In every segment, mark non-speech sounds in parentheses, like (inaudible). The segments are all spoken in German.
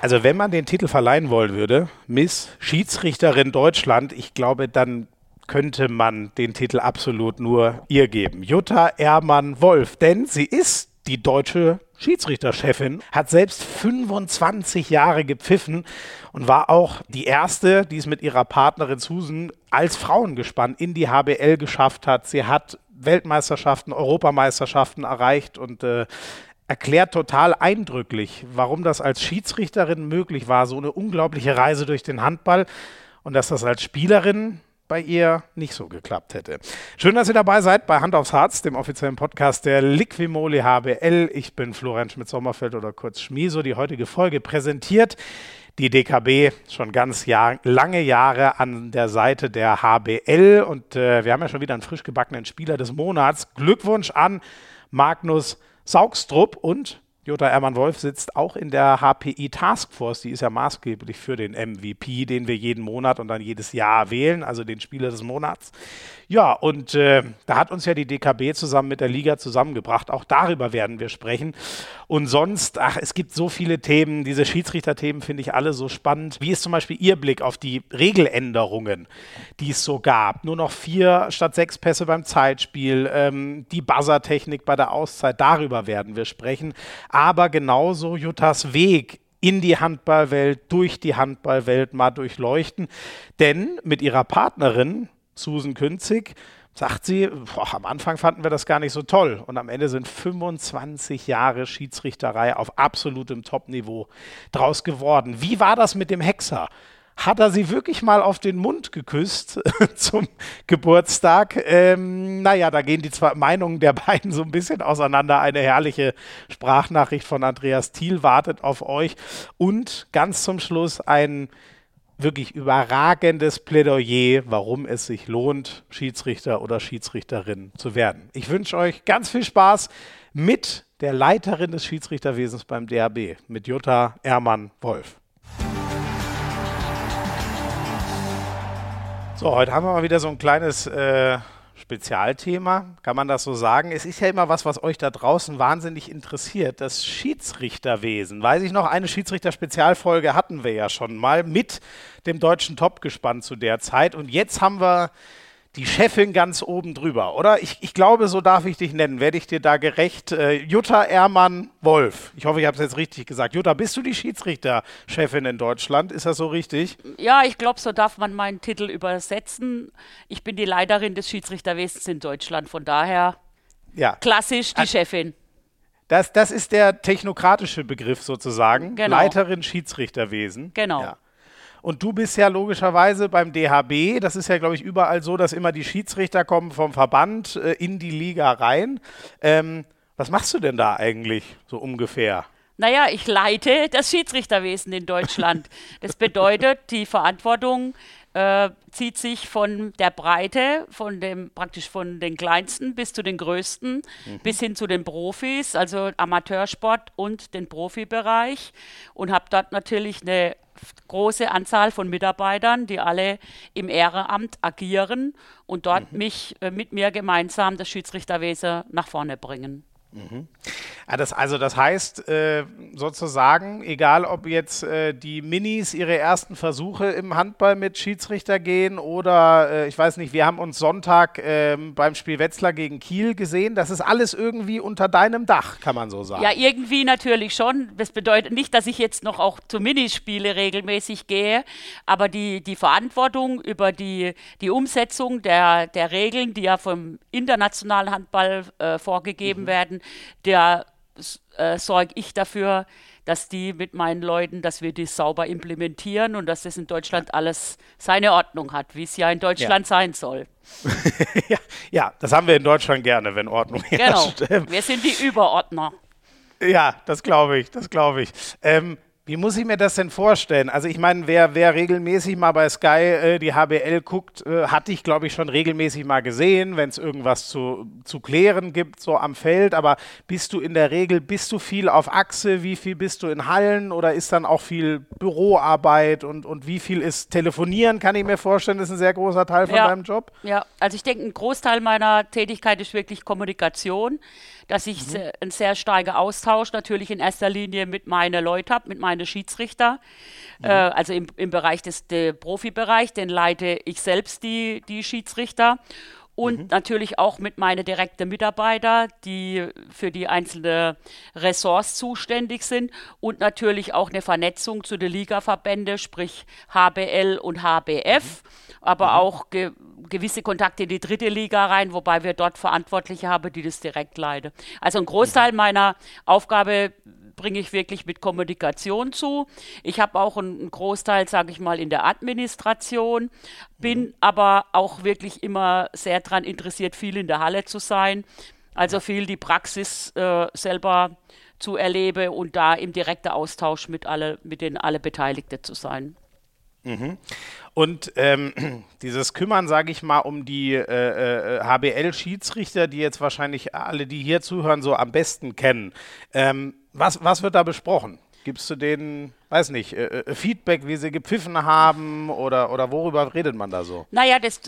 Also wenn man den Titel verleihen wollen würde, Miss Schiedsrichterin Deutschland, ich glaube, dann könnte man den Titel absolut nur ihr geben. Jutta Ehrmann-Wolf, denn sie ist die deutsche Schiedsrichterchefin, hat selbst 25 Jahre gepfiffen und war auch die erste, die es mit ihrer Partnerin Susan als Frauengespann in die HBL geschafft hat. Sie hat Weltmeisterschaften, Europameisterschaften erreicht und äh, erklärt total eindrücklich, warum das als Schiedsrichterin möglich war, so eine unglaubliche Reise durch den Handball und dass das als Spielerin bei ihr nicht so geklappt hätte. Schön, dass ihr dabei seid bei Hand aufs Harz, dem offiziellen Podcast der Liquimoli HBL. Ich bin Florian Schmidt-Sommerfeld oder kurz Schmieso. Die heutige Folge präsentiert die DKB schon ganz Jahr, lange Jahre an der Seite der HBL und äh, wir haben ja schon wieder einen frisch gebackenen Spieler des Monats. Glückwunsch an Magnus Saugstrup und Jutta Ermann-Wolf sitzt auch in der HPI Taskforce, die ist ja maßgeblich für den MVP, den wir jeden Monat und dann jedes Jahr wählen, also den Spieler des Monats. Ja, und äh, da hat uns ja die DKB zusammen mit der Liga zusammengebracht. Auch darüber werden wir sprechen. Und sonst, ach, es gibt so viele Themen. Diese Schiedsrichterthemen finde ich alle so spannend. Wie ist zum Beispiel Ihr Blick auf die Regeländerungen, die es so gab? Nur noch vier statt sechs Pässe beim Zeitspiel, ähm, die Buzzer-Technik bei der Auszeit, darüber werden wir sprechen. Aber genauso Juttas Weg in die Handballwelt, durch die Handballwelt mal durchleuchten. Denn mit ihrer Partnerin Susan Künzig, sagt sie, boah, am Anfang fanden wir das gar nicht so toll. Und am Ende sind 25 Jahre Schiedsrichterei auf absolutem Top-Niveau draus geworden. Wie war das mit dem Hexer? Hat er sie wirklich mal auf den Mund geküsst (laughs) zum Geburtstag? Ähm, naja, da gehen die zwei Meinungen der beiden so ein bisschen auseinander. Eine herrliche Sprachnachricht von Andreas Thiel wartet auf euch. Und ganz zum Schluss ein wirklich überragendes Plädoyer, warum es sich lohnt, Schiedsrichter oder Schiedsrichterin zu werden. Ich wünsche euch ganz viel Spaß mit der Leiterin des Schiedsrichterwesens beim DAB, mit Jutta Ehrmann-Wolf. So, heute haben wir mal wieder so ein kleines äh, Spezialthema, kann man das so sagen? Es ist ja immer was, was euch da draußen wahnsinnig interessiert, das Schiedsrichterwesen. Weiß ich noch, eine Schiedsrichter-Spezialfolge hatten wir ja schon mal mit dem deutschen Topgespann zu der Zeit und jetzt haben wir die Chefin ganz oben drüber, oder? Ich, ich glaube, so darf ich dich nennen. Werde ich dir da gerecht? Äh, Jutta Ehrmann-Wolf. Ich hoffe, ich habe es jetzt richtig gesagt. Jutta, bist du die Schiedsrichterchefin in Deutschland? Ist das so richtig? Ja, ich glaube, so darf man meinen Titel übersetzen. Ich bin die Leiterin des Schiedsrichterwesens in Deutschland. Von daher ja. klassisch die also, Chefin. Das, das ist der technokratische Begriff sozusagen. Genau. Leiterin Schiedsrichterwesen. Genau. Ja. Und du bist ja logischerweise beim DHB. Das ist ja, glaube ich, überall so, dass immer die Schiedsrichter kommen vom Verband äh, in die Liga rein. Ähm, was machst du denn da eigentlich so ungefähr? Naja, ich leite das Schiedsrichterwesen in Deutschland. Das bedeutet, die Verantwortung äh, zieht sich von der Breite, von dem praktisch von den kleinsten bis zu den größten, mhm. bis hin zu den Profis, also Amateursport und den Profibereich und habe dort natürlich eine große Anzahl von Mitarbeitern, die alle im Ehrenamt agieren und dort mhm. mich äh, mit mir gemeinsam das Schiedsrichterwesen nach vorne bringen. Mhm. Also das heißt äh, sozusagen, egal ob jetzt äh, die Minis ihre ersten Versuche im Handball mit Schiedsrichter gehen oder äh, ich weiß nicht, wir haben uns Sonntag ähm, beim Spiel Wetzlar gegen Kiel gesehen, das ist alles irgendwie unter deinem Dach, kann man so sagen. Ja, irgendwie natürlich schon. Das bedeutet nicht, dass ich jetzt noch auch zu Minispiele regelmäßig gehe, aber die, die Verantwortung über die, die Umsetzung der, der Regeln, die ja vom internationalen Handball äh, vorgegeben mhm. werden, der äh, sorge ich dafür, dass die mit meinen Leuten, dass wir das sauber implementieren und dass das in Deutschland alles seine Ordnung hat, wie es ja in Deutschland ja. sein soll. (laughs) ja, ja, das haben wir in Deutschland gerne, wenn Ordnung herrscht. Genau, wir sind die Überordner. Ja, das glaube ich, das glaube ich. Ähm, wie muss ich mir das denn vorstellen? Also ich meine, wer, wer regelmäßig mal bei Sky äh, die HBL guckt, äh, hatte ich, glaube ich, schon regelmäßig mal gesehen, wenn es irgendwas zu, zu klären gibt, so am Feld. Aber bist du in der Regel, bist du viel auf Achse? Wie viel bist du in Hallen? Oder ist dann auch viel Büroarbeit? Und, und wie viel ist Telefonieren, kann ich mir vorstellen, ist ein sehr großer Teil von ja, deinem Job? Ja, also ich denke, ein Großteil meiner Tätigkeit ist wirklich Kommunikation dass ich mhm. einen sehr starken Austausch natürlich in erster Linie mit meinen Leuten habe, mit meinen meine Schiedsrichter, mhm. äh, also im, im Bereich des Profibereich, den leite ich selbst die, die Schiedsrichter und mhm. natürlich auch mit meinen direkten Mitarbeitern, die für die einzelnen Ressorts zuständig sind und natürlich auch eine Vernetzung zu den Ligaverbänden, sprich HBL und HBF, mhm. aber mhm. auch gewisse Kontakte in die dritte Liga rein, wobei wir dort Verantwortliche haben, die das direkt leiten. Also ein Großteil meiner Aufgabe bringe ich wirklich mit Kommunikation zu. Ich habe auch einen Großteil, sage ich mal, in der Administration, bin mhm. aber auch wirklich immer sehr daran interessiert, viel in der Halle zu sein. Also viel die Praxis äh, selber zu erleben und da im direkten Austausch mit, alle, mit den alle Beteiligten zu sein. Mhm. Und ähm, (clears throat) dieses Kümmern, sage ich mal, um die äh, äh, HBL-Schiedsrichter, die jetzt wahrscheinlich alle, die hier zuhören, so am besten kennen. Ähm, was, was wird da besprochen? Gibst du denen weiß nicht, äh, äh, Feedback, wie sie gepfiffen haben oder, oder worüber redet man da so? Naja, das,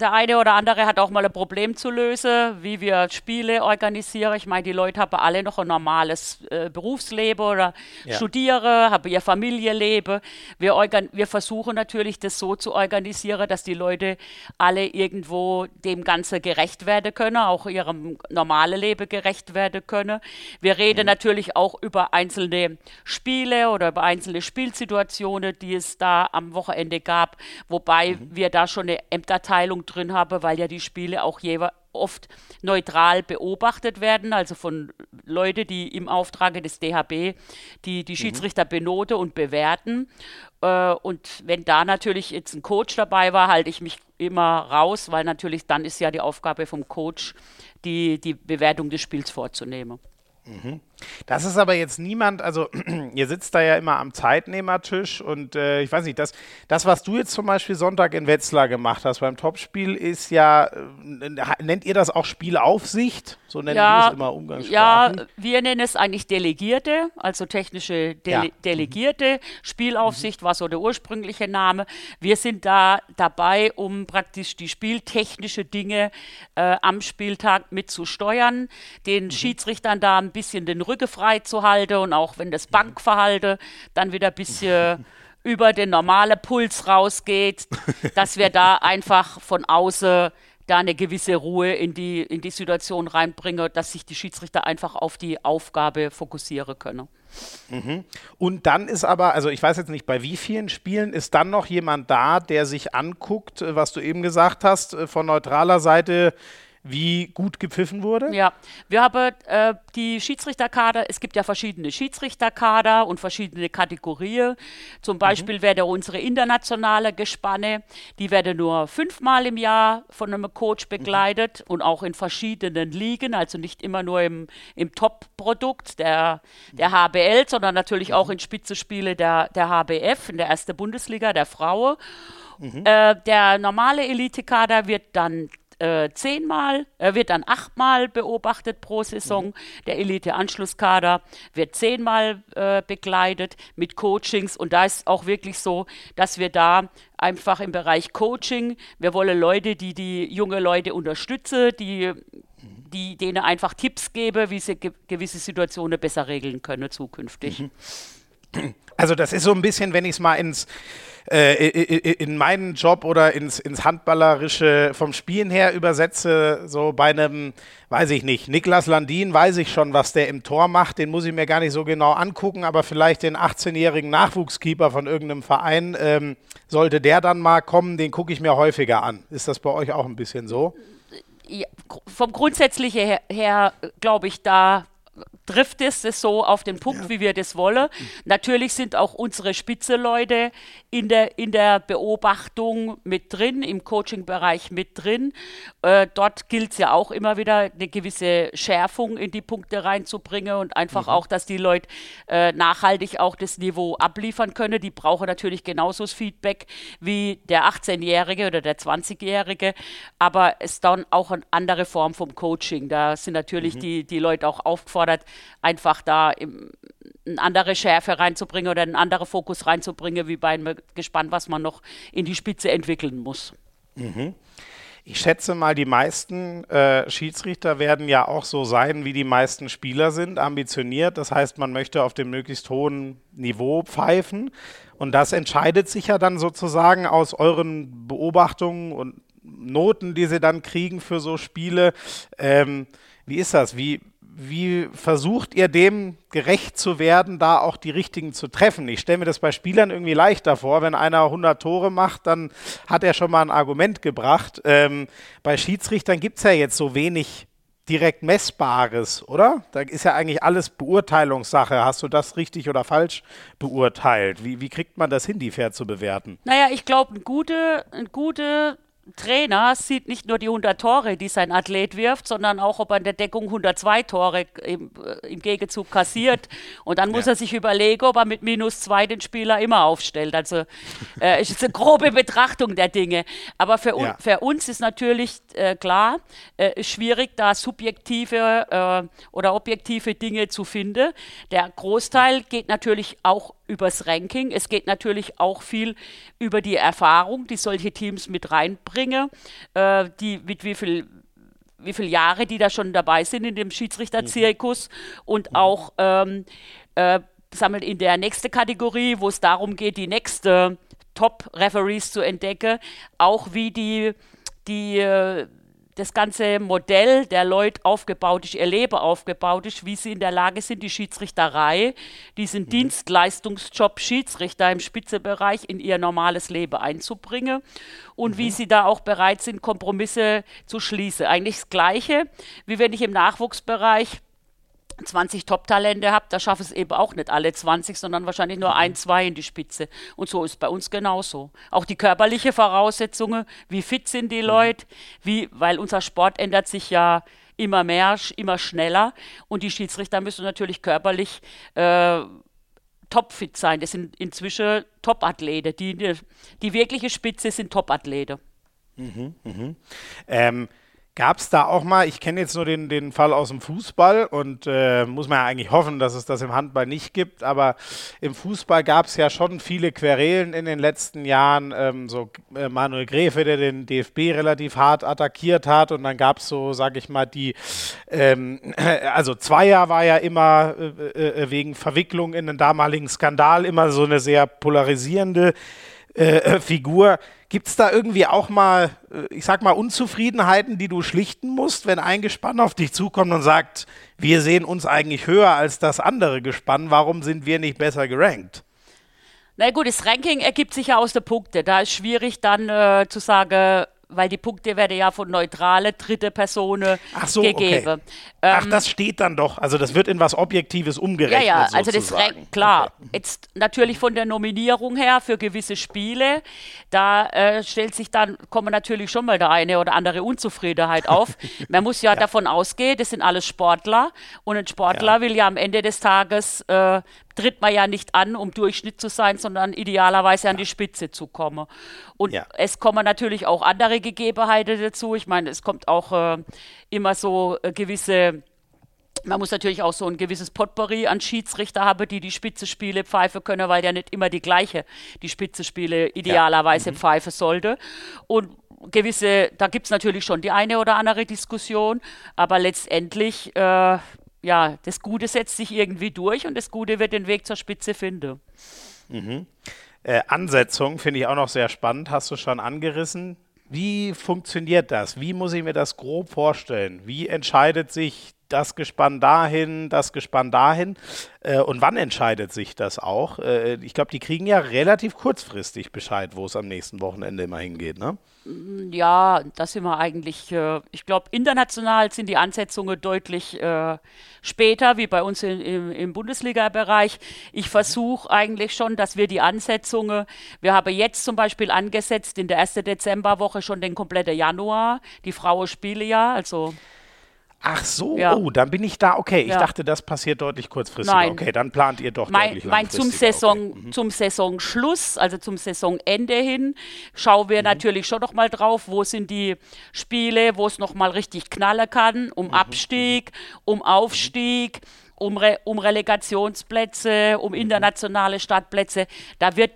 der eine oder andere hat auch mal ein Problem zu lösen, wie wir Spiele organisieren. Ich meine, die Leute haben alle noch ein normales äh, Berufsleben oder ja. studieren, haben ihr Familienleben. Wir, wir versuchen natürlich, das so zu organisieren, dass die Leute alle irgendwo dem Ganzen gerecht werden können, auch ihrem normalen Leben gerecht werden können. Wir reden mhm. natürlich auch über einzelne Spiele oder über einzelne Spielsituationen, die es da am Wochenende gab, wobei mhm. wir da schon eine Ämterteilung drin haben, weil ja die Spiele auch jeweils oft neutral beobachtet werden, also von Leuten, die im Auftrage des DHB die, die mhm. Schiedsrichter mhm. benoten und bewerten. Äh, und wenn da natürlich jetzt ein Coach dabei war, halte ich mich immer raus, weil natürlich dann ist ja die Aufgabe vom Coach, die, die Bewertung des Spiels vorzunehmen. Mhm. Das ist aber jetzt niemand, also (clears throat) ihr sitzt da ja immer am Zeitnehmertisch und äh, ich weiß nicht, das, das, was du jetzt zum Beispiel Sonntag in Wetzlar gemacht hast beim Topspiel, ist ja, äh, nennt ihr das auch Spielaufsicht? So nennen ja, wir es immer umgangssprachlich. Ja, wir nennen es eigentlich Delegierte, also technische Dele ja. Delegierte. Spielaufsicht mhm. war so der ursprüngliche Name. Wir sind da dabei, um praktisch die spieltechnische Dinge äh, am Spieltag mitzusteuern, den mhm. Schiedsrichtern da ein bisschen den Rücken frei zu halten und auch wenn das Bankverhalten dann wieder ein bisschen (laughs) über den normalen Puls rausgeht, dass wir da einfach von außen da eine gewisse Ruhe in die, in die Situation reinbringen, dass sich die Schiedsrichter einfach auf die Aufgabe fokussieren können. Mhm. Und dann ist aber, also ich weiß jetzt nicht, bei wie vielen Spielen ist dann noch jemand da, der sich anguckt, was du eben gesagt hast, äh, von neutraler Seite wie gut gepfiffen wurde? Ja, wir haben äh, die Schiedsrichterkader, es gibt ja verschiedene Schiedsrichterkader und verschiedene Kategorien. Zum Beispiel mhm. werden unsere internationale Gespanne, die werden nur fünfmal im Jahr von einem Coach mhm. begleitet mhm. und auch in verschiedenen Ligen, also nicht immer nur im, im Top-Produkt der, der HBL, sondern natürlich mhm. auch in Spitzenspiele der, der HBF, in der ersten Bundesliga der Frauen. Mhm. Äh, der normale Elitekader wird dann äh, zehnmal, äh, wird dann achtmal beobachtet pro Saison. Mhm. Der Elite-Anschlusskader wird zehnmal äh, begleitet mit Coachings und da ist auch wirklich so, dass wir da einfach im Bereich Coaching, wir wollen Leute, die die junge Leute unterstützen, die die denen einfach Tipps gebe, wie sie ge gewisse Situationen besser regeln können zukünftig. Mhm. Also das ist so ein bisschen, wenn ich es mal ins äh, in meinen Job oder ins, ins Handballerische vom Spielen her übersetze, so bei einem, weiß ich nicht, Niklas Landin weiß ich schon, was der im Tor macht, den muss ich mir gar nicht so genau angucken, aber vielleicht den 18-jährigen Nachwuchskeeper von irgendeinem Verein, ähm, sollte der dann mal kommen, den gucke ich mir häufiger an. Ist das bei euch auch ein bisschen so? Ja, vom Grundsätzlichen her, her glaube ich, da trifft es das so auf den Punkt, ja. wie wir das wollen. Natürlich sind auch unsere Spitzenleute in der, in der Beobachtung mit drin, im Coaching-Bereich mit drin. Äh, dort gilt es ja auch immer wieder, eine gewisse Schärfung in die Punkte reinzubringen und einfach mhm. auch, dass die Leute äh, nachhaltig auch das Niveau abliefern können. Die brauchen natürlich genauso das Feedback wie der 18-Jährige oder der 20-Jährige, aber es ist dann auch eine andere Form vom Coaching. Da sind natürlich mhm. die, die Leute auch aufgefordert, einfach da eine andere Schärfe reinzubringen oder einen anderen Fokus reinzubringen, wie bei einem Gespann, was man noch in die Spitze entwickeln muss. Mhm. Ich schätze mal, die meisten äh, Schiedsrichter werden ja auch so sein, wie die meisten Spieler sind, ambitioniert. Das heißt, man möchte auf dem möglichst hohen Niveau pfeifen. Und das entscheidet sich ja dann sozusagen aus euren Beobachtungen und Noten, die sie dann kriegen für so Spiele. Ähm, wie ist das? Wie, wie versucht ihr dem gerecht zu werden, da auch die richtigen zu treffen? Ich stelle mir das bei Spielern irgendwie leichter vor. Wenn einer 100 Tore macht, dann hat er schon mal ein Argument gebracht. Ähm, bei Schiedsrichtern gibt es ja jetzt so wenig direkt Messbares, oder? Da ist ja eigentlich alles Beurteilungssache. Hast du das richtig oder falsch beurteilt? Wie, wie kriegt man das hin, die fair zu bewerten? Naja, ich glaube, ein gute, ein gute Trainer sieht nicht nur die 100 Tore, die sein Athlet wirft, sondern auch, ob er in der Deckung 102 Tore im, äh, im Gegenzug kassiert. Und dann muss ja. er sich überlegen, ob er mit minus zwei den Spieler immer aufstellt. Also äh, ist eine grobe Betrachtung der Dinge. Aber für, ja. un, für uns ist natürlich äh, klar, äh, schwierig, da subjektive äh, oder objektive Dinge zu finden. Der Großteil geht natürlich auch übers Ranking. Es geht natürlich auch viel über die Erfahrung, die solche Teams mit reinbringen, äh, die mit wie viel wie viele Jahre die da schon dabei sind in dem Schiedsrichterzirkus mhm. und mhm. auch ähm, äh, sammelt in der nächsten Kategorie, wo es darum geht, die nächste Top-Referees zu entdecken, auch wie die, die äh, das ganze Modell der Leute aufgebaut ist, ihr Leben aufgebaut ist, wie sie in der Lage sind, die Schiedsrichterei, diesen mhm. Dienstleistungsjob Schiedsrichter im Spitzebereich in ihr normales Leben einzubringen und mhm. wie sie da auch bereit sind, Kompromisse zu schließen. Eigentlich das Gleiche, wie wenn ich im Nachwuchsbereich 20 Top-Talente habt, da schaffen es eben auch nicht alle 20, sondern wahrscheinlich nur ein, zwei in die Spitze. Und so ist bei uns genauso. Auch die körperliche Voraussetzungen, wie fit sind die mhm. Leute, wie, weil unser Sport ändert sich ja immer mehr, immer schneller und die Schiedsrichter müssen natürlich körperlich äh, topfit sein. Das sind inzwischen Top-Athlete. Die, die, wirkliche Spitze sind Top-Athlete. Mhm, mh. ähm, Gab es da auch mal, ich kenne jetzt nur den, den Fall aus dem Fußball und äh, muss man ja eigentlich hoffen, dass es das im Handball nicht gibt, aber im Fußball gab es ja schon viele Querelen in den letzten Jahren. Ähm, so äh, Manuel Gräfe, der den DFB relativ hart attackiert hat und dann gab es so, sage ich mal, die, ähm, (clears throat) also Zweier war ja immer äh, äh, wegen Verwicklung in den damaligen Skandal immer so eine sehr polarisierende äh, Figur. Gibt es da irgendwie auch mal, äh, ich sag mal, Unzufriedenheiten, die du schlichten musst, wenn ein Gespann auf dich zukommt und sagt, wir sehen uns eigentlich höher als das andere Gespann, warum sind wir nicht besser gerankt? Na gut, das Ranking ergibt sich ja aus der Punkte. Da ist schwierig dann äh, zu sagen, weil die Punkte werden ja von neutrale dritte Personen so, gegeben. Okay. Ach, ähm, das steht dann doch. Also das wird in was Objektives umgerechnet. Ja, ja, also das klar. Okay. Jetzt natürlich von der Nominierung her für gewisse Spiele, da äh, stellt sich dann, kommen natürlich schon mal der eine oder andere Unzufriedenheit auf. (laughs) Man muss ja, ja, davon ausgehen, das sind alles Sportler und ein Sportler ja. will ja am Ende des Tages äh, tritt man ja nicht an, um Durchschnitt zu sein, sondern idealerweise an die Spitze zu kommen. Und ja. es kommen natürlich auch andere Gegebenheiten dazu. Ich meine, es kommt auch äh, immer so äh, gewisse man muss natürlich auch so ein gewisses Potpourri an Schiedsrichter haben, die die Spitzenspiele pfeifen können, weil ja nicht immer die gleiche die Spitzenspiele idealerweise ja. mhm. pfeifen sollte. Und gewisse, da gibt es natürlich schon die eine oder andere Diskussion, aber letztendlich äh, ja, das Gute setzt sich irgendwie durch und das Gute wird den Weg zur Spitze finden. Mhm. Äh, Ansetzung finde ich auch noch sehr spannend, hast du schon angerissen. Wie funktioniert das? Wie muss ich mir das grob vorstellen? Wie entscheidet sich das Gespann dahin, das Gespann dahin. Äh, und wann entscheidet sich das auch? Äh, ich glaube, die kriegen ja relativ kurzfristig Bescheid, wo es am nächsten Wochenende immer hingeht, ne? Mm, ja, das sind wir eigentlich, äh, ich glaube, international sind die Ansetzungen deutlich äh, später, wie bei uns in, im, im Bundesliga-Bereich. Ich mhm. versuche eigentlich schon, dass wir die Ansetzungen, wir haben jetzt zum Beispiel angesetzt in der 1. Dezemberwoche schon den kompletten Januar, die Frauen spielen ja, also Ach so, ja. oh, dann bin ich da. Okay, ich ja. dachte, das passiert deutlich kurzfristig. Nein. Okay, dann plant ihr doch mein, deutlich mein zum Saison, okay. mhm. zum Saisonschluss, also zum Saisonende hin, schauen wir mhm. natürlich schon noch mal drauf, wo sind die Spiele, wo es noch mal richtig knallen kann, um mhm. Abstieg, um Aufstieg. Um, Re um Relegationsplätze, um mhm. internationale Startplätze. Da wird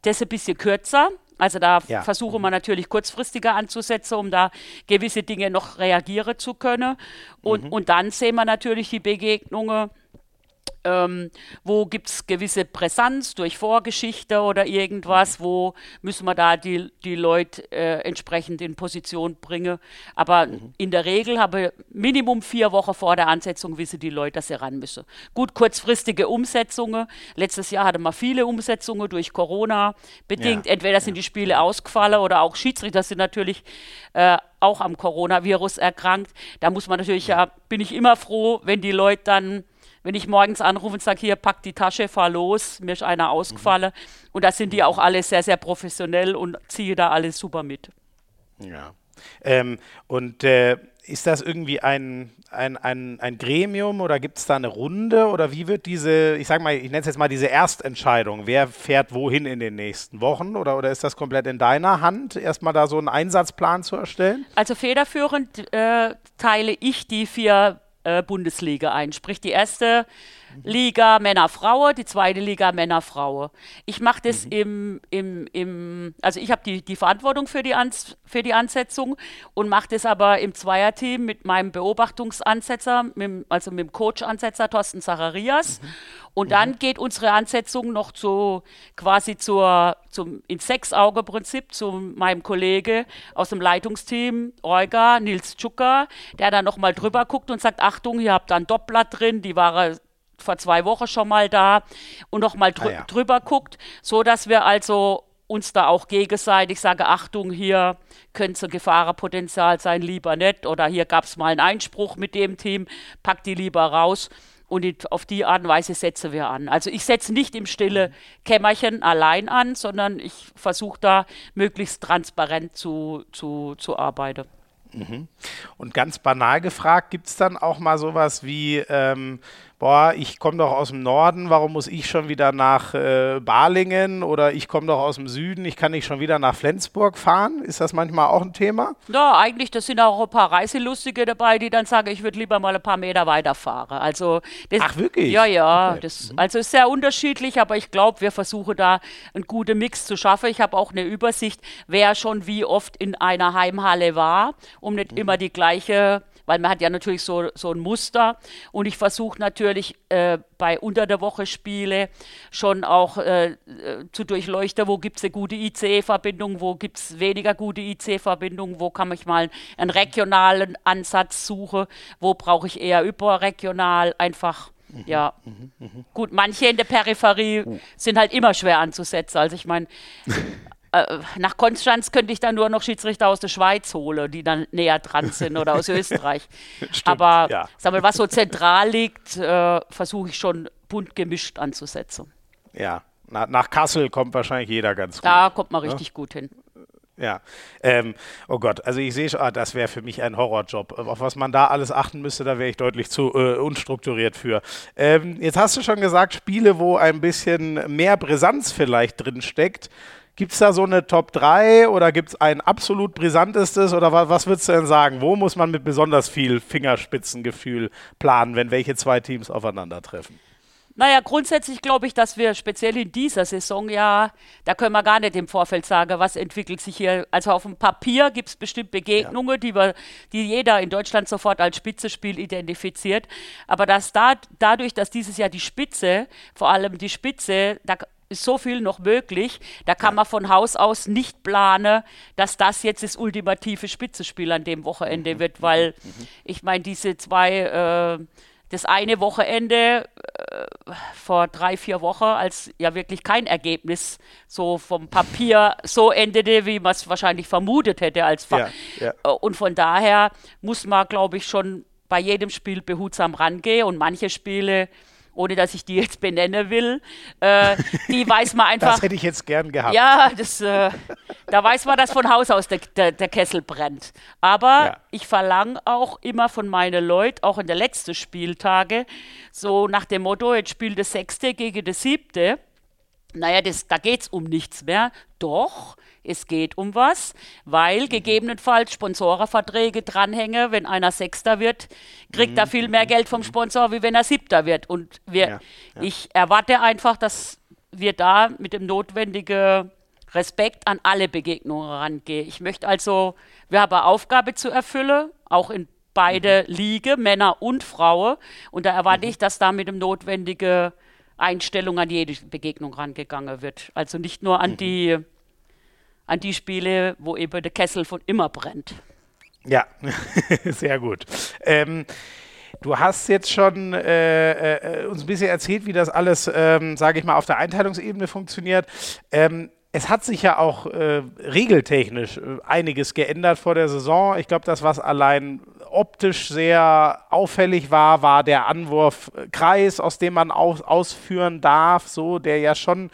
das ein bisschen kürzer, Also da ja. versuchen wir natürlich kurzfristiger anzusetzen, um da gewisse Dinge noch reagieren zu können. Und, mhm. und dann sehen wir natürlich die Begegnungen ähm, wo gibt es gewisse Präsenz durch Vorgeschichte oder irgendwas? Wo müssen wir da die, die Leute äh, entsprechend in Position bringen? Aber mhm. in der Regel habe Minimum vier Wochen vor der Ansetzung wissen die Leute, dass sie ran müssen. Gut, kurzfristige Umsetzungen. Letztes Jahr hatte man viele Umsetzungen durch Corona bedingt. Ja. Entweder sind ja. die Spiele ausgefallen oder auch Schiedsrichter sind natürlich äh, auch am Coronavirus erkrankt. Da muss man natürlich ja, bin ich immer froh, wenn die Leute dann wenn ich morgens anrufe und sage, hier, pack die Tasche, fahr los, mir ist einer ausgefallen. Mhm. Und da sind die auch alle sehr, sehr professionell und ziehe da alles super mit. Ja. Ähm, und äh, ist das irgendwie ein, ein, ein, ein Gremium oder gibt es da eine Runde oder wie wird diese, ich sag mal, ich nenne es jetzt mal diese Erstentscheidung, wer fährt wohin in den nächsten Wochen oder, oder ist das komplett in deiner Hand, erstmal da so einen Einsatzplan zu erstellen? Also federführend äh, teile ich die vier Bundesliga ein. Sprich, die erste Liga Männer-Frauen, die zweite Liga Männer-Frauen. Ich mache das mhm. im, im, im, also ich habe die, die Verantwortung für die, Ans, für die Ansetzung und mache das aber im Zweierteam mit meinem Beobachtungsansetzer, mit, also mit dem Coach-Ansetzer Thorsten Zacharias. Mhm. Und dann mhm. geht unsere Ansetzung noch zu quasi zur, zum ins Sechs-Auge-Prinzip zu meinem Kollege aus dem Leitungsteam, Olga, Nils Tschuka, der dann nochmal drüber guckt und sagt, Achtung, ihr habt da ein Doppblatt drin, die war vor zwei Wochen schon mal da und nochmal drü ah, ja. drüber guckt, so dass wir also uns da auch gegenseitig sage, Achtung, hier könnte Gefahrenpotenzial sein, lieber nicht. Oder hier gab es mal einen Einspruch mit dem Team, pack die lieber raus. Und auf die Art und Weise setzen wir an. Also ich setze nicht im stille Kämmerchen allein an, sondern ich versuche da möglichst transparent zu, zu, zu arbeiten. Mhm. Und ganz banal gefragt, gibt es dann auch mal sowas wie, ähm, boah, ich komme doch aus dem Norden, warum muss ich schon wieder nach äh, Balingen oder ich komme doch aus dem Süden, ich kann nicht schon wieder nach Flensburg fahren? Ist das manchmal auch ein Thema? Ja, eigentlich, das sind auch ein paar Reiselustige dabei, die dann sagen, ich würde lieber mal ein paar Meter weiterfahren. Also das, Ach, wirklich? Ja, ja. Okay. Das, mhm. also ist sehr unterschiedlich, aber ich glaube, wir versuchen da einen guten Mix zu schaffen. Ich habe auch eine Übersicht, wer schon wie oft in einer Heimhalle war, um nicht mhm. immer die gleiche weil man hat ja natürlich so, so ein Muster und ich versuche natürlich äh, bei unter der Woche Spiele schon auch äh, äh zu durchleuchten, wo gibt es eine gute ICE-Verbindung, wo gibt es weniger gute ICE-Verbindungen, wo kann ich mal einen regionalen Ansatz suchen, wo brauche ich eher überregional einfach. Mhm, ja, mhm, mh. gut, manche in der Peripherie uh. sind halt immer schwer anzusetzen. Also ich meine, äh, nach Konstanz könnte ich dann nur noch Schiedsrichter aus der Schweiz holen, die dann näher dran sind oder aus (laughs) Österreich. Stimmt, Aber ja. sag mal, was so zentral liegt, äh, versuche ich schon bunt gemischt anzusetzen. Ja, Na, nach Kassel kommt wahrscheinlich jeder ganz gut. Da kommt man richtig ja? gut hin. Ja, ähm, oh Gott, also ich sehe schon, ah, das wäre für mich ein Horrorjob. Auf was man da alles achten müsste, da wäre ich deutlich zu äh, unstrukturiert für. Ähm, jetzt hast du schon gesagt, Spiele, wo ein bisschen mehr Brisanz vielleicht drin steckt. Gibt es da so eine Top 3 oder gibt es ein absolut brisantestes oder was, was würdest du denn sagen? Wo muss man mit besonders viel Fingerspitzengefühl planen, wenn welche zwei Teams aufeinandertreffen? Naja, grundsätzlich glaube ich, dass wir speziell in dieser Saison ja, da können wir gar nicht im Vorfeld sagen, was entwickelt sich hier. Also auf dem Papier gibt es bestimmt Begegnungen, ja. die, wir, die jeder in Deutschland sofort als Spitzespiel identifiziert. Aber dass da, dadurch, dass dieses Jahr die Spitze, vor allem die Spitze, da ist so viel noch möglich. Da kann man von Haus aus nicht planen, dass das jetzt das ultimative Spitzenspiel an dem Wochenende mhm. wird, weil mhm. ich meine, diese zwei, äh, das eine Wochenende äh, vor drei, vier Wochen, als ja wirklich kein Ergebnis so vom Papier so endete, wie man es wahrscheinlich vermutet hätte als ja, ja. Äh, und von daher muss man, glaube ich, schon bei jedem Spiel behutsam rangehen und manche Spiele ohne dass ich die jetzt benennen will. Äh, die weiß man (laughs) einfach. Das hätte ich jetzt gern gehabt. Ja, das, äh, da weiß man, dass von Haus aus der, der, der Kessel brennt. Aber ja. ich verlange auch immer von meinen Leuten, auch in der letzten Spieltage, so nach dem Motto, jetzt spielt der Sechste gegen der Siebte. Naja, das, da geht es um nichts mehr. Doch, es geht um was, weil mhm. gegebenenfalls Sponsorenverträge dranhängen. Wenn einer Sechster wird, kriegt mhm. er viel mehr Geld vom Sponsor, wie wenn er Siebter wird. Und wir, ja, ja. ich erwarte einfach, dass wir da mit dem notwendigen Respekt an alle Begegnungen rangehe. Ich möchte also, wir haben eine Aufgabe zu erfüllen, auch in beide mhm. Ligen, Männer und Frauen. Und da erwarte mhm. ich, dass da mit dem notwendigen Einstellung an jede Begegnung rangegangen wird. Also nicht nur an, mhm. die, an die Spiele, wo eben der Kessel von immer brennt. Ja, (laughs) sehr gut. Ähm, du hast jetzt schon äh, äh, uns ein bisschen erzählt, wie das alles, ähm, sage ich mal, auf der Einteilungsebene funktioniert. Ähm, es hat sich ja auch äh, regeltechnisch äh, einiges geändert vor der Saison. Ich glaube, das, was allein optisch sehr auffällig war, war der Anwurfkreis, aus dem man aus, ausführen darf, so der ja schon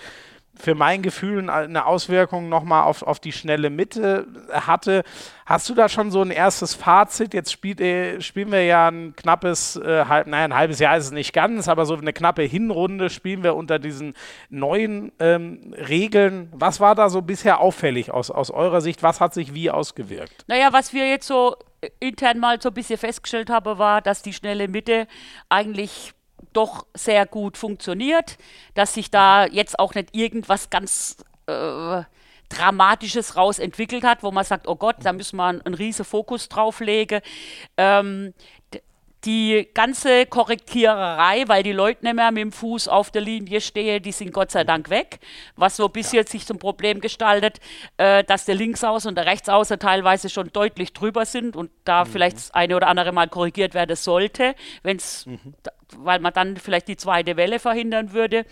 für mein Gefühl eine Auswirkung nochmal auf, auf die schnelle Mitte hatte. Hast du da schon so ein erstes Fazit? Jetzt spielt, äh, spielen wir ja ein knappes, äh, halb, naja, ein halbes Jahr ist es nicht ganz, aber so eine knappe Hinrunde spielen wir unter diesen neuen ähm, Regeln. Was war da so bisher auffällig aus, aus eurer Sicht? Was hat sich wie ausgewirkt? Naja, was wir jetzt so intern mal so ein bisschen festgestellt haben, war, dass die schnelle Mitte eigentlich doch sehr gut funktioniert, dass sich da jetzt auch nicht irgendwas ganz äh, Dramatisches raus entwickelt hat, wo man sagt, oh Gott, da müssen wir einen, einen riesen Fokus drauf legen. Ähm, die ganze Korrektiererei, weil die Leute nicht mehr mit dem Fuß auf der Linie stehen, die sind Gott sei Dank weg. Was so bis jetzt sich zum Problem gestaltet, äh, dass der Linksaußen und der Rechtsaußen teilweise schon deutlich drüber sind und da mhm. vielleicht das eine oder andere mal korrigiert werden sollte, wenn es mhm weil man dann vielleicht die zweite Welle verhindern würde.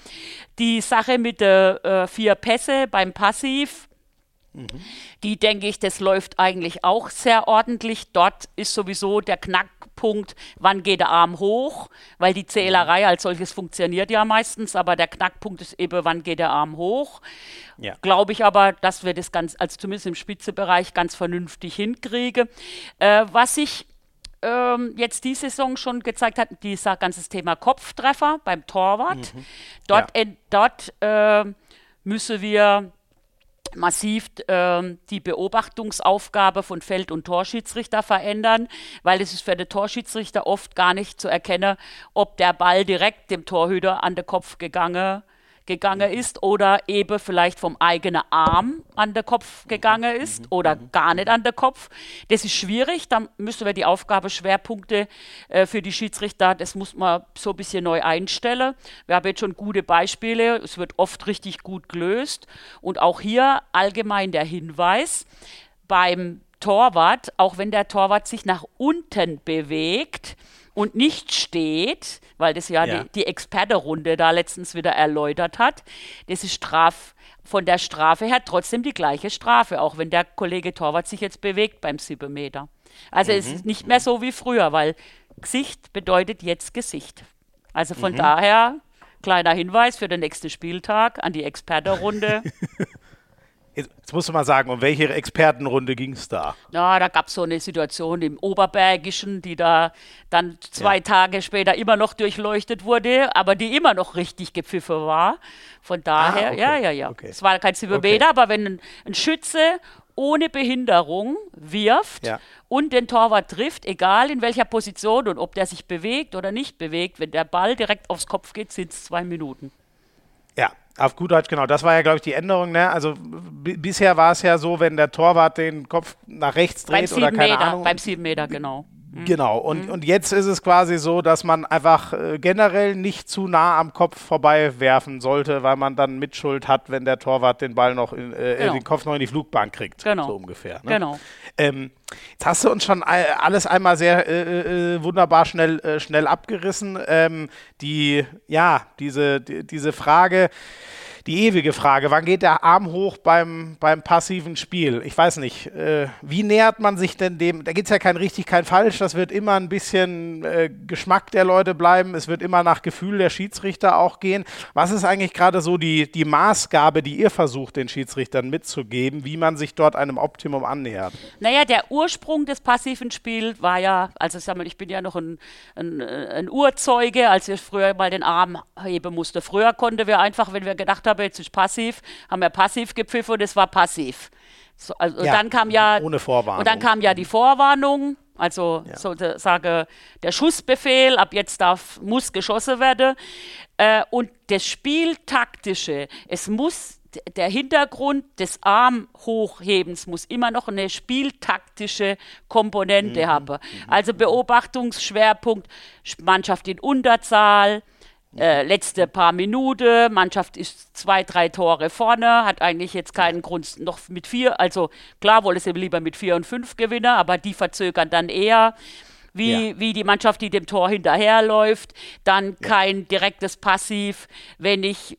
Die Sache mit der äh, vier Pässe beim Passiv, mhm. die denke ich, das läuft eigentlich auch sehr ordentlich. Dort ist sowieso der Knackpunkt, wann geht der Arm hoch, weil die Zählerei als solches funktioniert ja meistens, aber der Knackpunkt ist eben, wann geht der Arm hoch. Ja. Glaube ich aber, dass wir das ganz, also zumindest im Spitzebereich, ganz vernünftig hinkriegen. Äh, was ich ähm, jetzt die Saison schon gezeigt hat, dieser ganze Thema Kopftreffer beim Torwart. Mhm. Dort, ja. äh, dort äh, müssen wir massiv äh, die Beobachtungsaufgabe von Feld- und Torschiedsrichter verändern, weil es ist für den Torschiedsrichter oft gar nicht zu erkennen, ob der Ball direkt dem Torhüter an den Kopf gegangen ist gegangen ist oder eben vielleicht vom eigenen Arm an den Kopf gegangen ist oder gar nicht an den Kopf. Das ist schwierig, da müssen wir die Aufgabeschwerpunkte äh, für die Schiedsrichter, das muss man so ein bisschen neu einstellen. Wir haben jetzt schon gute Beispiele, es wird oft richtig gut gelöst und auch hier allgemein der Hinweis, beim Torwart, auch wenn der Torwart sich nach unten bewegt, und nicht steht, weil das ja, ja. die, die Experterunde da letztens wieder erläutert hat, das ist Straf, von der Strafe her trotzdem die gleiche Strafe, auch wenn der Kollege Torwart sich jetzt bewegt beim 7 Meter. Also mhm. es ist nicht mehr so wie früher, weil Gesicht bedeutet jetzt Gesicht. Also von mhm. daher, kleiner Hinweis für den nächsten Spieltag an die Experterrunde. (laughs) Jetzt musst du mal sagen, um welche Expertenrunde ging es da? Ja, da gab es so eine Situation im Oberbergischen, die da dann zwei ja. Tage später immer noch durchleuchtet wurde, aber die immer noch richtig gepfiffen war. Von daher, ah, okay. ja, ja, ja. Okay. Es war kein Cybermeter, okay. aber wenn ein, ein, Schütze ohne Behinderung wirft ja. und den Torwart trifft, egal in welcher Position und ob der sich bewegt oder nicht bewegt, wenn der Ball direkt aufs Kopf geht, sind es zwei Minuten. Ja, auf gut Deutsch, genau. Das war ja, glaube ich, die Änderung. Ne? Also bisher war es ja so, wenn der Torwart den Kopf nach rechts dreht oder keine Meter, Ahnung. Beim sieben Meter, genau. Mhm. Genau, und, mhm. und jetzt ist es quasi so, dass man einfach äh, generell nicht zu nah am Kopf vorbei werfen sollte, weil man dann Mitschuld hat, wenn der Torwart den Ball noch in, äh, genau. den Kopf noch in die Flugbahn kriegt. Genau. So ungefähr. Ne? Genau. Ähm, jetzt hast du uns schon alles einmal sehr äh, äh, wunderbar schnell, äh, schnell abgerissen. Ähm, die, ja, diese, die, diese Frage die ewige Frage, wann geht der Arm hoch beim, beim passiven Spiel? Ich weiß nicht, äh, wie nähert man sich denn dem? Da gibt es ja kein richtig, kein falsch, das wird immer ein bisschen äh, Geschmack der Leute bleiben, es wird immer nach Gefühl der Schiedsrichter auch gehen. Was ist eigentlich gerade so die, die Maßgabe, die ihr versucht, den Schiedsrichtern mitzugeben, wie man sich dort einem Optimum annähert? Naja, der Ursprung des passiven Spiels war ja, also sag mal, ich bin ja noch ein, ein, ein Urzeuge, als ich früher mal den Arm heben musste. Früher konnten wir einfach, wenn wir gedacht haben, habe, jetzt ist passiv, haben wir passiv gepfiffen und es war passiv. So, also, ja, dann kam ja ohne Vorwarnung. Und dann kam ja die Vorwarnung, also ja. sozusagen der Schussbefehl, ab jetzt darf, muss geschossen werden. Äh, und das Spieltaktische, es muss der Hintergrund des Armhochhebens muss immer noch eine spieltaktische Komponente mhm. haben. Also Beobachtungsschwerpunkt, Mannschaft in Unterzahl, äh, letzte paar Minuten, Mannschaft ist zwei, drei Tore vorne, hat eigentlich jetzt keinen Grund noch mit vier, also klar wollte sie lieber mit vier und fünf gewinnen, aber die verzögern dann eher wie, ja. wie die Mannschaft, die dem Tor hinterherläuft, dann ja. kein direktes Passiv. Wenn ich,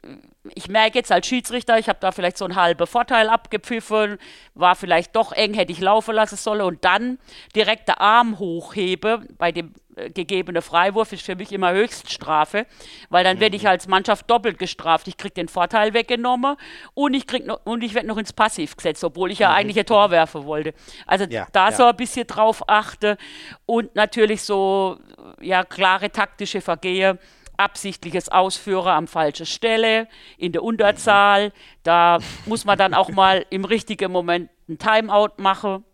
ich merke jetzt als Schiedsrichter, ich habe da vielleicht so einen halben Vorteil abgepfiffen, war vielleicht doch eng, hätte ich laufen lassen sollen und dann direkt der Arm hochhebe bei dem gegebene Freiwurf ist für mich immer Höchststrafe, weil dann werde ich mhm. als Mannschaft doppelt gestraft. Ich kriege den Vorteil weggenommen und ich, krieg noch, und ich werde noch ins Passiv gesetzt, obwohl ich ja mhm. eigentlich ein Tor werfen wollte. Also ja, da ja. so ein bisschen drauf achte und natürlich so ja klare taktische Vergehe absichtliches Ausführen am falschen Stelle, in der Unterzahl. Mhm. Da muss man dann auch mal im richtigen Moment ein Timeout machen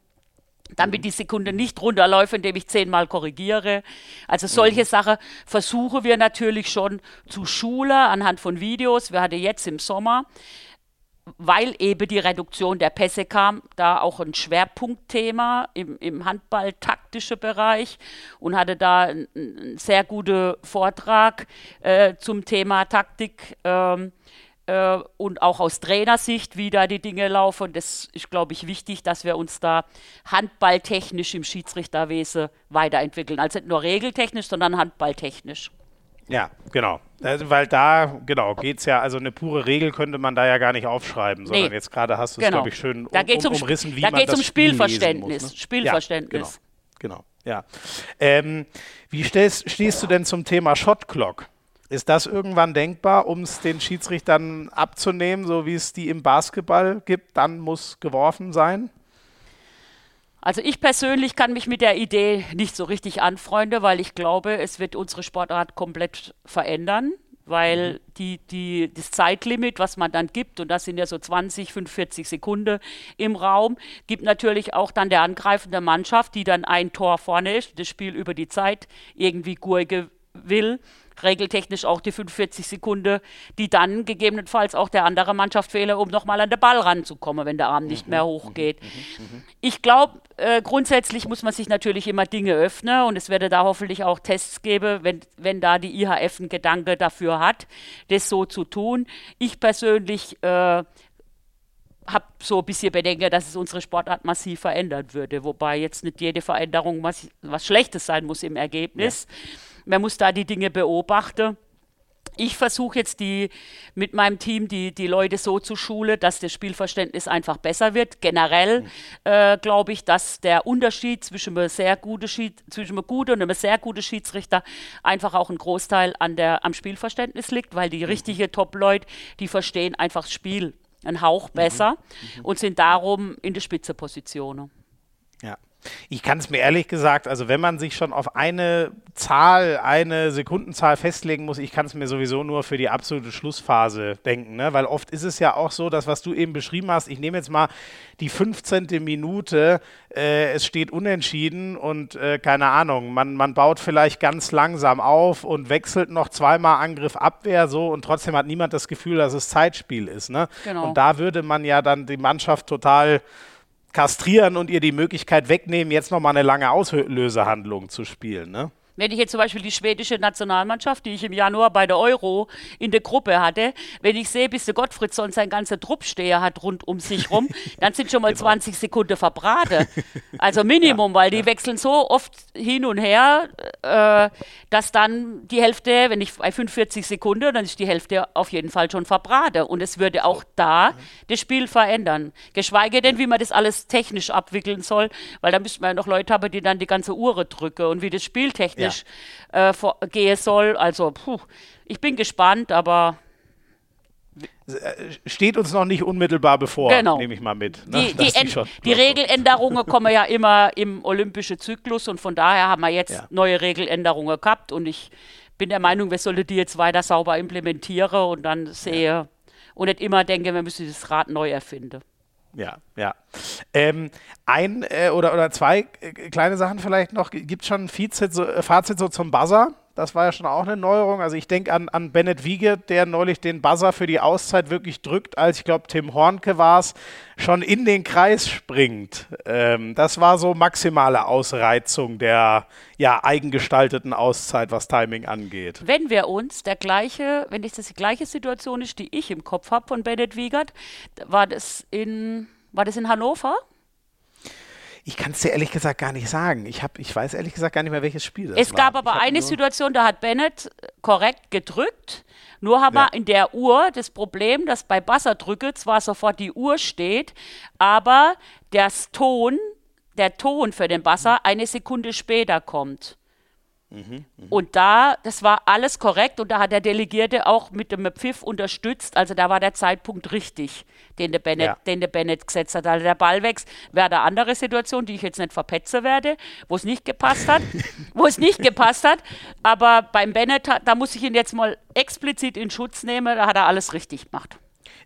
damit die Sekunde nicht runterläuft, indem ich zehnmal korrigiere. Also solche mhm. Sachen versuchen wir natürlich schon zu schulen anhand von Videos. Wir hatten jetzt im Sommer, weil eben die Reduktion der Pässe kam, da auch ein Schwerpunktthema im, im Handball-taktische Bereich und hatte da einen, einen sehr guten Vortrag äh, zum Thema Taktik. Ähm, äh, und auch aus Trainersicht, wie da die Dinge laufen. Das ist, glaube ich, wichtig, dass wir uns da handballtechnisch im Schiedsrichterwesen weiterentwickeln. Also nicht nur regeltechnisch, sondern handballtechnisch. Ja, genau. Also, weil da, genau, geht es ja, also eine pure Regel könnte man da ja gar nicht aufschreiben, sondern nee. jetzt gerade hast du es, genau. glaube ich, schön um, da geht's um, umrissen, wie da man das um Spielverständnis. Muss, ne? Spielverständnis. Ja, genau. genau. Ja. Ähm, wie stehst, stehst du denn zum Thema Shotclock? Ist das irgendwann denkbar, um es den Schiedsrichtern abzunehmen, so wie es die im Basketball gibt? Dann muss geworfen sein? Also ich persönlich kann mich mit der Idee nicht so richtig anfreunden, weil ich glaube, es wird unsere Sportart komplett verändern, weil mhm. die, die, das Zeitlimit, was man dann gibt, und das sind ja so 20, 45 Sekunden im Raum, gibt natürlich auch dann der angreifende Mannschaft, die dann ein Tor vorne ist, das Spiel über die Zeit irgendwie gurge will regeltechnisch auch die 45 Sekunden, die dann gegebenenfalls auch der andere Mannschaft fehlen, um nochmal an den Ball ranzukommen, wenn der Arm nicht mehr mhm, hochgeht. Mhm, mhm, ich glaube, äh, grundsätzlich muss man sich natürlich immer Dinge öffnen und es werde da hoffentlich auch Tests geben, wenn, wenn da die IHF einen Gedanke dafür hat, das so zu tun. Ich persönlich äh, habe so ein bisschen Bedenken, dass es unsere Sportart massiv verändern würde, wobei jetzt nicht jede Veränderung was, was Schlechtes sein muss im Ergebnis. Ja. Man muss da die Dinge beobachten. Ich versuche jetzt die, mit meinem Team die, die Leute so zu schulen, dass das Spielverständnis einfach besser wird. Generell mhm. äh, glaube ich, dass der Unterschied zwischen einem sehr guten Schied, zwischen einem guten und einem sehr guten Schiedsrichter einfach auch ein Großteil an der, am Spielverständnis liegt, weil die mhm. richtigen Top-Leute, die verstehen einfach das Spiel einen Hauch mhm. besser mhm. und sind darum in der Spitzeposition. Ja. Ich kann es mir ehrlich gesagt, also wenn man sich schon auf eine Zahl, eine Sekundenzahl festlegen muss, ich kann es mir sowieso nur für die absolute Schlussphase denken, ne? weil oft ist es ja auch so, dass was du eben beschrieben hast, ich nehme jetzt mal die 15. Minute, äh, es steht unentschieden und äh, keine Ahnung, man, man baut vielleicht ganz langsam auf und wechselt noch zweimal Angriff Abwehr so und trotzdem hat niemand das Gefühl, dass es Zeitspiel ist. Ne? Genau. Und da würde man ja dann die Mannschaft total kastrieren und ihr die Möglichkeit wegnehmen, jetzt nochmal eine lange Auslösehandlung zu spielen. Ne? Wenn ich jetzt zum Beispiel die schwedische Nationalmannschaft, die ich im Januar bei der Euro in der Gruppe hatte, wenn ich sehe, bis der Gottfriedson sein ganzer Truppsteher hat rund um sich rum, (laughs) dann sind schon mal genau. 20 Sekunden verbraten. (laughs) Also Minimum, ja, weil die ja. wechseln so oft hin und her, äh, dass dann die Hälfte, wenn ich bei 45 Sekunden, dann ist die Hälfte auf jeden Fall schon verbraten. Und es würde auch da das Spiel verändern. Geschweige denn, wie man das alles technisch abwickeln soll, weil da müsste man ja noch Leute haben, die dann die ganze Uhr drücken und wie das Spiel technisch ja. äh, vor, gehen soll. Also, puh, ich bin gespannt, aber äh, steht uns noch nicht unmittelbar bevor, genau. nehme ich mal mit. Ne? Die, die, die, die Regeländerungen kommen ja immer im olympischen Zyklus und von daher haben wir jetzt ja. neue Regeländerungen gehabt und ich bin der Meinung, wir sollten die jetzt weiter sauber implementieren und dann sehe ja. und nicht immer denken, wir müssen das Rad neu erfinden. Ja, ja. Ähm, ein äh, oder, oder zwei äh, kleine Sachen vielleicht noch. Gibt schon ein Fazit so, äh, Fazit so zum Buzzer? Das war ja schon auch eine Neuerung. Also ich denke an, an Bennett Wiege, der neulich den Buzzer für die Auszeit wirklich drückt, als ich glaube Tim Hornke war es, schon in den Kreis springt. Ähm, das war so maximale Ausreizung der ja eigengestalteten Auszeit, was Timing angeht. Wenn wir uns der gleiche, wenn das die gleiche Situation ist, die ich im Kopf habe von Bennett Wiegert, war das in war das in Hannover? Ich kann es dir ehrlich gesagt gar nicht sagen. Ich, hab, ich weiß ehrlich gesagt gar nicht mehr, welches Spiel das es war. Es gab aber eine Situation, da hat Bennett korrekt gedrückt. Nur haben ja. wir in der Uhr das Problem, dass bei Buzzerdrücke zwar sofort die Uhr steht, aber der Ton, der Ton für den Buzzer eine Sekunde später kommt. Mhm, mh. Und da, das war alles korrekt und da hat der Delegierte auch mit dem Pfiff unterstützt. Also da war der Zeitpunkt richtig, den der Bennett, ja. den der Bennett gesetzt hat. Also der Ballwechsel wäre eine andere Situation, die ich jetzt nicht verpetze werde, wo es nicht gepasst hat, (laughs) wo es nicht gepasst hat. Aber beim Bennett, da muss ich ihn jetzt mal explizit in Schutz nehmen, da hat er alles richtig gemacht.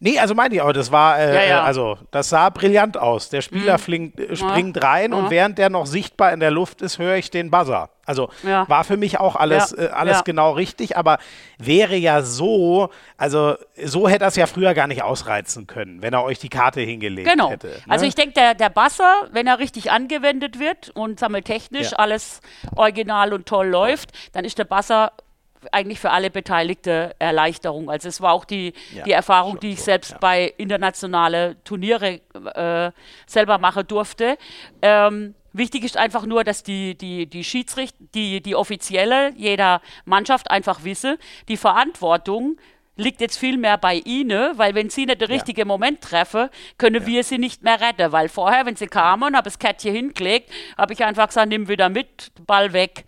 Nee, also meine ich auch, das war, äh, ja, ja. also das sah brillant aus. Der Spieler mhm. flinkt, äh, springt ja. rein und während der noch sichtbar in der Luft ist, höre ich den Buzzer. Also war für mich auch alles, äh, alles genau richtig, aber wäre ja so, also so hätte er es ja früher gar nicht ausreizen können, wenn er euch die Karte hingelegt genau. hätte. Genau. Ne? Also ich denke, der, der Buzzer, wenn er richtig angewendet wird und sammeltechnisch alles original und toll läuft, dann ist der Buzzer eigentlich für alle Beteiligte Erleichterung. Also es war auch die, ja, die Erfahrung, die ich so, selbst ja. bei internationalen Turniere äh, selber machen durfte. Ähm, wichtig ist einfach nur, dass die, die, die Schiedsrichter, die, die Offizielle jeder Mannschaft einfach wissen, die Verantwortung liegt jetzt viel mehr bei ihnen, weil wenn sie nicht den richtigen ja. Moment treffen, können ja. wir sie nicht mehr retten. Weil vorher, wenn sie kamen, habe das Kettchen hingelegt, habe ich einfach gesagt, nimm wieder mit, Ball weg.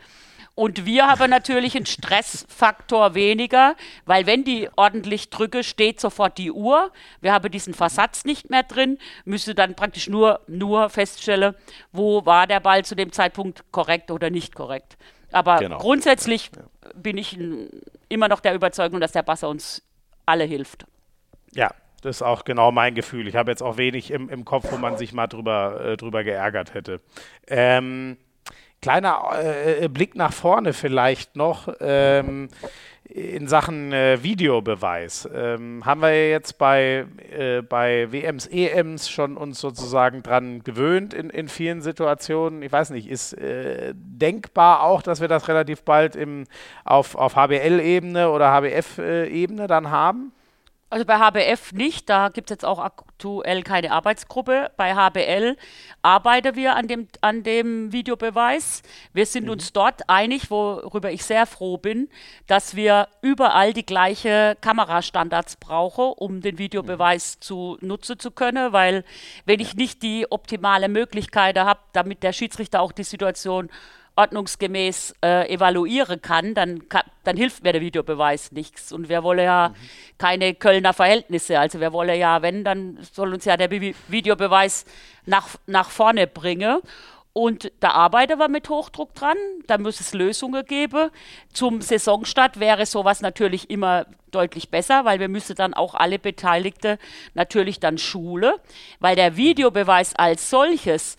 Und wir haben natürlich einen Stressfaktor weniger, weil wenn die ordentlich drücke, steht sofort die Uhr. Wir haben diesen Versatz nicht mehr drin, müsste dann praktisch nur, nur feststellen, wo war der Ball zu dem Zeitpunkt korrekt oder nicht korrekt. Aber genau. grundsätzlich bin ich immer noch der Überzeugung, dass der Basser uns alle hilft. Ja, das ist auch genau mein Gefühl. Ich habe jetzt auch wenig im, im Kopf, wo man sich mal drüber, äh, drüber geärgert hätte. Ähm, Kleiner äh, Blick nach vorne vielleicht noch ähm, in Sachen äh, Videobeweis. Ähm, haben wir jetzt bei, äh, bei WMs, EMs schon uns sozusagen dran gewöhnt in, in vielen Situationen. Ich weiß nicht, ist äh, denkbar auch, dass wir das relativ bald im, auf, auf HBL-Ebene oder HBF-Ebene dann haben? Also bei HBF nicht, da gibt es jetzt auch aktuell keine Arbeitsgruppe. Bei HBL arbeiten wir an dem, an dem Videobeweis. Wir sind mhm. uns dort einig, worüber ich sehr froh bin, dass wir überall die gleichen Kamerastandards brauchen, um den Videobeweis mhm. zu nutzen zu können, weil wenn ich nicht die optimale Möglichkeit habe, damit der Schiedsrichter auch die Situation ordnungsgemäß äh, evaluieren kann, dann, dann hilft mir der Videobeweis nichts. Und wir wollen ja mhm. keine Kölner Verhältnisse. Also wir wollen ja, wenn, dann soll uns ja der Bi Videobeweis nach, nach vorne bringen. Und da arbeiten wir mit Hochdruck dran. Da muss es Lösungen geben. Zum Saisonstart wäre sowas natürlich immer deutlich besser, weil wir müssen dann auch alle Beteiligten natürlich dann schule, weil der Videobeweis als solches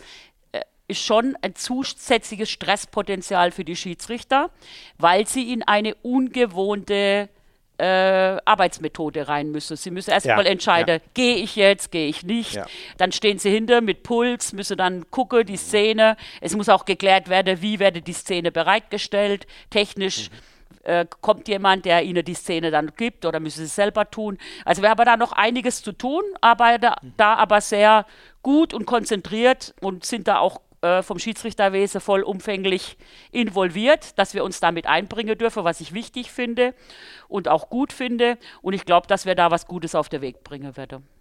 ist schon ein zusätzliches Stresspotenzial für die Schiedsrichter, weil sie in eine ungewohnte äh, Arbeitsmethode rein müssen. Sie müssen erstmal ja, entscheiden, ja. gehe ich jetzt, gehe ich nicht. Ja. Dann stehen sie hinter mit Puls, müssen dann gucken, die Szene. Es muss auch geklärt werden, wie werde die Szene bereitgestellt, technisch. Mhm. Äh, kommt jemand, der ihnen die Szene dann gibt oder müssen sie es selber tun. Also wir haben da noch einiges zu tun, arbeiten mhm. da aber sehr gut und konzentriert und sind da auch äh, vom Schiedsrichterwesen vollumfänglich involviert, dass wir uns damit einbringen dürfen, was ich wichtig finde und auch gut finde. Und ich glaube, dass wir da was Gutes auf den Weg bringen werden.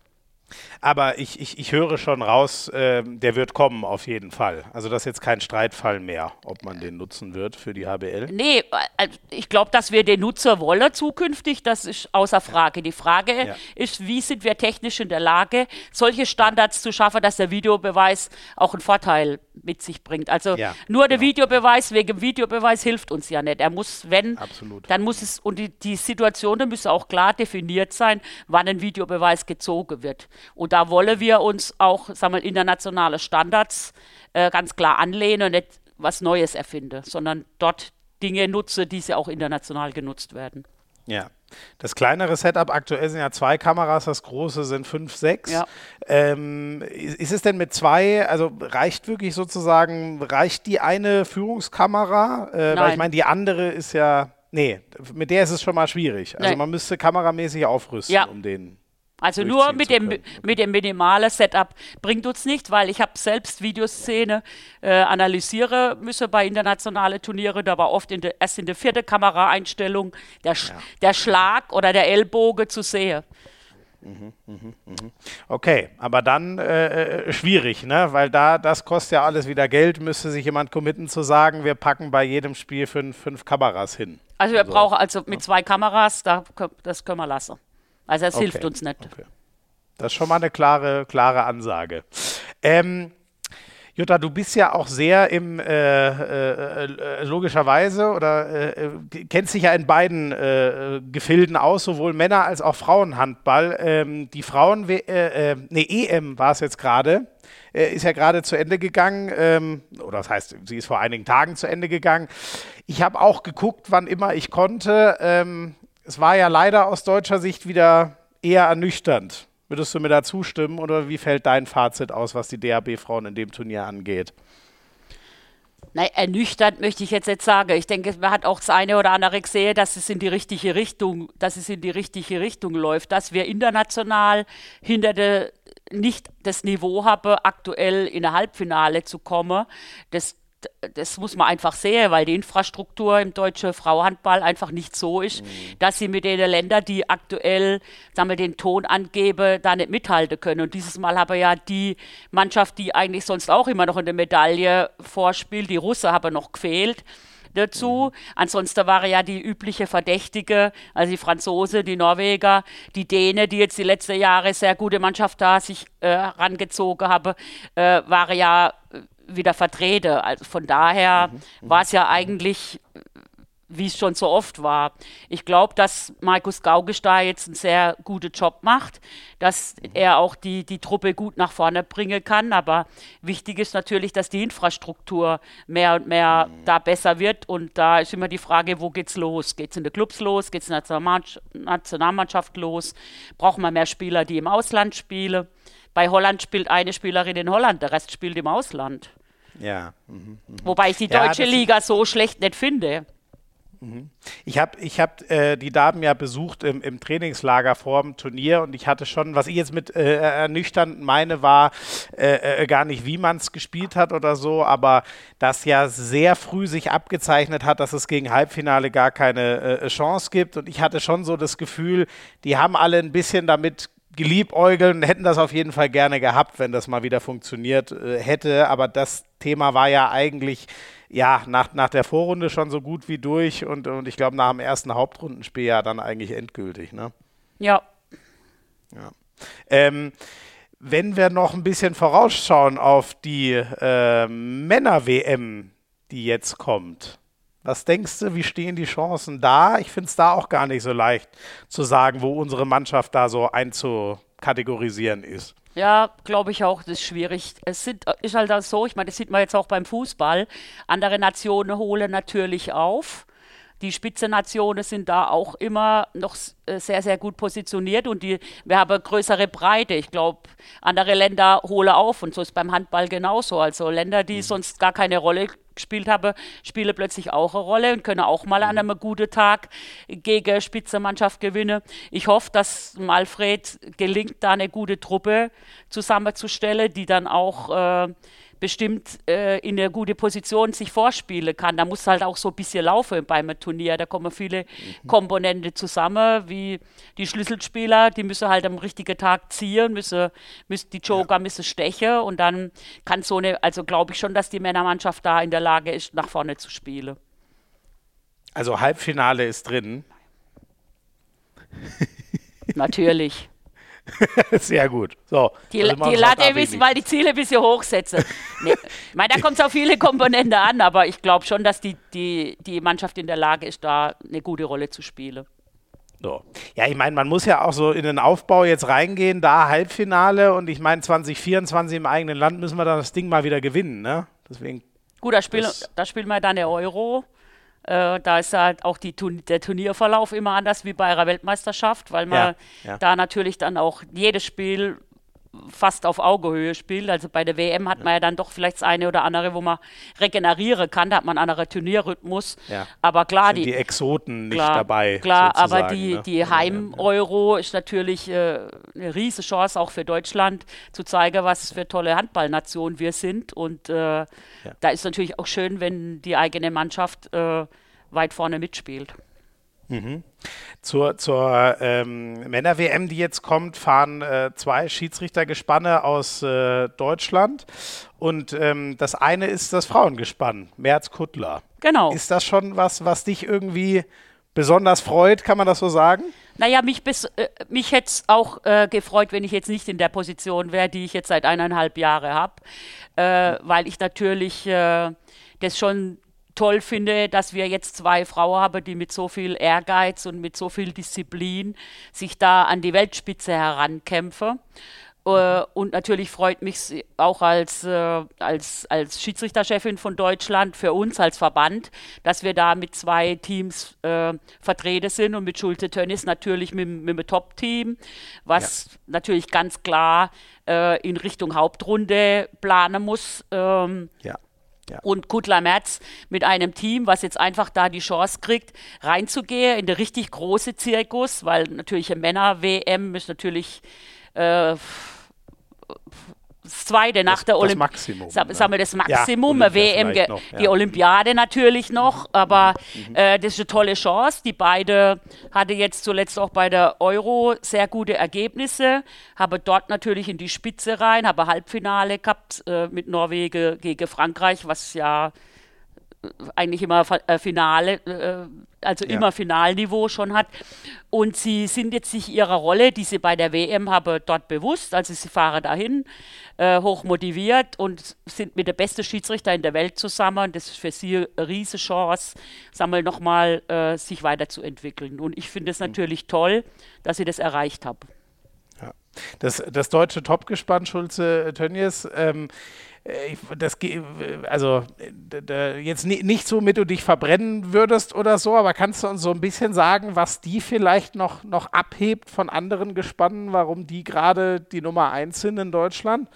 Aber ich, ich, ich höre schon raus, äh, der wird kommen auf jeden Fall. Also das ist jetzt kein Streitfall mehr, ob man den nutzen wird für die HBL. Nee, äh, ich glaube, dass wir den Nutzer wollen zukünftig, das ist außer Frage. Die Frage ja. ist, wie sind wir technisch in der Lage, solche Standards zu schaffen, dass der Videobeweis auch einen Vorteil mit sich bringt. Also ja, nur der genau. Videobeweis wegen Videobeweis hilft uns ja nicht. Er muss, wenn, Absolut. dann muss es, und die, die Situationen müssen auch klar definiert sein, wann ein Videobeweis gezogen wird. Und da wollen wir uns auch, sagen wir, internationale Standards äh, ganz klar anlehnen und nicht was Neues erfinden, sondern dort Dinge nutze, die sie auch international genutzt werden. Ja. Das kleinere Setup aktuell sind ja zwei Kameras, das große sind fünf, sechs. Ja. Ähm, ist, ist es denn mit zwei, also reicht wirklich sozusagen, reicht die eine Führungskamera? Äh, weil ich meine, die andere ist ja, nee, mit der ist es schon mal schwierig. Also Nein. man müsste kameramäßig aufrüsten, Ja. um den. Also nur mit dem, mit dem minimalen Setup bringt uns nicht, weil ich habe selbst Videoszene äh, analysiere müssen bei internationalen Turnieren. Da war oft in der, erst in der vierten Kameraeinstellung der, Sch der Schlag oder der Ellbogen zu sehen. Okay, aber dann äh, äh, schwierig, ne? Weil da, das kostet ja alles wieder Geld, müsste sich jemand committen zu sagen, wir packen bei jedem Spiel fünf, fünf Kameras hin. Also wir brauchen also mit zwei Kameras, da, das können wir lassen. Also das Okay. hilft uns nicht. Okay. Das ist schon mal eine klare, klare Ansage. Ähm, Jutta, du bist ja auch sehr im, äh, äh, äh, logischerweise, oder äh, äh, kennst dich ja in beiden äh, Gefilden aus, sowohl Männer- als auch Frauenhandball. Ähm, die Frauen, äh, nee, EM war es jetzt gerade, ist ja gerade zu Ende gegangen, ähm, oder das heißt, sie ist vor einigen Tagen zu Ende gegangen. Ich habe auch geguckt, wann immer ich konnte. Ähm, es war ja leider aus deutscher Sicht wieder eher ernüchternd. Würdest du mir da zustimmen oder wie fällt dein Fazit aus, was die DAB-Frauen in dem Turnier angeht? Nein, ernüchternd möchte ich jetzt nicht sagen. Ich denke, man hat auch das eine oder andere gesehen, dass es in die richtige Richtung, dass es in die richtige Richtung läuft, dass wir international hinter der nicht das Niveau haben, aktuell in ein Halbfinale zu kommen. Das das muss man einfach sehen, weil die Infrastruktur im deutschen Frauenhandball einfach nicht so ist, dass sie mit den Ländern, die aktuell sagen wir, den Ton angeben, da nicht mithalten können. Und dieses Mal haben ja die Mannschaft, die eigentlich sonst auch immer noch in der Medaille vorspielt, die Russen haben noch gefehlt dazu. Ansonsten waren ja die übliche Verdächtige, also die Franzose, die Norweger, die Dänen, die jetzt die letzten Jahre sehr gute Mannschaft da sich äh, herangezogen haben, äh, waren ja äh, wieder vertreten. Also von daher war es ja eigentlich, wie es schon so oft war. Ich glaube, dass Markus Gaugisch da jetzt einen sehr guten Job macht, dass er auch die, die Truppe gut nach vorne bringen kann. Aber wichtig ist natürlich, dass die Infrastruktur mehr und mehr da besser wird. Und da ist immer die Frage, wo geht's los? Geht's in den Clubs los? Geht's in der Nationalmannschaft- Nationalmannschaft los? Brauchen wir mehr Spieler, die im Ausland spielen? Bei Holland spielt eine Spielerin in Holland, der Rest spielt im Ausland. Ja. mhm. Wobei ich die Ja, deutsche das- Liga so schlecht nicht finde. Ich habe ich hab, äh, die Damen ja besucht im, im Trainingslager vor dem Turnier und ich hatte schon, was ich jetzt mit äh, ernüchternd meine, war äh, äh, gar nicht, wie man es gespielt hat oder so, aber dass ja sehr früh sich abgezeichnet hat, dass es gegen Halbfinale gar keine äh, Chance gibt und ich hatte schon so das Gefühl, die haben alle ein bisschen damit geliebäugeln, hätten das auf jeden Fall gerne gehabt, wenn das mal wieder funktioniert äh, hätte. Aber das Thema war ja eigentlich ja nach, nach der Vorrunde schon so gut wie durch und, und ich glaube nach dem ersten Hauptrundenspiel ja dann eigentlich endgültig. Ne? Ja, Ähm, wenn wir noch ein bisschen vorausschauen auf die äh, Männer-WM, die jetzt kommt, was denkst du, wie stehen die Chancen da? Ich finde es da auch gar nicht so leicht zu sagen, wo unsere Mannschaft da so einzukategorisieren ist. Ja, glaube ich auch, das ist schwierig. Es sind, ist halt auch so, ich meine, das sieht man jetzt auch beim Fußball. Andere Nationen holen natürlich auf. Die Spitzennationen sind da auch immer noch äh, sehr, sehr gut positioniert und die, wir haben größere Breite. Ich glaube, andere Länder holen auf und so ist beim Handball genauso. Also Länder, die sonst gar keine Rolle gespielt haben, spielen plötzlich auch eine Rolle und können auch mal an einem guten Tag gegen Spitzenmannschaft gewinnen. Ich hoffe, dass Alfred gelingt, da eine gute Truppe zusammenzustellen, die dann auch äh, bestimmt äh, in eine gute Position sich vorspielen kann. Da muss halt auch so ein bisschen laufen beim Turnier. Da kommen viele Komponenten zusammen, wie die Schlüsselspieler, die müssen halt am richtigen Tag ziehen, müssen, müssen die Joker müssen stechen und dann kann so eine, also glaube ich schon, dass die Männermannschaft da in der Lage ist, nach vorne zu spielen. Also Halbfinale ist drin. Natürlich. (laughs) Sehr gut. So, Die, wir die Latte wissen, weil die Ziele ein bisschen hochsetzen. nee. Ich meine, da kommt es auf viele Komponenten an, aber ich glaube schon, dass die, die, die Mannschaft in der Lage ist, da eine gute Rolle zu spielen. So. Ja, ich meine, man muss ja auch so in den Aufbau jetzt reingehen, da Halbfinale und ich meine 2024 im eigenen Land müssen wir dann das Ding mal wieder gewinnen, ne? Deswegen, Gut, da spielen, Das- da spielen wir dann der Euro. Äh, da ist halt auch die, der Turnierverlauf immer anders wie bei einer Weltmeisterschaft, weil man Ja, ja. da natürlich dann auch jedes Spiel fast auf Augenhöhe spielt. Also bei der WM hat man ja dann doch vielleicht das eine oder andere, wo man regenerieren kann. Da hat man einen anderen Turnierrhythmus. Ja. Aber klar, Sind die, die Exoten nicht klar, dabei. Klar, aber die, ne? die Heim-Euro ist natürlich äh, eine riesige Chance auch für Deutschland zu zeigen, was für tolle Handballnation wir sind. Und äh, da ist natürlich auch schön, wenn die eigene Mannschaft äh, weit vorne mitspielt. Zur, zur ähm, Männer-WM, die jetzt kommt, fahren äh, zwei Schiedsrichtergespanne aus äh, Deutschland. Und ähm, das eine ist das Frauengespann, Merz Kuttler. Genau. Ist das schon was, was dich irgendwie besonders freut, kann man das so sagen? Naja, mich, bis, äh, mich hätte es auch äh, gefreut, wenn ich jetzt nicht in der Position wäre, die ich jetzt seit eineinhalb Jahren habe, äh, weil ich natürlich äh, das schon toll finde, dass wir jetzt zwei Frauen haben, die mit so viel Ehrgeiz und mit so viel Disziplin sich da an die Weltspitze herankämpfen. Äh, und natürlich freut mich auch als, äh, als, als Schiedsrichterchefin von Deutschland für uns als Verband, dass wir da mit zwei Teams äh, vertreten sind und mit Schulte Tönnies natürlich mit, mit einem Top-Team, was natürlich ganz klar äh, in Richtung Hauptrunde planen muss. Ähm, Ja. Ja. und Kutler Merz mit einem Team, was jetzt einfach da die Chance kriegt, reinzugehen in der richtig große Zirkus, weil natürlich eine Männer-WM ist natürlich äh, das zweite nach Das- der Olympiade. Maximum, Sagen ne? wir das Ja, Maximum, eine WM, noch, ja. die Olympiade natürlich noch, aber Mhm. äh, das ist eine tolle Chance. Die beide hatte jetzt zuletzt auch bei der Euro sehr gute Ergebnisse, habe dort natürlich in die Spitze rein, habe Halbfinale gehabt äh, mit Norwegen gegen Frankreich, was ja eigentlich immer äh, Finale, äh, also Ja. immer Finalniveau schon hat. Und sie sind jetzt sich ihrer Rolle, die sie bei der WM haben, dort bewusst. Also sie fahren dahin, äh, hoch motiviert und sind mit der besten Schiedsrichter in der Welt zusammen. Das ist für sie eine riesige Chance, sammeln nochmal äh, sich weiterzuentwickeln. Und ich finde es natürlich toll, dass sie das erreicht haben. Ja. Das, das deutsche Topgespann Schulze Tönnies, ähm, äh, ich- das ge- also äh, jetzt ni- nicht so mit du dich verbrennen würdest oder so, aber kannst du uns so ein bisschen sagen, was die vielleicht noch, noch abhebt von anderen Gespannen, warum die gerade die Nummer eins sind in Deutschland?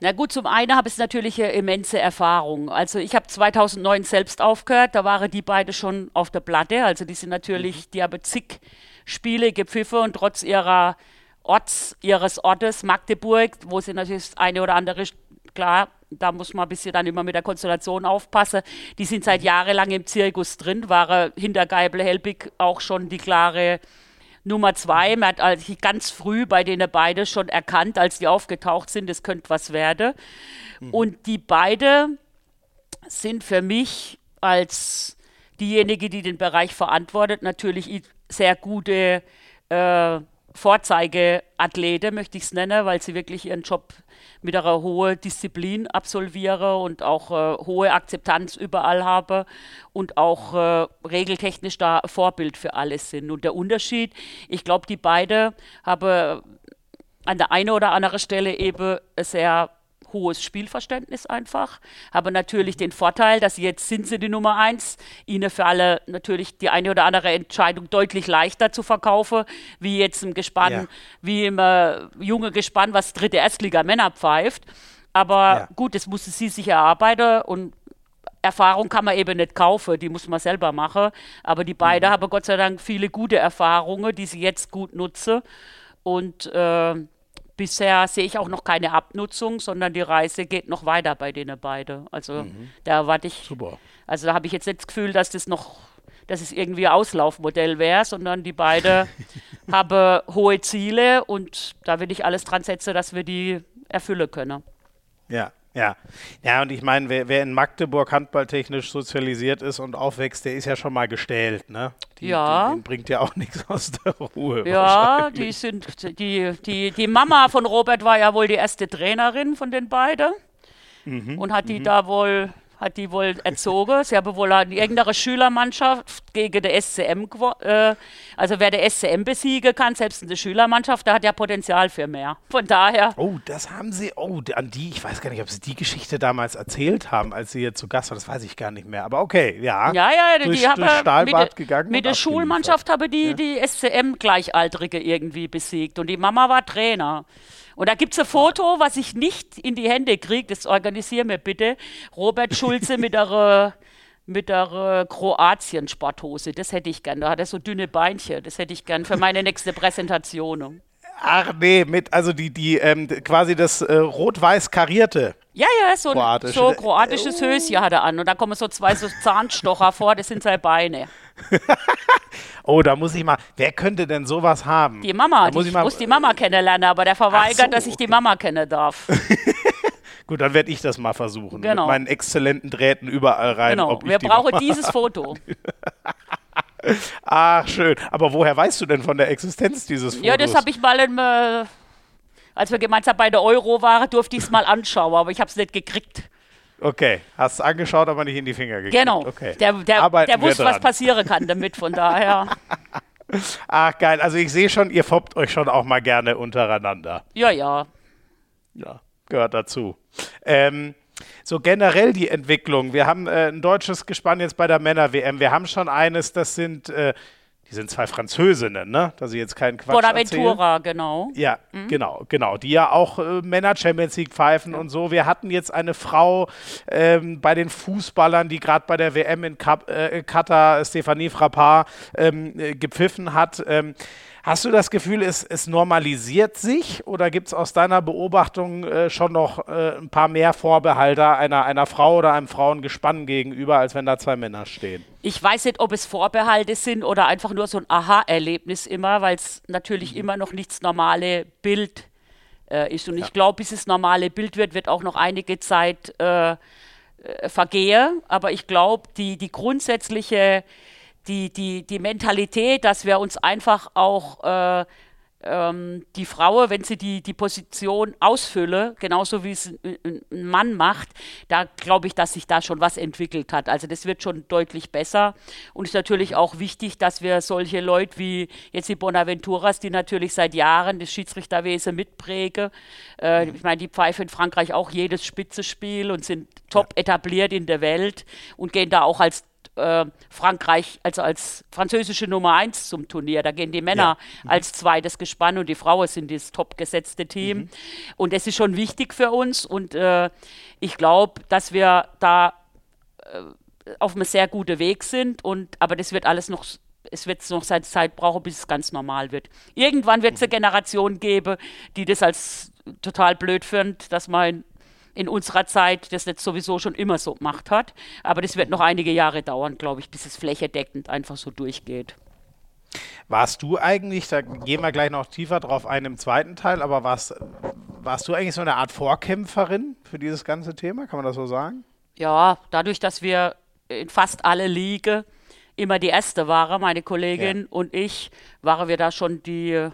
Na gut, zum einen habe ich natürlich eine immense Erfahrung. Also ich habe 2009 selbst aufgehört, da waren die beide schon auf der Platte. Also die sind natürlich, die haben zig Spiele gepfiffen und trotz ihrer Orts, ihres Ortes Magdeburg, wo sie natürlich das eine oder andere, klar, da muss man ein bisschen dann immer mit der Konstellation aufpassen. Die sind seit jahrelang im Zirkus drin, waren hinter Geibel Helbig auch schon die klare Nummer zwei, man hat also ganz früh bei denen beide schon erkannt, als die aufgetaucht sind, es könnte was werden. Und die beide sind für mich als diejenige, die den Bereich verantwortet, natürlich sehr gute äh, Vorzeigeathlete, möchte ich es nennen, weil sie wirklich ihren Job mit einer hohen Disziplin absolvieren und auch äh, hohe Akzeptanz überall haben und auch äh, regeltechnisch da Vorbild für alles sind. Und der Unterschied, ich glaube, die beide haben an der einen oder anderen Stelle eben sehr hohes Spielverständnis einfach. Haben natürlich den Vorteil, dass jetzt sind sie die Nummer eins, ihnen für alle natürlich die eine oder andere Entscheidung deutlich leichter zu verkaufen, wie jetzt im Gespann, Ja. wie im äh, junge Gespann, was dritte Erstliga Männer pfeift. Aber Ja. gut, das musste sie sich erarbeiten und Erfahrung kann man eben nicht kaufen, die muss man selber machen. Aber die beiden haben Gott sei Dank viele gute Erfahrungen, die sie jetzt gut nutzen. Und äh, bisher sehe ich auch noch keine Abnutzung, sondern die Reise geht noch weiter bei denen beide. Also da erwarte ich, Super. also da habe ich jetzt nicht das Gefühl, dass das noch, dass es irgendwie ein Auslaufmodell wäre, sondern die beide (laughs) haben hohe Ziele und da will ich alles dran setzen, dass wir die erfüllen können. Ja, ja. Ja, und ich meine, wer, wer in Magdeburg handballtechnisch sozialisiert ist und aufwächst, der ist ja schon mal gestählt, ne? Die, Ja. Die, den bringt ja auch (laughs) nichts aus der Ruhe. Ja, die sind die, die, die Mama von Robert war ja wohl die erste Trainerin von den beiden und hat die da wohl hat die wohl erzogen. Sie haben wohl in irgendeiner Schülermannschaft gegen der SCM, äh, also wer der SCM besiegen kann, selbst in der Schülermannschaft, da hat ja Potenzial für mehr. Von daher. Oh, das haben sie, oh, an die, ich weiß gar nicht, ob sie die Geschichte damals erzählt haben, als sie hier zu Gast war, das weiß ich gar nicht mehr. Aber okay, ja. Ja, ja, durch, die haben mit, gegangen mit der Schulmannschaft habe die, ja. die SCM-Gleichaltrige irgendwie besiegt und die Mama war Trainer. Und da gibt es ein Foto, was ich nicht in die Hände kriege, das organisier mir bitte. Robert Schulze mit der, mit der Kroatien-Sporthose, das hätte ich gern. Da hat er so dünne Beinchen, das hätte ich gern für meine nächste Präsentation. Ach nee, mit, also die, die, ähm, quasi das äh, rot-weiß karierte. Ja, ja, so ein so kroatisches oh. Höschen hat er an. Und da kommen so zwei so Zahnstocher vor, das sind seine Beine. (laughs) oh, da muss ich mal. Wer könnte denn sowas haben? Die Mama. muss ich, ich muss die Mama kennenlernen, aber der verweigert, so, dass ich okay. die Mama kennen darf. (laughs) Gut, dann werde ich das mal versuchen. Genau. Mit meinen exzellenten Drähten überall rein. Genau. Wir brauchen dieses (laughs) Foto. Ach, schön. Aber woher weißt du denn von der Existenz dieses Fotos? Ja, das habe ich mal im, äh, als wir gemeinsam bei der Euro waren, durfte ich es mal anschauen, aber ich habe es nicht gekriegt. Okay, hast es angeschaut, aber nicht in die Finger gekriegt. Genau, okay. der, der, der wusste, was passieren kann damit, von daher. (laughs) Ach geil, also ich sehe schon, ihr foppt euch schon auch mal gerne untereinander. Ja, ja. Ja, gehört dazu. Ähm, so generell die Entwicklung. Wir haben äh, ein deutsches Gespann jetzt bei der Männer-WM. Wir haben schon eines, das sind äh, die sind zwei Französinnen, ne? Dass ich jetzt keinen Quatsch Bonaventura, erzähle. genau. Ja, mhm. genau, genau. Die ja auch äh, Männer Champions League pfeifen ja. und so. Wir hatten jetzt eine Frau ähm, bei den Fußballern, die gerade bei der WM in Kap äh, Katar, Stephanie Frappard, ähm, äh, gepfiffen hat. Ähm, Hast du das Gefühl, es, es normalisiert sich oder gibt es aus deiner Beobachtung äh, schon noch äh, ein paar mehr Vorbehalte einer, einer Frau oder einem Frauengespann gegenüber, als wenn da zwei Männer stehen? Ich weiß nicht, ob es Vorbehalte sind oder einfach nur so ein Aha-Erlebnis immer, weil es natürlich mhm. immer noch nichts normale Bild äh, ist. Und ja. ich glaube, bis es normale Bild wird, wird auch noch einige Zeit äh, äh, vergehen. Aber ich glaube, die, die grundsätzliche die, die, die Mentalität, dass wir uns einfach auch äh, ähm, die Frau, wenn sie die, die Position ausfülle, genauso wie es ein, ein Mann macht, da glaube ich, dass sich da schon was entwickelt hat. Also das wird schon deutlich besser. Und es ist natürlich auch wichtig, dass wir solche Leute wie jetzt die Bonaventuras, die natürlich seit Jahren das Schiedsrichterwesen mitprägen. Äh, ich meine, die pfeifen in Frankreich auch jedes Spitzespiel und sind top etabliert in der Welt und gehen da auch als äh, Frankreich, also als französische Nummer eins zum Turnier. Da gehen die Männer ja. mhm. als zweites Gespann und die Frauen sind das top gesetzte Team. Mhm. Und das ist schon wichtig für uns und äh, ich glaube, dass wir da äh, auf einem sehr guten Weg sind und aber das wird alles noch es wird noch seine Zeit brauchen, bis es ganz normal wird. Irgendwann wird es eine mhm. Generation geben, die das als total blöd findet, dass man in unserer Zeit das jetzt sowieso schon immer so gemacht hat. Aber das wird noch einige Jahre dauern, glaube ich, bis es flächendeckend einfach so durchgeht. Warst du eigentlich, da gehen wir gleich noch tiefer drauf ein im zweiten Teil, aber warst, warst du eigentlich so eine Art Vorkämpferin für dieses ganze Thema? Kann man das so sagen? Ja, dadurch, dass wir in fast alle Ligen immer die erste waren, meine Kollegin ja. und ich, waren wir da schon die,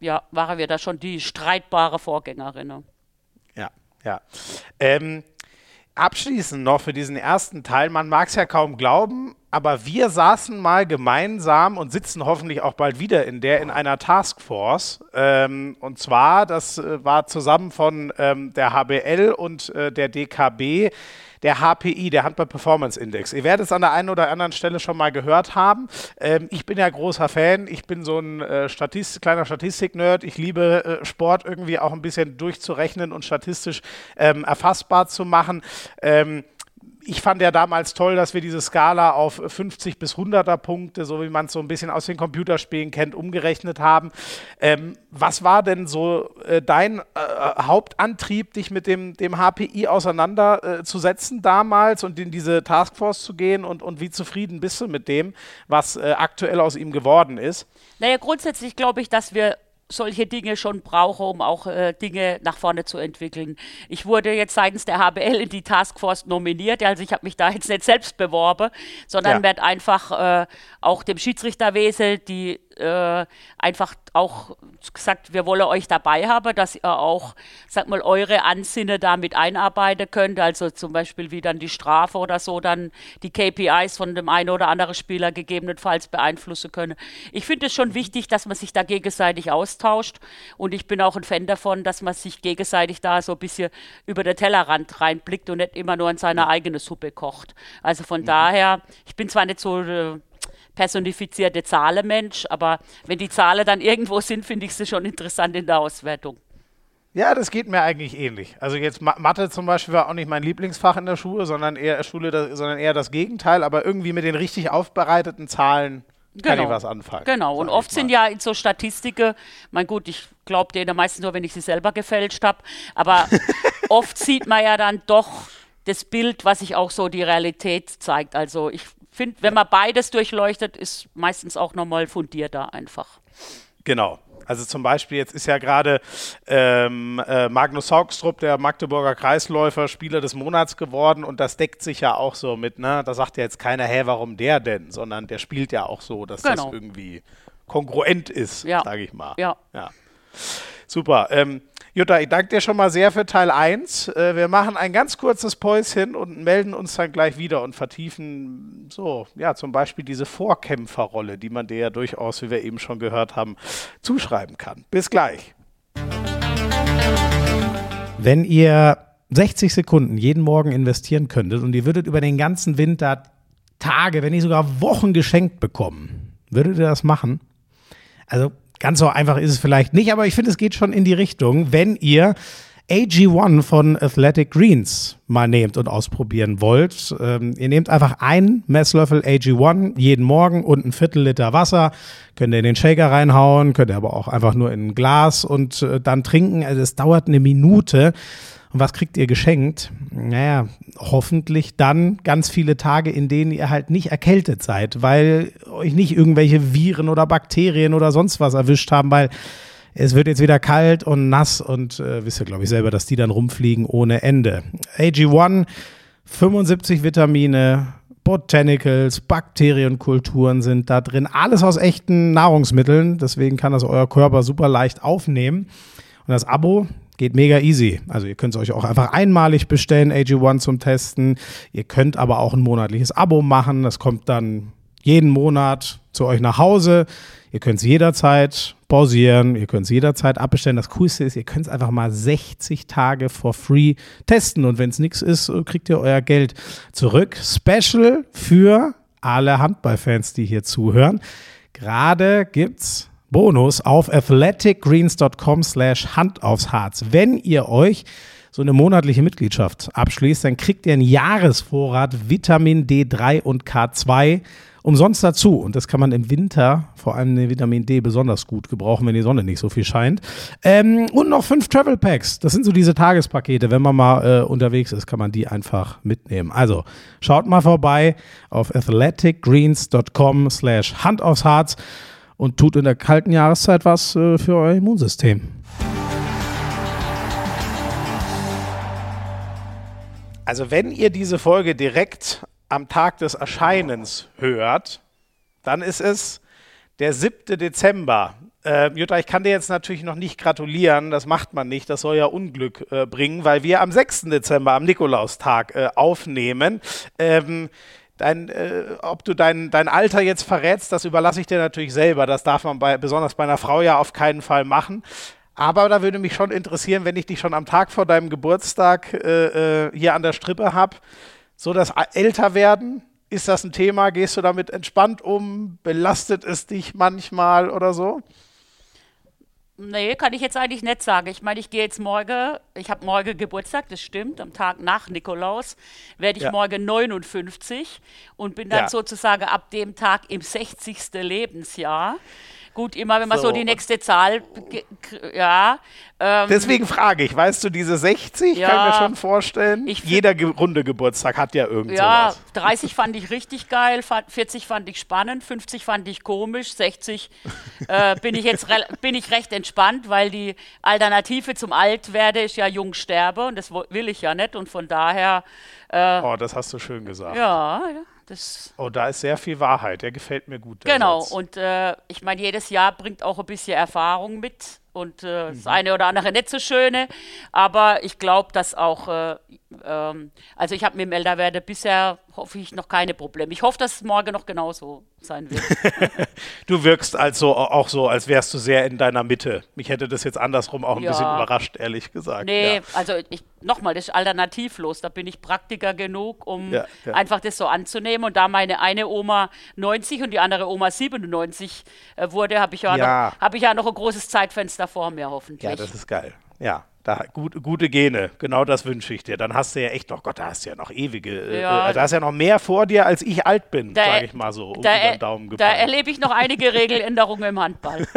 ja, waren wir da schon die streitbare Vorgängerin. Ja. Ähm, abschließend noch für diesen ersten Teil, man mag es ja kaum glauben, aber wir saßen mal gemeinsam und sitzen hoffentlich auch bald wieder in der in einer Taskforce. Ähm, und zwar, das äh, war zusammen von ähm, der HBL und äh, der DKB der HPI, der Handball Performance Index. Ihr werdet es an der einen oder anderen Stelle schon mal gehört haben. Ähm, ich bin ja großer Fan. Ich bin so ein äh, Statist kleiner Statistik-Nerd. Ich liebe äh, Sport irgendwie auch ein bisschen durchzurechnen und statistisch ähm, erfassbar zu machen. Ähm, ich fand ja damals toll, dass wir diese Skala auf 50 bis 100er Punkte, so wie man es so ein bisschen aus den Computerspielen kennt, umgerechnet haben. Ähm, was war denn so äh, dein äh, Hauptantrieb, dich mit dem, dem HPI auseinanderzusetzen äh, damals und in diese Taskforce zu gehen und, und wie zufrieden bist du mit dem, was äh, aktuell aus ihm geworden ist? Naja, grundsätzlich glaube ich, dass wir solche Dinge schon brauche, um auch äh, Dinge nach vorne zu entwickeln. Ich wurde jetzt seitens der HBL in die Taskforce nominiert, also ich habe mich da jetzt nicht selbst beworben, sondern ja. werde einfach äh, auch dem Schiedsrichterwesen die äh, einfach auch gesagt, wir wollen euch dabei haben, dass ihr auch, sag mal, eure Ansinne damit einarbeiten könnt. Also zum Beispiel wie dann die Strafe oder so, dann die KPIs von dem einen oder anderen Spieler gegebenenfalls beeinflussen können. Ich finde es schon wichtig, dass man sich da gegenseitig austauscht. Und ich bin auch ein Fan davon, dass man sich gegenseitig da so ein bisschen über den Tellerrand reinblickt und nicht immer nur in seine eigene Suppe kocht. Also von mhm. daher, ich bin zwar nicht so personifizierte Zahlenmensch, aber wenn die Zahlen dann irgendwo sind, finde ich sie schon interessant in der Auswertung. Ja, das geht mir eigentlich ähnlich. Also jetzt Mathe zum Beispiel war auch nicht mein Lieblingsfach in der Schule, sondern eher Schule, sondern eher das Gegenteil. Aber irgendwie mit den richtig aufbereiteten Zahlen kann genau. ich was anfangen. Genau. Und oft sind ja in so Statistiken, mein gut, ich glaube denen meistens nur, wenn ich sie selber gefälscht habe, aber (laughs) oft sieht man ja dann doch das Bild, was sich auch so die Realität zeigt. Also ich finde, wenn man beides durchleuchtet, ist meistens auch nochmal fundierter einfach. Genau. Also zum Beispiel, jetzt ist ja gerade ähm, äh, Magnus Haugstrup, der Magdeburger Kreisläufer, Spieler des Monats geworden und das deckt sich ja auch so mit, ne? Da sagt ja jetzt keiner, hä, warum der denn? Sondern der spielt ja auch so, dass genau. das irgendwie kongruent ist, ja. sage ich mal. Ja. ja. Super. Ähm, Jutta, ich danke dir schon mal sehr für Teil 1. Äh, wir machen ein ganz kurzes Päuschen und melden uns dann gleich wieder und vertiefen so, ja, zum Beispiel diese Vorkämpferrolle, die man dir ja durchaus, wie wir eben schon gehört haben, zuschreiben kann. Bis gleich. Wenn ihr 60 Sekunden jeden Morgen investieren könntet und ihr würdet über den ganzen Winter Tage, wenn nicht sogar Wochen geschenkt bekommen, würdet ihr das machen? Also Ganz so einfach ist es vielleicht nicht, aber ich finde, es geht schon in die Richtung, wenn ihr AG1 von Athletic Greens mal nehmt und ausprobieren wollt. Ähm, ihr nehmt einfach einen Messlöffel AG1 jeden Morgen und ein Viertel Liter Wasser. Könnt ihr in den Shaker reinhauen, könnt ihr aber auch einfach nur in ein Glas und äh, dann trinken. Also es dauert eine Minute. Und was kriegt ihr geschenkt? Naja, hoffentlich dann ganz viele Tage, in denen ihr halt nicht erkältet seid, weil euch nicht irgendwelche Viren oder Bakterien oder sonst was erwischt haben, weil es wird jetzt wieder kalt und nass und äh, wisst ihr, glaube ich, selber, dass die dann rumfliegen ohne Ende. AG1, 75 Vitamine, Botanicals, Bakterienkulturen sind da drin. Alles aus echten Nahrungsmitteln. Deswegen kann das euer Körper super leicht aufnehmen. Und das Abo Geht mega easy. Also ihr könnt es euch auch einfach einmalig bestellen, AG1 zum Testen. Ihr könnt aber auch ein monatliches Abo machen. Das kommt dann jeden Monat zu euch nach Hause. Ihr könnt es jederzeit pausieren, ihr könnt es jederzeit abbestellen. Das Coolste ist, ihr könnt es einfach mal 60 Tage for free testen und wenn es nichts ist, kriegt ihr euer Geld zurück. Special für alle Handballfans, die hier zuhören. Gerade gibt's Bonus auf athleticgreens.com slash Hand aufs Harz. Wenn ihr euch so eine monatliche Mitgliedschaft abschließt, dann kriegt ihr einen Jahresvorrat Vitamin D3 und K2 umsonst dazu. Und das kann man im Winter, vor allem den Vitamin D, besonders gut gebrauchen, wenn die Sonne nicht so viel scheint. Ähm, und noch fünf Travel Packs. Das sind so diese Tagespakete. Wenn man mal äh, unterwegs ist, kann man die einfach mitnehmen. Also schaut mal vorbei auf athleticgreens.com slash Hand aufs Harz und tut in der kalten Jahreszeit was äh, für euer Immunsystem. Also wenn ihr diese Folge direkt am Tag des Erscheinens hört, dann ist es der 7. Dezember. Äh, Jutta, ich kann dir jetzt natürlich noch nicht gratulieren, das macht man nicht, das soll ja Unglück äh, bringen, weil wir am 6. Dezember, am Nikolaustag, äh, aufnehmen. Ähm, dein, äh, ob du dein, dein Alter jetzt verrätst, das überlasse ich dir natürlich selber. Das darf man bei, besonders bei einer Frau ja auf keinen Fall machen. Aber da würde mich schon interessieren, wenn ich dich schon am Tag vor deinem Geburtstag äh, äh hier an der Strippe habe, so das Älterwerden, ist das ein Thema? Gehst du damit entspannt um? Belastet es dich manchmal oder so? Nee, kann ich jetzt eigentlich nicht sagen. Ich meine, ich gehe jetzt morgen, ich habe morgen Geburtstag, das stimmt, am Tag nach Nikolaus werde ich ja. morgen 59 und bin dann ja. sozusagen ab dem Tag im 60. Lebensjahr. Gut, immer wenn man so, so die nächste Zahl, ja. Ähm, Deswegen frage ich, weißt du, diese 60 ja, kann ich mir schon vorstellen. Jeder ge runde Geburtstag hat ja irgendwas. Ja, sowas. 30 fand ich richtig geil, 40 fand ich spannend, 50 fand ich komisch, 60 äh, bin ich jetzt bin ich recht entspannt, weil die Alternative zum Altwerde ist ja jung sterbe und das will ich ja nicht und von daher. Äh, oh, das hast du schön gesagt. Ja, Das oh, da ist sehr viel Wahrheit. Der gefällt mir gut. genau. Satz. Und äh, ich meine, jedes Jahr bringt auch ein bisschen Erfahrung mit und äh, Mhm. das eine oder andere nicht so schöne. Aber ich glaube, dass auch, äh, ähm, also ich habe mit dem Älterwerden bisher, hoffe ich, noch keine Probleme. Ich hoffe, dass es morgen noch genauso sein wird. (laughs) Du wirkst also auch so, als wärst du sehr in deiner Mitte. Mich hätte das jetzt andersrum auch ein Ja. bisschen überrascht, ehrlich gesagt. Nee, Ja. also ich, nochmal, das ist alternativlos. Da bin ich Praktiker genug, um Ja, einfach das so anzunehmen. Und da meine eine Oma 90 und die andere Oma 97 äh, wurde, habe ich, ja Ja. Noch, hab ich ja noch ein großes Zeitfenster vor mir, hoffentlich. Ja, das ist geil. Ja, da, gut, gute Gene, genau das wünsche ich dir. Dann hast du ja echt noch, Gott, da hast du ja noch ewige, äh, Ja. äh, da hast du ja noch mehr vor dir, als ich alt bin, sage ich mal so, um da, er- Daumen da erlebe ich noch einige (laughs) Regeländerungen im Handball. (laughs)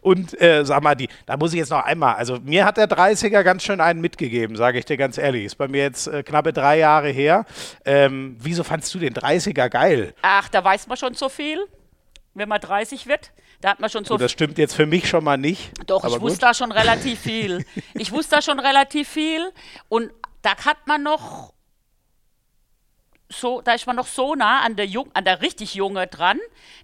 Und äh, sag mal, die, da muss ich jetzt noch einmal, also mir hat der 30er ganz schön einen mitgegeben, sage ich dir ganz ehrlich. Ist bei mir jetzt äh, knappe drei Jahre her. Ähm, wieso fandst du den 30er geil? Ach, da weiß man schon so viel, wenn man 30 wird. Da hat man schon so Oh, das stimmt jetzt für mich schon mal nicht. Doch, ich wusste gut. da schon relativ viel. (laughs) Ich wusste da schon relativ viel. Und da hat man noch so, da ist man noch so nah an der, Jung, an der richtig Junge dran,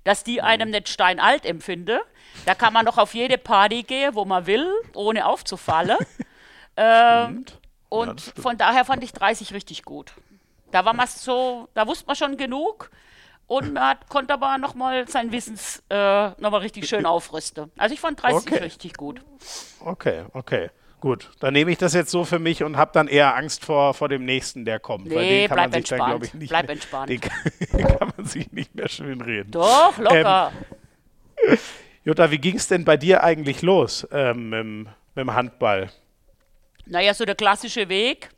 dass die Mhm. einem nicht steinalt empfinde. Da kann man noch auf jede Party gehen, wo man will, ohne aufzufallen. (laughs) ähm, und stimmt. von daher fand ich 30 richtig gut. Da war man so, da wusste man schon genug und man hat, konnte aber nochmal sein Wissens äh, nochmal richtig schön aufrüsten. Also ich fand 30 Okay. richtig gut. Okay, okay. Gut, dann nehme ich das jetzt so für mich und habe dann eher Angst vor, vor dem nächsten, der kommt. weil Nee, den kann bleib man sich dann, entspannt. glaube ich, nicht Bleib mehr, entspannt. Den kann, (laughs) kann man sich nicht mehr schön reden. Doch, locker. (laughs) Jutta, wie ging es denn bei dir eigentlich los ähm, mit, dem- mit dem Handball? Naja, so der klassische Weg.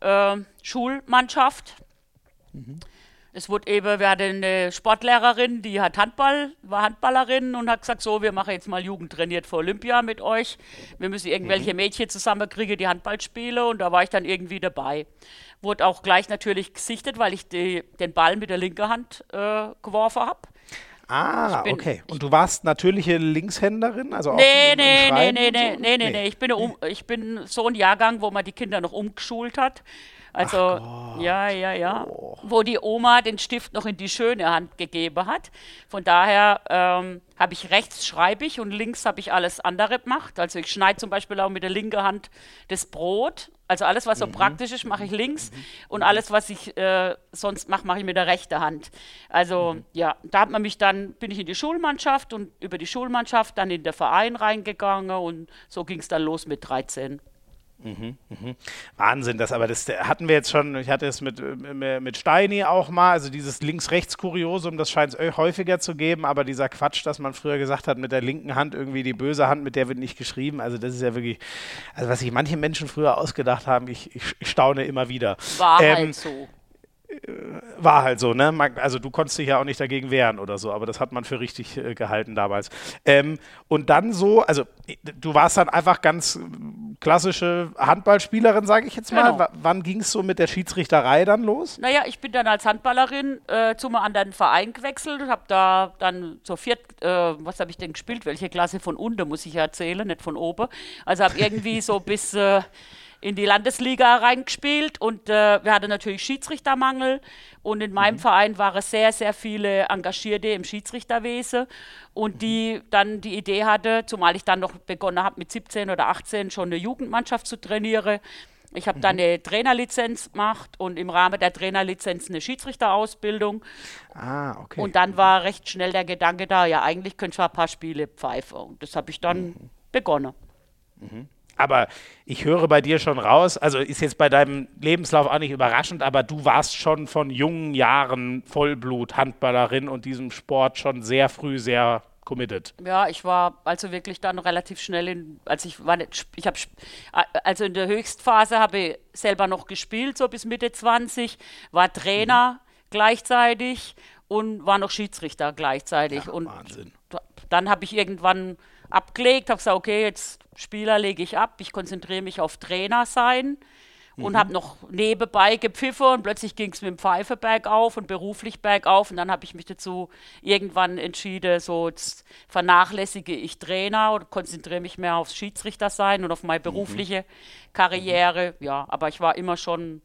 Äh, Schulmannschaft. Es wurde eben, wir hatten eine Sportlehrerin, die hat Handball, war Handballerin und hat gesagt, so, wir machen jetzt mal Jugend trainiert für Olympia mit euch. Wir müssen irgendwelche Mädchen zusammenkriegen, die Handball spielen und da war ich dann irgendwie dabei. Wurde auch gleich natürlich gesichtet, weil ich die, den Ball mit der linken Hand äh, geworfen habe. Ah, bin- okay. Und du warst natürliche Linkshänderin? Also auch Nee, im nee, nee, nee, und nee, so? nee, nee, nee. Ich bin, um, ich bin so ein Jahrgang, wo man die Kinder noch umgeschult hat. Also, ja, ja, ja. Oh. Wo die Oma den Stift noch in die schöne Hand gegeben hat. Von daher ähm, habe ich rechts schreibe ich und links habe ich alles andere gemacht. Also ich schneide zum Beispiel auch mit der linken Hand das Brot. Also alles, Mhm. was so praktisch ist, mache ich links. Und alles, was ich äh, sonst mache, mache ich mit der rechten Hand. Also Mhm. ja, da hat man mich dann, bin ich in die Schulmannschaft und über die Schulmannschaft dann in den Verein reingegangen und so ging es dann los mit 13. Wahnsinn, das aber das hatten wir jetzt schon, ich hatte es mit, äh, mit Steini auch mal, also dieses Links-Rechts-Kuriosum, das scheint es häufiger zu geben, aber dieser Quatsch, dass man früher gesagt hat, mit der linken Hand irgendwie die böse Hand, mit der wird nicht geschrieben, also das ist ja wirklich, also was sich manche Menschen früher ausgedacht haben, ich, ich, ich staune immer wieder. War Ähm, halt so. War halt so, ne? Also du konntest dich ja auch nicht dagegen wehren oder so, aber das hat man für richtig äh, gehalten damals. Ähm, und dann so, also äh, du warst dann einfach ganz äh, klassische Handballspielerin, sage ich jetzt mal. Genau. Wann ging es so mit der Schiedsrichterei dann los? Naja, ich bin dann als Handballerin äh, zu einem anderen Verein gewechselt und habe da dann zur viert, äh, was habe ich denn gespielt? Welche Klasse von unten muss ich ja erzählen, nicht von oben. Also habe irgendwie so bis äh, in die Landesliga reingespielt und äh, wir hatten natürlich Schiedsrichtermangel und in meinem Verein waren sehr, sehr viele Engagierte im Schiedsrichterwesen und die dann die Idee hatte, zumal ich dann noch begonnen habe mit 17 oder 18 schon eine Jugendmannschaft zu trainieren, ich habe dann eine Trainerlizenz gemacht und im Rahmen der Trainerlizenz eine Schiedsrichterausbildung. Ah, okay. Und dann war recht schnell der Gedanke da, ja, eigentlich könnte ich ein paar Spiele pfeifen. Und das habe ich dann begonnen. Aber ich höre bei dir schon raus, also ist jetzt bei deinem Lebenslauf auch nicht überraschend, aber du warst schon von jungen Jahren Vollblut-Handballerin und diesem Sport schon sehr früh sehr committed. Ja, ich war also wirklich dann relativ schnell in, als ich war nicht, ich habe also in der Höchstphase habe ich selber noch gespielt, so bis Mitte 20, war Trainer gleichzeitig und war noch Schiedsrichter gleichzeitig. und Wahnsinn. da- dann habe ich irgendwann abgelegt, habe gesagt, okay, jetzt Spieler lege ich ab, ich konzentriere mich auf Trainer sein und habe noch nebenbei gepfiffen und plötzlich ging es mit dem Pfeife bergauf und beruflich bergauf und dann habe ich mich dazu irgendwann entschieden, so jetzt vernachlässige ich Trainer und konzentriere mich mehr aufs Schiedsrichter sein und auf meine berufliche Karriere. Ja, aber ich war immer schon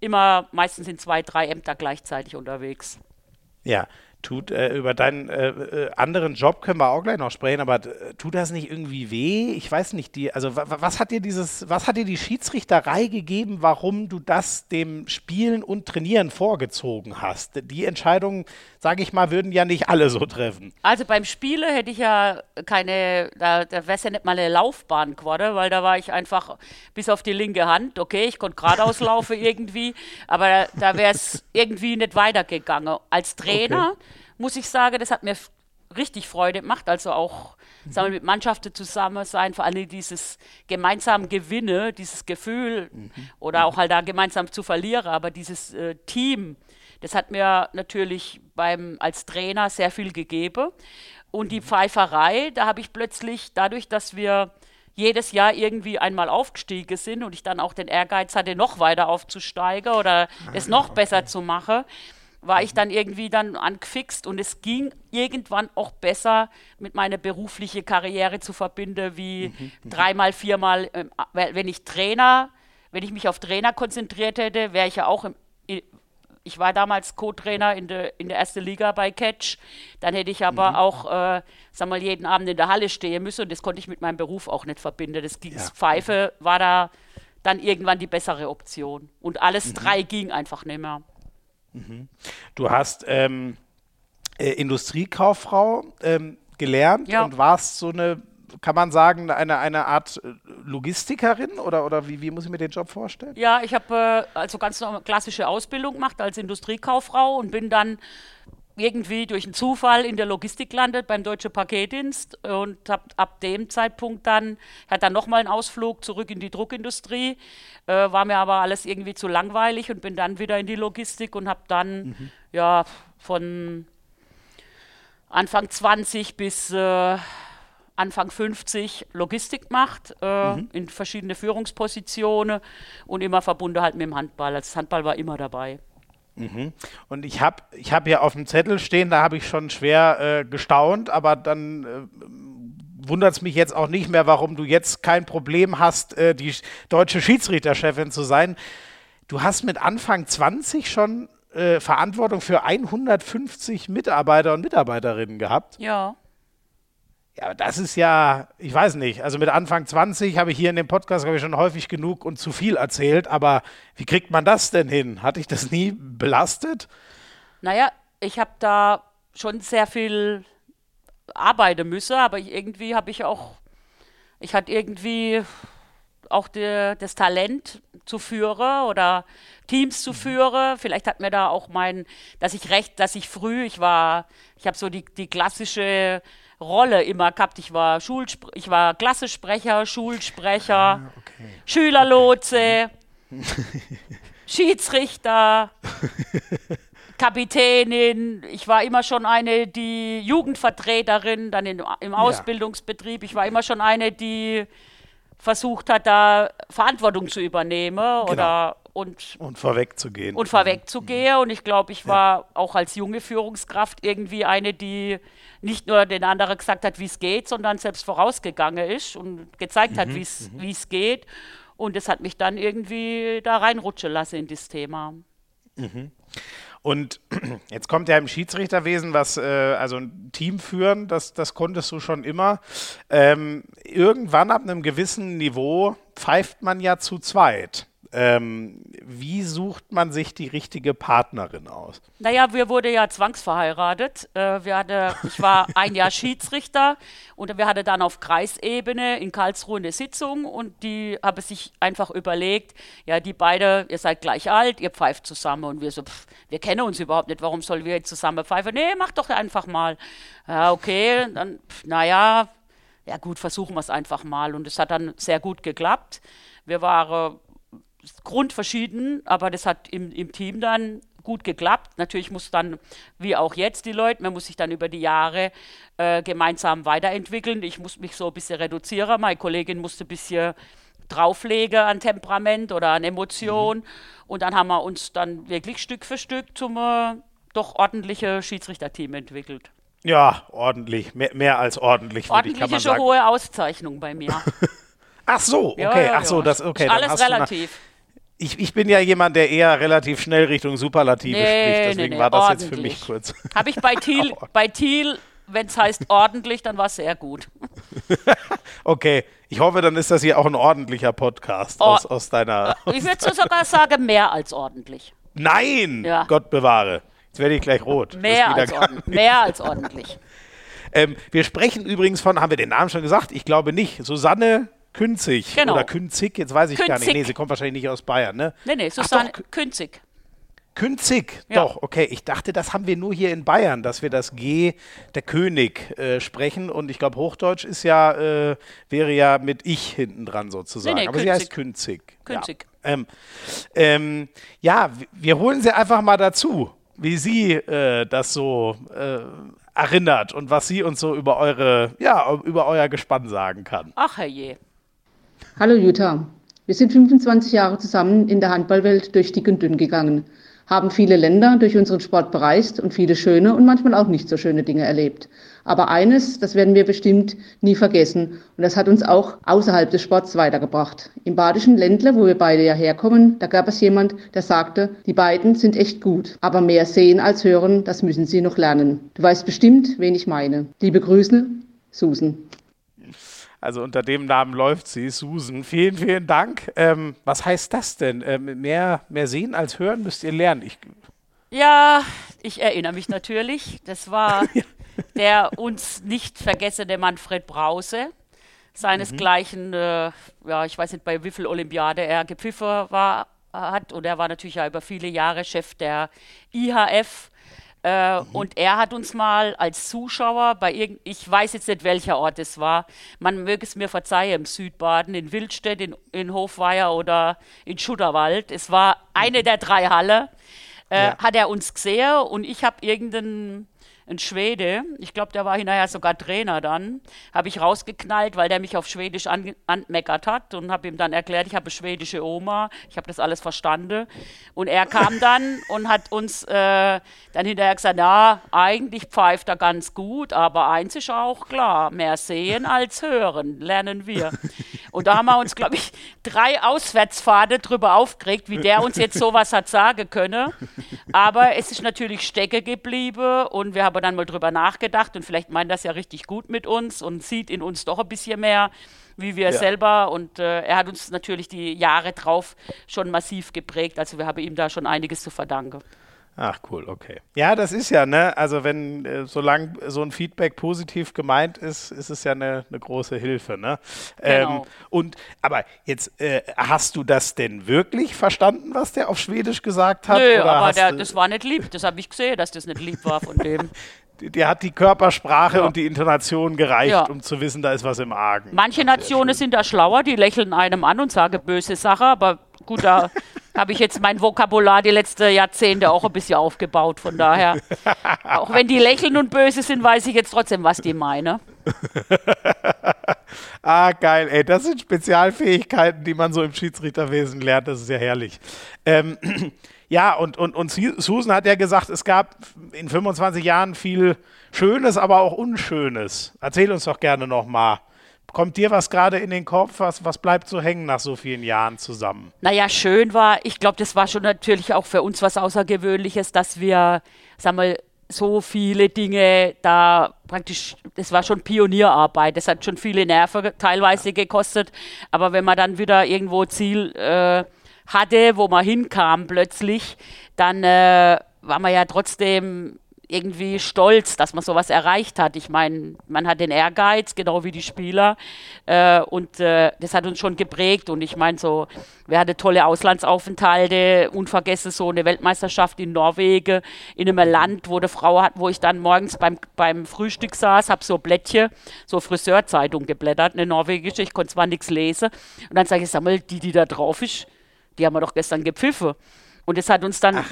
immer meistens in zwei, drei Ämter gleichzeitig unterwegs. Ja, tut äh, über deinen äh, äh, anderen Job können wir auch gleich noch sprechen, aber äh, tut das nicht irgendwie weh? Ich weiß nicht, die, also was hat dir dieses, was hat dir die Schiedsrichterei gegeben, warum du das dem Spielen und Trainieren vorgezogen hast? Die Entscheidung, sage ich mal, würden ja nicht alle so treffen. Also beim Spiele hätte ich ja keine, da, da wäre es ja nicht mal eine Laufbahn geworden, weil da war ich einfach bis auf die linke Hand, okay, ich konnte geradeaus laufen (laughs) irgendwie, aber da, da wäre es irgendwie nicht weitergegangen. Als Trainer okay muss ich sagen, das hat mir richtig Freude gemacht. Also auch mhm. mit Mannschaften zusammen sein, vor allem dieses gemeinsame Gewinne, dieses Gefühl mhm. oder auch halt da gemeinsam zu verlieren, aber dieses äh, Team, das hat mir natürlich beim, als Trainer sehr viel gegeben. Und die mhm. Pfeiferei, da habe ich plötzlich, dadurch, dass wir jedes Jahr irgendwie einmal aufgestiegen sind und ich dann auch den Ehrgeiz hatte, noch weiter aufzusteigen oder es noch okay. besser zu machen, war ich dann irgendwie dann angefixt und es ging irgendwann auch besser mit meiner beruflichen Karriere zu verbinden, wie mhm, mhm. dreimal, viermal, ähm, wenn ich Trainer, wenn ich mich auf Trainer konzentriert hätte, wäre ich ja auch im, ich war damals Co-Trainer in der, in der ersten Liga bei Catch. Dann hätte ich aber mhm. auch, äh, sag mal, jeden Abend in der Halle stehen müssen und das konnte ich mit meinem Beruf auch nicht verbinden. Das, ging, ja. Pfeife war da dann irgendwann die bessere Option. Und alles mhm. drei ging einfach nicht mehr. Mhm. Du hast ähm, äh, Industriekauffrau ähm, gelernt ja. und warst so eine, kann man sagen, eine, eine Art äh, Logistikerin oder, oder wie, wie muss ich mir den Job vorstellen? Ja, ich habe äh, also ganz klassische Ausbildung gemacht als Industriekauffrau und bin dann irgendwie durch einen Zufall in der Logistik landet beim Deutschen Paketdienst und hab ab dem Zeitpunkt dann, hat dann nochmal einen Ausflug zurück in die Druckindustrie, äh, war mir aber alles irgendwie zu langweilig und bin dann wieder in die Logistik und habe dann mhm. ja von Anfang 20 bis äh, Anfang 50 Logistik gemacht, äh, mhm. in verschiedene Führungspositionen und immer verbunden halt mit dem Handball. Also das Handball war immer dabei. Mhm. Und ich habe ich hab hier auf dem Zettel stehen, da habe ich schon schwer äh, gestaunt, aber dann äh, wundert es mich jetzt auch nicht mehr, warum du jetzt kein Problem hast, äh, die deutsche Schiedsrichterchefin zu sein. Du hast mit Anfang 20 schon äh, Verantwortung für 150 Mitarbeiter und Mitarbeiterinnen gehabt. Ja. Ja, das ist ja, ich weiß nicht, also mit Anfang 20 habe ich hier in dem Podcast, glaube ich, schon häufig genug und zu viel erzählt, aber wie kriegt man das denn hin? Hatte ich das nie belastet? Naja, ich habe da schon sehr viel arbeiten müssen, aber ich, irgendwie habe ich auch, ich hatte irgendwie auch die, das Talent zu führen oder Teams zu führen. Vielleicht hat mir da auch mein, dass ich recht, dass ich früh, ich war, ich habe so die, die klassische Rolle immer gehabt. Ich war, Schulspr ich war Klassesprecher, Schulsprecher, ah, okay. Schülerlotse, (laughs) Schiedsrichter, Kapitänin. Ich war immer schon eine, die Jugendvertreterin, dann in, im Ausbildungsbetrieb. Ich war immer schon eine, die versucht hat, da Verantwortung zu übernehmen genau. oder und, und vorwegzugehen. Und vorwegzugehen. Und ich glaube, ich war ja. auch als junge Führungskraft irgendwie eine, die nicht nur den anderen gesagt hat, wie es geht, sondern selbst vorausgegangen ist und gezeigt mhm. hat, wie mhm. es geht. Und es hat mich dann irgendwie da reinrutschen lassen in das Thema. Mhm. Und (clears throat) jetzt kommt ja im Schiedsrichterwesen was, äh, also ein Team führen, das, das konntest du schon immer. Ähm, irgendwann ab einem gewissen Niveau pfeift man ja zu zweit. Ähm, wie sucht man sich die richtige Partnerin aus? Naja, wir wurden ja zwangsverheiratet. Äh, wir hatte, ich war ein Jahr Schiedsrichter und wir hatten dann auf Kreisebene in Karlsruhe eine Sitzung und die habe sich einfach überlegt, ja, die beide, ihr seid gleich alt, ihr pfeift zusammen und wir so, pff, wir kennen uns überhaupt nicht, warum sollen wir jetzt zusammen pfeifen? Nee, mach doch einfach mal. Ja, okay, dann, naja, ja gut, versuchen wir es einfach mal und es hat dann sehr gut geklappt. Wir waren grundverschieden, aber das hat im, im Team dann gut geklappt. Natürlich muss dann, wie auch jetzt die Leute, man muss sich dann über die Jahre äh, gemeinsam weiterentwickeln. Ich muss mich so ein bisschen reduzieren. Meine Kollegin musste ein bisschen drauflegen an Temperament oder an Emotion. Mhm. Und dann haben wir uns dann wirklich Stück für Stück zum äh, doch ordentliche Schiedsrichterteam entwickelt. Ja, ordentlich. Mehr, mehr als ordentlich. Ordentlich ist schon hohe Auszeichnung bei mir. (laughs) Ach so, okay. Ja, ja, Ach so, das okay. Ist alles relativ. Ich, ich bin ja jemand, der eher relativ schnell Richtung Superlative Nee, spricht, nee, deswegen nee, war das jetzt für ordentlich. mich kurz. Habe ich bei (laughs) Thiel, bei Thiel wenn es heißt ordentlich, dann war es sehr gut. (laughs) Okay, ich hoffe, dann ist das hier auch ein ordentlicher Podcast Or- aus, aus deiner. Ich (laughs) würde sogar sagen, mehr als ordentlich. Nein! Ja. Gott bewahre. Jetzt werde ich gleich rot. Mehr als, ordentlich. mehr als ordentlich. Ähm, wir sprechen übrigens von, haben wir den Namen schon gesagt? Ich glaube nicht. Susanne Künzig. Genau. Oder Künzig, jetzt weiß ich gar nicht. Künzig. Nee, sie kommt wahrscheinlich nicht aus Bayern, ne? Nee, nee, Ach Susanne doch, Kü- Künzig. Künzig, Ja. doch, okay. Ich dachte, das haben wir nur hier in Bayern, dass wir das G der König äh, sprechen. Und ich glaube, Hochdeutsch ist ja, äh, wäre ja mit ich hinten dran sozusagen. Nee, nee, Aber sie Künzig. heißt Künzig. Künzig. Ja, ähm, ähm, ja wir holen sie einfach mal dazu, wie sie äh, das so äh, erinnert und was sie uns so über eure, ja, über euer Gespann sagen kann. Ach herrje. Hallo Jutta. Wir sind 25 Jahre zusammen in der Handballwelt durch dick und dünn gegangen, haben viele Länder durch unseren Sport bereist und viele schöne und manchmal auch nicht so schöne Dinge erlebt. Aber eines, das werden wir bestimmt nie vergessen und das hat uns auch außerhalb des Sports weitergebracht. Im badischen Ländle, wo wir beide ja herkommen, da gab es jemand, der sagte, die beiden sind echt gut, aber mehr sehen als hören, das müssen sie noch lernen. Du weißt bestimmt, wen ich meine. Liebe Grüße, Susan. Also unter dem Namen läuft sie, Susan. Vielen, vielen Dank. Ähm, was heißt das denn? Ähm, mehr, mehr sehen als hören müsst ihr lernen. Ich, Ja, ich erinnere mich natürlich. Das war (laughs) der uns nicht vergessene Manfred Brause, seinesgleichen, äh, ja, ich weiß nicht, bei wie viel Olympiade er gepfiffen war, hat. Und er war natürlich ja über viele Jahre Chef der IHF. Äh, Und er hat uns mal als Zuschauer bei irgend, ich weiß jetzt nicht, welcher Ort es war, man möge es mir verzeihen, im Südbaden, in Wildstedt, in, in Hofweier oder in Schutterwald. Es war eine der drei Halle äh, Ja. hat er uns gesehen und ich habe irgendeinen ein Schwede, ich glaube, der war hinterher sogar Trainer dann, habe ich rausgeknallt, weil der mich auf Schwedisch an, anmeckert hat und habe ihm dann erklärt, ich habe eine schwedische Oma, ich habe das alles verstanden. Und er kam dann und hat uns äh, dann hinterher gesagt, na, eigentlich pfeift er ganz gut, aber eins ist auch klar, mehr sehen als hören, lernen wir. Und da haben wir uns, glaube ich, drei Auswärtsfahrt drüber aufgeregt, wie der uns jetzt sowas hat sagen können. Aber es ist natürlich stecke geblieben und wir haben dann mal drüber nachgedacht und vielleicht meint das ja richtig gut mit uns und sieht in uns doch ein bisschen mehr wie wir Ja. selber. Und äh, er hat uns natürlich die Jahre drauf schon massiv geprägt. Also wir haben ihm da schon einiges zu verdanken. Ach cool, okay. Ja, das ist ja, ne? Also wenn, äh, solange so ein Feedback positiv gemeint ist, ist es ja eine, eine große Hilfe, ne? Genau. Ähm, und, aber jetzt, äh, hast du das denn wirklich verstanden, was der auf Schwedisch gesagt hat? Nö, aber der, das war nicht lieb. Das habe ich gesehen, dass das nicht lieb war von dem. (laughs) dir hat die Körpersprache Ja. und die Intonation gereicht, Ja. um zu wissen, da ist was im Argen. Manche Nationen sind da schlauer, die lächeln einem an und sagen böse Sachen, aber gut, da habe ich jetzt mein Vokabular die letzten Jahrzehnte auch ein bisschen aufgebaut. Von daher, auch wenn die lächeln und böse sind, weiß ich jetzt trotzdem, was die meinen. (laughs) Ah, geil, ey, das sind Spezialfähigkeiten, die man so im Schiedsrichterwesen lernt, das ist ja herrlich. Ähm, (clears throat) ja, und, und, und Su- Susan hat ja gesagt, es gab in 25 Jahren viel Schönes, aber auch Unschönes. Erzähl uns doch gerne nochmal. Kommt dir was gerade in den Kopf? Was, was bleibt so hängen nach so vielen Jahren zusammen? Naja, schön war, ich glaube, das war schon natürlich auch für uns was Außergewöhnliches, dass wir, sag mal, so viele Dinge da praktisch, das war schon Pionierarbeit, das hat schon viele Nerven teilweise gekostet, aber wenn man dann wieder irgendwo Ziel äh, hatte, wo man hinkam plötzlich, dann äh, war man ja trotzdem irgendwie stolz, dass man sowas erreicht hat. Ich meine, man hat den Ehrgeiz, genau wie die Spieler. Äh, und äh, das hat uns schon geprägt. Und ich meine, so, wir hatten tolle Auslandsaufenthalte, unvergessen so eine Weltmeisterschaft in Norwegen, in einem Land, wo eine Frau hat, wo ich dann morgens beim, beim Frühstück saß, habe so Blättchen, so Friseurzeitung geblättert, eine norwegische, ich konnte zwar nichts lesen. Und dann sage ich, sag mal, die, die da drauf ist, die haben wir doch gestern gepfiffen. Und das hat uns dann Ach.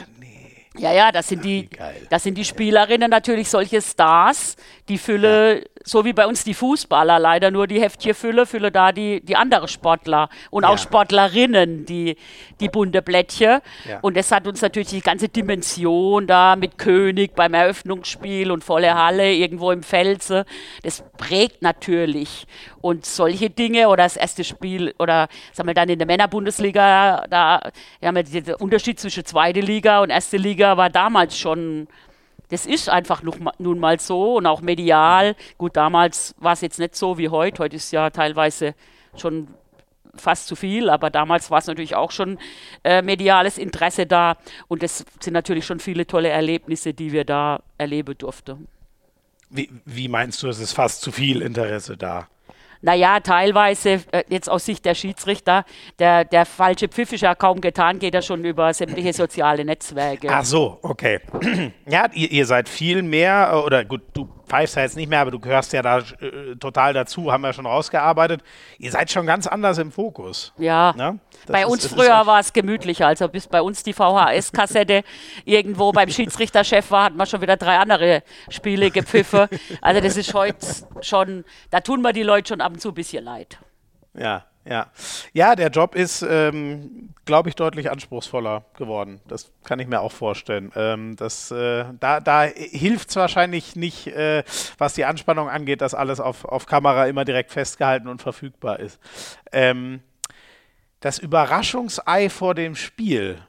Ja, ja, das sind die, das sind die Spielerinnen natürlich solche Stars, die Fülle, ja. so wie bei uns die Fußballer, leider nur die Heftierfülle, Fülle da die, die andere Sportler und ja. auch Sportlerinnen, die, die bunte Blättchen. Ja. Und es hat uns natürlich die ganze Dimension da mit König beim Eröffnungsspiel und volle Halle irgendwo im Felsen. Das prägt natürlich. Und solche Dinge oder das erste Spiel oder sagen wir dann in der Männerbundesliga, da haben wir den Unterschied zwischen zweite Liga und erste Liga war damals schon das ist einfach nun mal so und auch medial. Gut, damals war es jetzt nicht so wie heute. Heute ist ja teilweise schon fast zu viel, aber damals war es natürlich auch schon äh, mediales Interesse da und es sind natürlich schon viele tolle Erlebnisse, die wir da erleben durften. Wie, wie meinst du, es ist fast zu viel Interesse da? Naja, teilweise, äh, jetzt aus Sicht der Schiedsrichter, der, der falsche Pfiff ist ja kaum getan, geht er schon über sämtliche soziale Netzwerke. Ach so, okay. (clears throat) ja, ihr, ihr seid viel mehr, äh, oder gut, du pfeifst ja jetzt nicht mehr, aber du gehörst ja da äh, total dazu, haben wir schon rausgearbeitet. Ihr seid schon ganz anders im Fokus. Ja. Ne? Bei ist, uns früher war es gemütlicher. Also bis bei uns die VHS-Kassette (laughs) irgendwo beim Schiedsrichterchef war, hat man schon wieder drei andere Spiele gepfiffen. Also das ist heute schon, da tun mir die Leute schon ab und zu ein bisschen leid. Ja. Ja, ja, der Job ist, ähm, glaube ich, deutlich anspruchsvoller geworden. Das kann ich mir auch vorstellen. Ähm, das, äh, da da hilft es wahrscheinlich nicht, äh, was die Anspannung angeht, dass alles auf, auf Kamera immer direkt festgehalten und verfügbar ist. Ähm, das Überraschungsei vor dem Spiel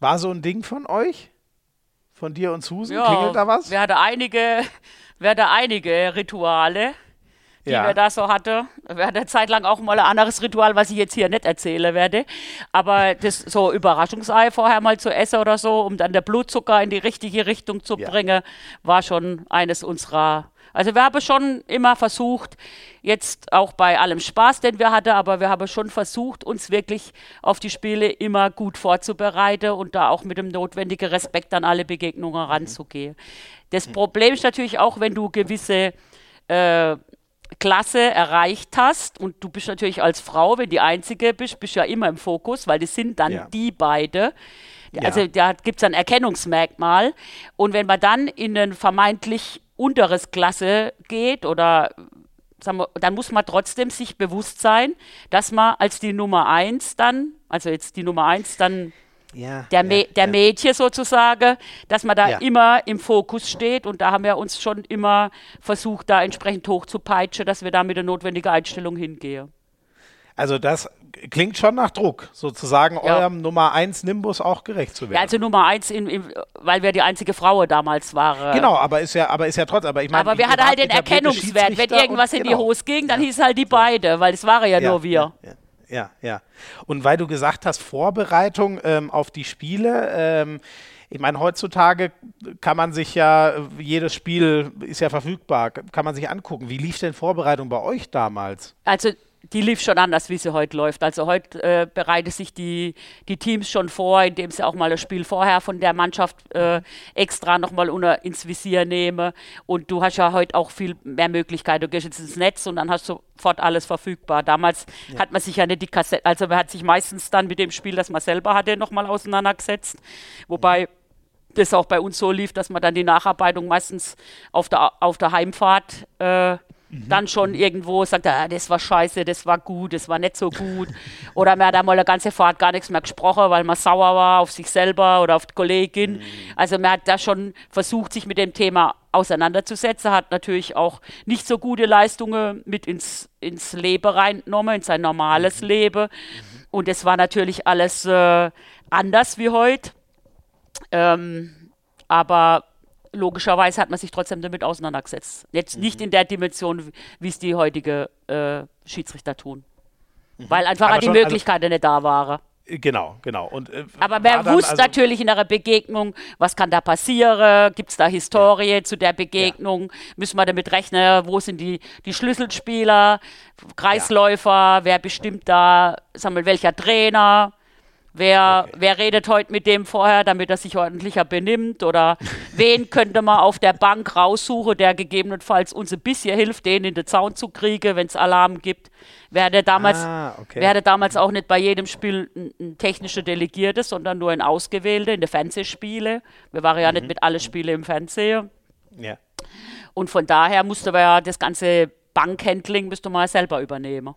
war so ein Ding von euch? Von dir und Susan? Ja, Klingelt da was? Wir hatten einige, wir hatten einige Rituale die ja. wir da so hatte. Wir hatten eine Zeit lang auch mal ein anderes Ritual, was ich jetzt hier nicht erzählen werde. Aber das so Überraschungsei vorher mal zu essen oder so, um dann der Blutzucker in die richtige Richtung zu ja. bringen, war schon eines unserer also wir haben schon immer versucht, jetzt auch bei allem Spaß, den wir hatten, aber wir haben schon versucht, uns wirklich auf die Spiele immer gut vorzubereiten und da auch mit dem notwendigen Respekt an alle Begegnungen mhm. ranzugehen. Das mhm. Problem ist natürlich auch, wenn du gewisse äh, Klasse erreicht hast und du bist natürlich als Frau, wenn die Einzige bist, bist ja immer im Fokus, weil das sind dann ja. die beide. Also ja. da gibt es ein Erkennungsmerkmal. Und wenn man dann in ein vermeintlich unteres Klasse geht oder wir, dann muss man trotzdem sich bewusst sein, dass man als die Nummer eins dann, also jetzt die Nummer eins dann ja, der, ja, der ja. Mädchen sozusagen, dass man da immer im Fokus steht und da haben wir uns schon immer versucht, da entsprechend hoch zu peitschen, dass wir da mit der notwendigen Einstellung hingehen. Also das klingt schon nach Druck, sozusagen ja. eurem Nummer 1 Nimbus auch gerecht zu werden. Ja, also Nummer 1, weil wir die einzige Frau damals waren. Genau, aber ist ja, aber ist ja trotzdem. Aber, ich mein, aber wir hatten halt den Erkennungswert. Wenn irgendwas und, in genau. die Hose ging, dann ja. hieß halt die beide, weil es waren ja, nur wir. Ja, ja, Und weil du gesagt hast, Vorbereitung ähm, auf die Spiele, ähm, ich meine, heutzutage kann man sich ja, jedes Spiel ist ja verfügbar, kann man sich angucken. Wie lief denn Vorbereitung bei euch damals? Also die lief schon anders, wie sie heute läuft. Also heute äh, bereiten sich die, die Teams schon vor, indem sie auch mal das Spiel vorher von der Mannschaft äh, extra nochmal ins Visier nehmen. Und du hast ja heute auch viel mehr Möglichkeiten. Du gehst jetzt ins Netz und dann hast du sofort alles verfügbar. Damals ja. hat man sich ja nicht die Kassette, also man hat sich meistens dann mit dem Spiel, das man selber hatte, nochmal auseinandergesetzt. Wobei das auch bei uns so lief, dass man dann die Nacharbeitung meistens auf der, auf der Heimfahrt äh, Mhm. dann schon irgendwo sagt, ah, das war scheiße, das war gut, das war nicht so gut. Oder man hat einmal eine ganze Fahrt gar nichts mehr gesprochen, weil man sauer war auf sich selber oder auf die Kollegin. Mhm. Also man hat da schon versucht, sich mit dem Thema auseinanderzusetzen, hat natürlich auch nicht so gute Leistungen mit ins, ins Leben reingenommen, in sein normales mhm. Leben. Mhm. Und es war natürlich alles äh, anders wie heute. Ähm, aber logischerweise hat man sich trotzdem damit auseinandergesetzt. Jetzt mhm. nicht in der Dimension, wie es die heutige äh, Schiedsrichter tun. Mhm. Weil einfach die schon, also Möglichkeiten also, nicht da waren. Genau, genau. Und, äh, Aber wer wusste also natürlich in einer Begegnung, was kann da passieren? Gibt es da Historie ja. zu der Begegnung? Ja. Müssen wir damit rechnen? Wo sind die, die Schlüsselspieler, Kreisläufer? Ja. Wer bestimmt da, sagen wir, welcher Trainer? Wer, Okay. wer redet heute mit dem vorher, damit er sich ordentlicher benimmt? Oder (laughs) wen könnte man auf der Bank raussuchen, der gegebenenfalls uns ein bisschen hilft, den in den Zaun zu kriegen, wenn es Alarm gibt? Wer hatte damals, Ah, okay. wer hatte damals auch nicht bei jedem Spiel ein, ein technische Delegierte, sondern nur ein ausgewählte in den Fernsehspiele. Wir waren ja Mhm. nicht mit alle Spiele im Fernsehen. Ja. Und von daher musste man ja das ganze Bankhandling müsste man ja selber übernehmen.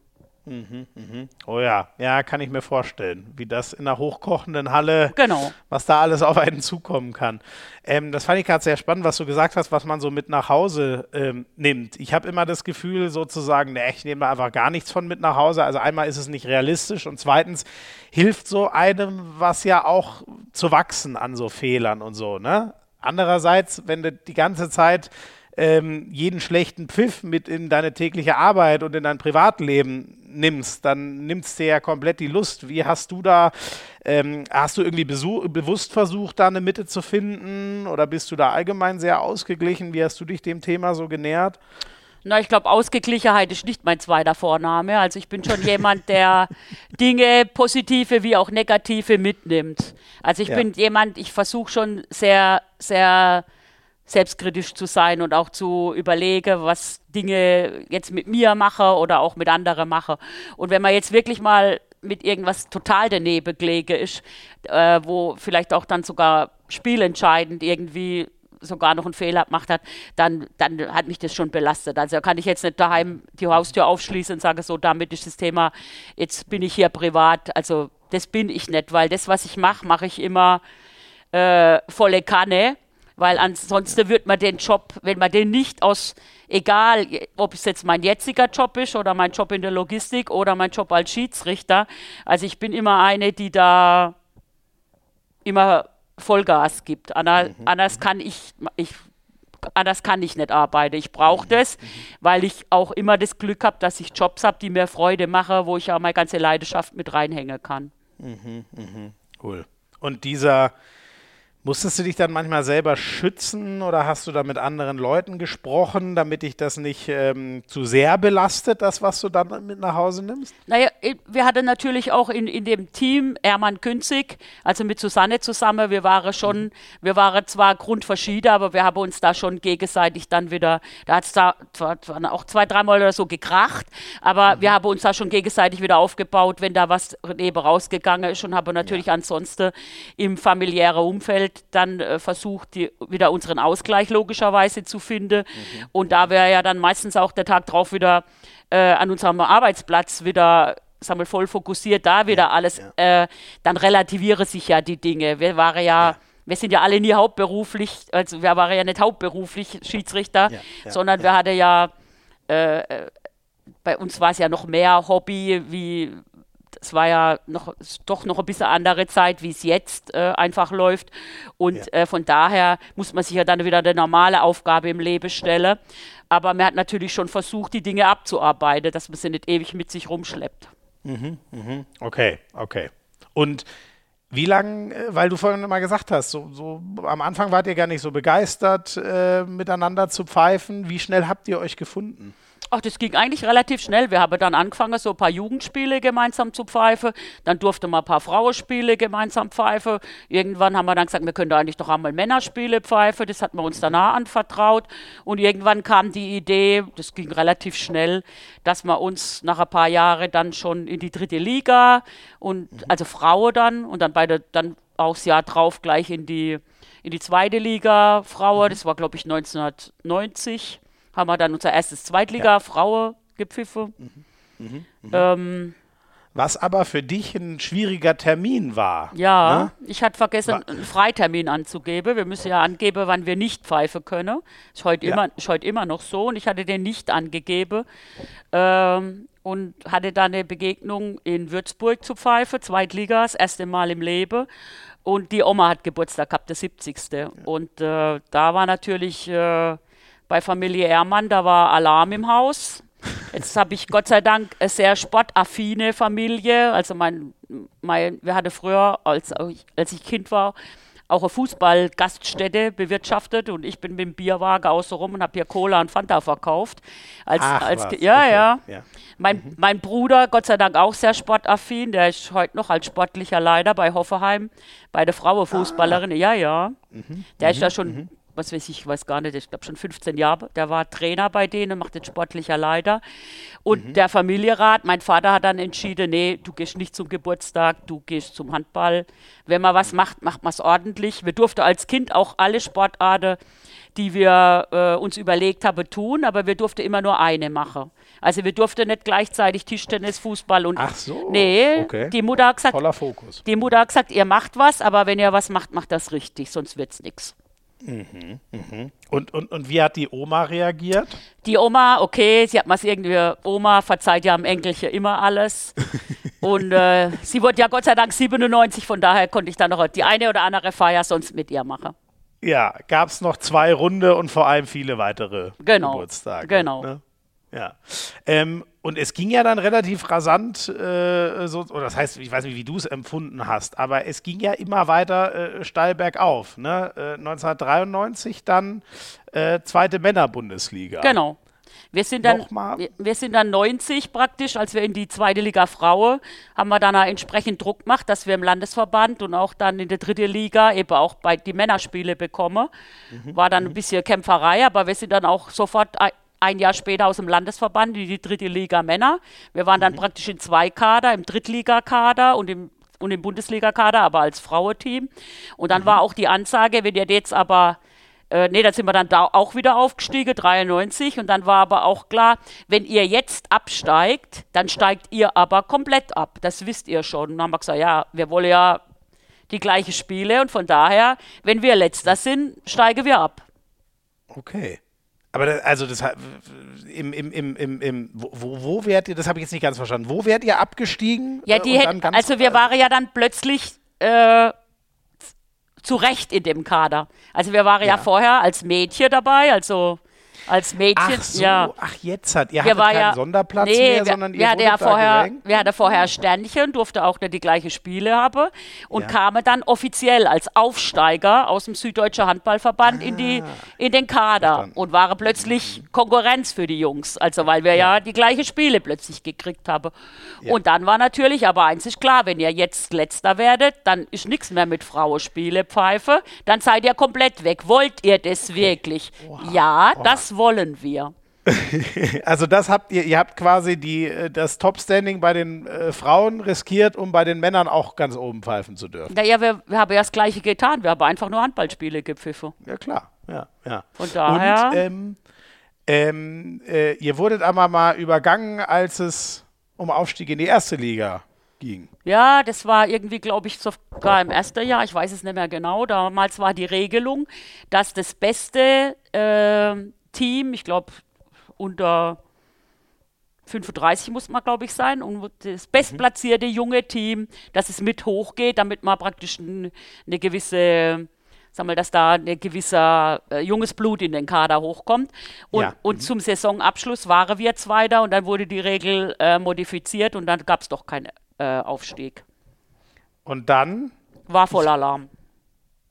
Oh ja, ja, kann ich mir vorstellen, wie das in einer hochkochenden Halle, Genau. was da alles auf einen zukommen kann. Ähm, das fand ich gerade sehr spannend, was du gesagt hast, was man so mit nach Hause ähm, nimmt. Ich habe immer das Gefühl, sozusagen, ne, ich nehme da einfach gar nichts von mit nach Hause. Also einmal ist es nicht realistisch und zweitens hilft so einem was ja auch zu wachsen an so Fehlern und so. Ne? Andererseits, wenn du die ganze Zeit ähm, jeden schlechten Pfiff mit in deine tägliche Arbeit und in dein Privatleben nimmst, dann nimmst dir ja komplett die Lust. Wie hast du da, ähm, hast du irgendwie bewusst versucht, da eine Mitte zu finden oder bist du da allgemein sehr ausgeglichen? Wie hast du dich dem Thema so genähert? Na, ich glaube, Ausgeglichenheit ist nicht mein zweiter Vorname. Also ich bin schon jemand, der (laughs) Dinge, positive wie auch negative, mitnimmt. Also ich Ja. bin jemand, ich versuche schon sehr, sehr selbstkritisch zu sein und auch zu überlegen, was Dinge jetzt mit mir mache oder auch mit anderen mache. Und wenn man jetzt wirklich mal mit irgendwas total daneben gelegen ist, äh, wo vielleicht auch dann sogar spielentscheidend irgendwie sogar noch einen Fehler gemacht hat, dann, dann hat mich das schon belastet. Also kann ich jetzt nicht daheim die Haustür aufschließen und sage, so, damit ist das Thema, jetzt bin ich hier privat. Also das bin ich nicht, weil das, was ich mache, mache ich immer äh, volle Kanne, weil ansonsten wird man den Job, wenn man den nicht aus, egal ob es jetzt mein jetziger Job ist oder mein Job in der Logistik oder mein Job als Schiedsrichter, also ich bin immer eine, die da immer Vollgas gibt. Anna, Anders kann ich, ich anders kann ich nicht arbeiten. Ich brauche das, weil ich auch immer das Glück habe, dass ich Jobs habe, die mir Freude machen, wo ich auch meine ganze Leidenschaft mit reinhängen kann. Cool. Und dieser, musstest du dich dann manchmal selber schützen oder hast du da mit anderen Leuten gesprochen, damit dich das nicht ähm, zu sehr belastet, das, was du dann mit nach Hause nimmst? Naja, wir hatten natürlich auch in, in dem Team Ermann Künzig, also mit Susanne zusammen, wir waren schon, wir waren zwar grundverschieden, aber wir haben uns da schon gegenseitig dann wieder, da hat es da zwar, zwar auch zwei, dreimal oder so gekracht, aber wir haben uns da schon gegenseitig wieder aufgebaut, wenn da was neben rausgegangen ist und haben natürlich ansonsten im familiären Umfeld dann äh, versucht, die, wieder unseren Ausgleich logischerweise zu finden. Und da wäre ja dann meistens auch der Tag drauf wieder äh, an unserem Arbeitsplatz wieder sagen wir, voll fokussiert, da wieder alles, Äh, dann relativieren sich ja die Dinge. Wir waren ja, wir sind ja alle nie hauptberuflich, also wir waren ja nicht hauptberuflich Schiedsrichter, Ja, ja, sondern wir hatten ja, äh, äh, bei uns war es ja noch mehr Hobby, wie es war ja noch doch noch ein bisschen andere Zeit, wie es jetzt äh, einfach läuft. Und Ja. äh, von daher muss man sich ja dann wieder eine normale Aufgabe im Leben stellen. Aber man hat natürlich schon versucht, die Dinge abzuarbeiten, dass man sie nicht ewig mit sich rumschleppt. Okay, okay. Und wie lange, weil du vorhin mal gesagt hast, so, so am Anfang wart ihr gar nicht so begeistert, äh, miteinander zu pfeifen. Wie schnell habt ihr euch gefunden? Ach, das ging eigentlich relativ schnell. Wir haben dann angefangen, so ein paar Jugendspiele gemeinsam zu pfeifen. Dann durfte man ein paar Frauenspiele gemeinsam pfeifen. Irgendwann haben wir dann gesagt, wir könnten eigentlich doch einmal Männerspiele pfeifen. Das hat man uns danach anvertraut. Und irgendwann kam die Idee, das ging relativ schnell, dass wir uns nach ein paar Jahren dann schon in die dritte Liga und also Frauen dann und dann beide dann auch das Jahr drauf gleich in die in die zweite Liga Frauen. Das war glaube ich 1990 haben wir dann unser erstes Zweitliga-Fraue gepfiffen. Ähm, Was aber für dich ein schwieriger Termin war. ja, Ne? ich hatte vergessen, einen Freitermin anzugeben. Wir müssen ja angeben, wann wir nicht pfeifen können. Ist heute, Ja. immer, ist heute immer noch so und ich hatte den nicht angegeben ähm, und hatte dann eine Begegnung in Würzburg zu pfeifen, Zweitliga, das erste Mal im Leben. Und die Oma hat Geburtstag gehabt, der 70. Und äh, da war natürlich äh, bei Familie Ehrmann, da war Alarm im Haus. Jetzt habe ich Gott sei Dank eine sehr sportaffine Familie. Also mein, mein, wir hatten früher, als, ich- als ich Kind war, auch eine Fußballgaststätte bewirtschaftet und ich bin mit dem Bierwagen außen rum und habe hier Cola und Fanta verkauft. Als, Ach, als, was, ja, okay, ja, ja. Mein, mein Bruder, Gott sei Dank auch sehr sportaffin, der ist heute noch als sportlicher Leiter bei Hoffenheim, bei der Frauenfußballerin. Ja, ja. Der ist da schon, was weiß ich, weiß gar nicht, ich glaube schon 15 Jahre. Der war Trainer bei denen, macht jetzt sportlicher Leiter. Und der Familienrat, mein Vater hat dann entschieden, nee, du gehst nicht zum Geburtstag, du gehst zum Handball. Wenn man was macht, macht man es ordentlich. Wir durften als Kind auch alle Sportarten, die wir äh, uns überlegt haben, tun, aber wir durften immer nur eine machen. Also wir durften nicht gleichzeitig Tischtennis, Fußball und Ach so, nee, okay. die Mutter hat gesagt, Voller Fokus. die Mutter hat gesagt, ihr macht was, aber wenn ihr was macht, macht das richtig, sonst wird's nichts. Und, und, und wie hat die Oma reagiert? Die Oma, okay, sie hat mal irgendwie, Oma verzeiht ja am Enkelchen immer alles. (laughs) Und äh, sie wurde ja Gott sei Dank 97, von daher konnte ich dann noch die eine oder andere Feier sonst mit ihr machen. Ja, gab es noch zwei Runde und vor allem viele weitere Genau, Geburtstage. genau. Ne? Ja. Ähm, und es ging ja dann relativ rasant, äh, so, oder das heißt, ich weiß nicht, wie du es empfunden hast, aber es ging ja immer weiter äh, steil bergauf. Ne? Äh, 1993 dann äh, zweite Männerbundesliga. Genau. Wir sind, dann, wir, wir sind dann 90 praktisch, als wir in die zweite Liga Frauen, haben wir dann entsprechend Druck gemacht, dass wir im Landesverband und auch dann in der dritte Liga eben auch bei die Männerspiele bekommen. War dann ein bisschen Kämpferei, aber wir sind dann auch sofort ein, Jahr später aus dem Landesverband in die dritte Liga Männer. Wir waren dann praktisch in zwei Kader, im Drittligakader und im und im Bundesligakader, aber als Frauenteam. Und dann war auch die Ansage, wenn ihr jetzt aber äh, nee, dann sind wir dann da auch wieder aufgestiegen, 93. Und dann war aber auch klar, wenn ihr jetzt absteigt, dann steigt ihr aber komplett ab. Das wisst ihr schon. Und dann haben wir gesagt, ja, wir wollen ja die gleichen Spiele und von daher, wenn wir letzter sind, steigen wir ab. Okay. Aber das, also das im, im, im, im, im wo, wo wärt ihr, das habe ich jetzt nicht ganz verstanden. Wo wärt ihr abgestiegen? Ja, Äh, die hätten, also wir waren ja dann plötzlich äh, zu Recht in dem Kader. Also wir waren ja, Ja. vorher als Mädchen dabei, also als Mädchen, Ach so, ja. ach jetzt hat, ihr Wir hattet keinen ja, Sonderplatz nee, mehr, wir, sondern ihr wir ja vorher, gerankt? wir hatten vorher Sternchen, durfte auch nicht die gleichen Spiele haben und Ja. kamen dann offiziell als Aufsteiger aus dem Süddeutschen Handballverband in, die, in den Kader Ah. Verstanden. und waren plötzlich Konkurrenz für die Jungs, also weil wir ja, die gleichen Spiele plötzlich gekriegt haben. Und dann war natürlich, aber eins ist klar, wenn ihr jetzt Letzter werdet, dann ist nichts mehr mit Frauenspiele, Pfeife, dann seid ihr komplett weg. Wollt ihr das wirklich? Ja, das wollen wir. (laughs) Also das habt ihr, ihr habt quasi die, äh, das Top-Standing bei den äh, Frauen riskiert, um bei den Männern auch ganz oben pfeifen zu dürfen. Naja, wir, wir haben ja das Gleiche getan. Wir haben einfach nur Handballspiele gepfiffen. Ja klar, ja, ja. Von daher- Und ähm, ähm, äh, ihr wurdet aber mal übergangen, als es um Aufstieg in die erste Liga ging. Ja, das war irgendwie, glaube ich, sogar im ersten Jahr. Ich weiß es nicht mehr genau. Damals war die Regelung, dass das beste ähm, Team, ich glaube, unter 35 muss man, glaube ich, sein, und das bestplatzierte junge Team, dass es mit hochgeht, damit man praktisch eine gewisse, sag mal, dass da ein gewisser äh, junges Blut in den Kader hochkommt. Und, Ja. und zum Saisonabschluss waren wir Zweiter und dann wurde die Regel äh, modifiziert und dann gab es doch keinen äh, Aufstieg. Und dann, War voll Alarm.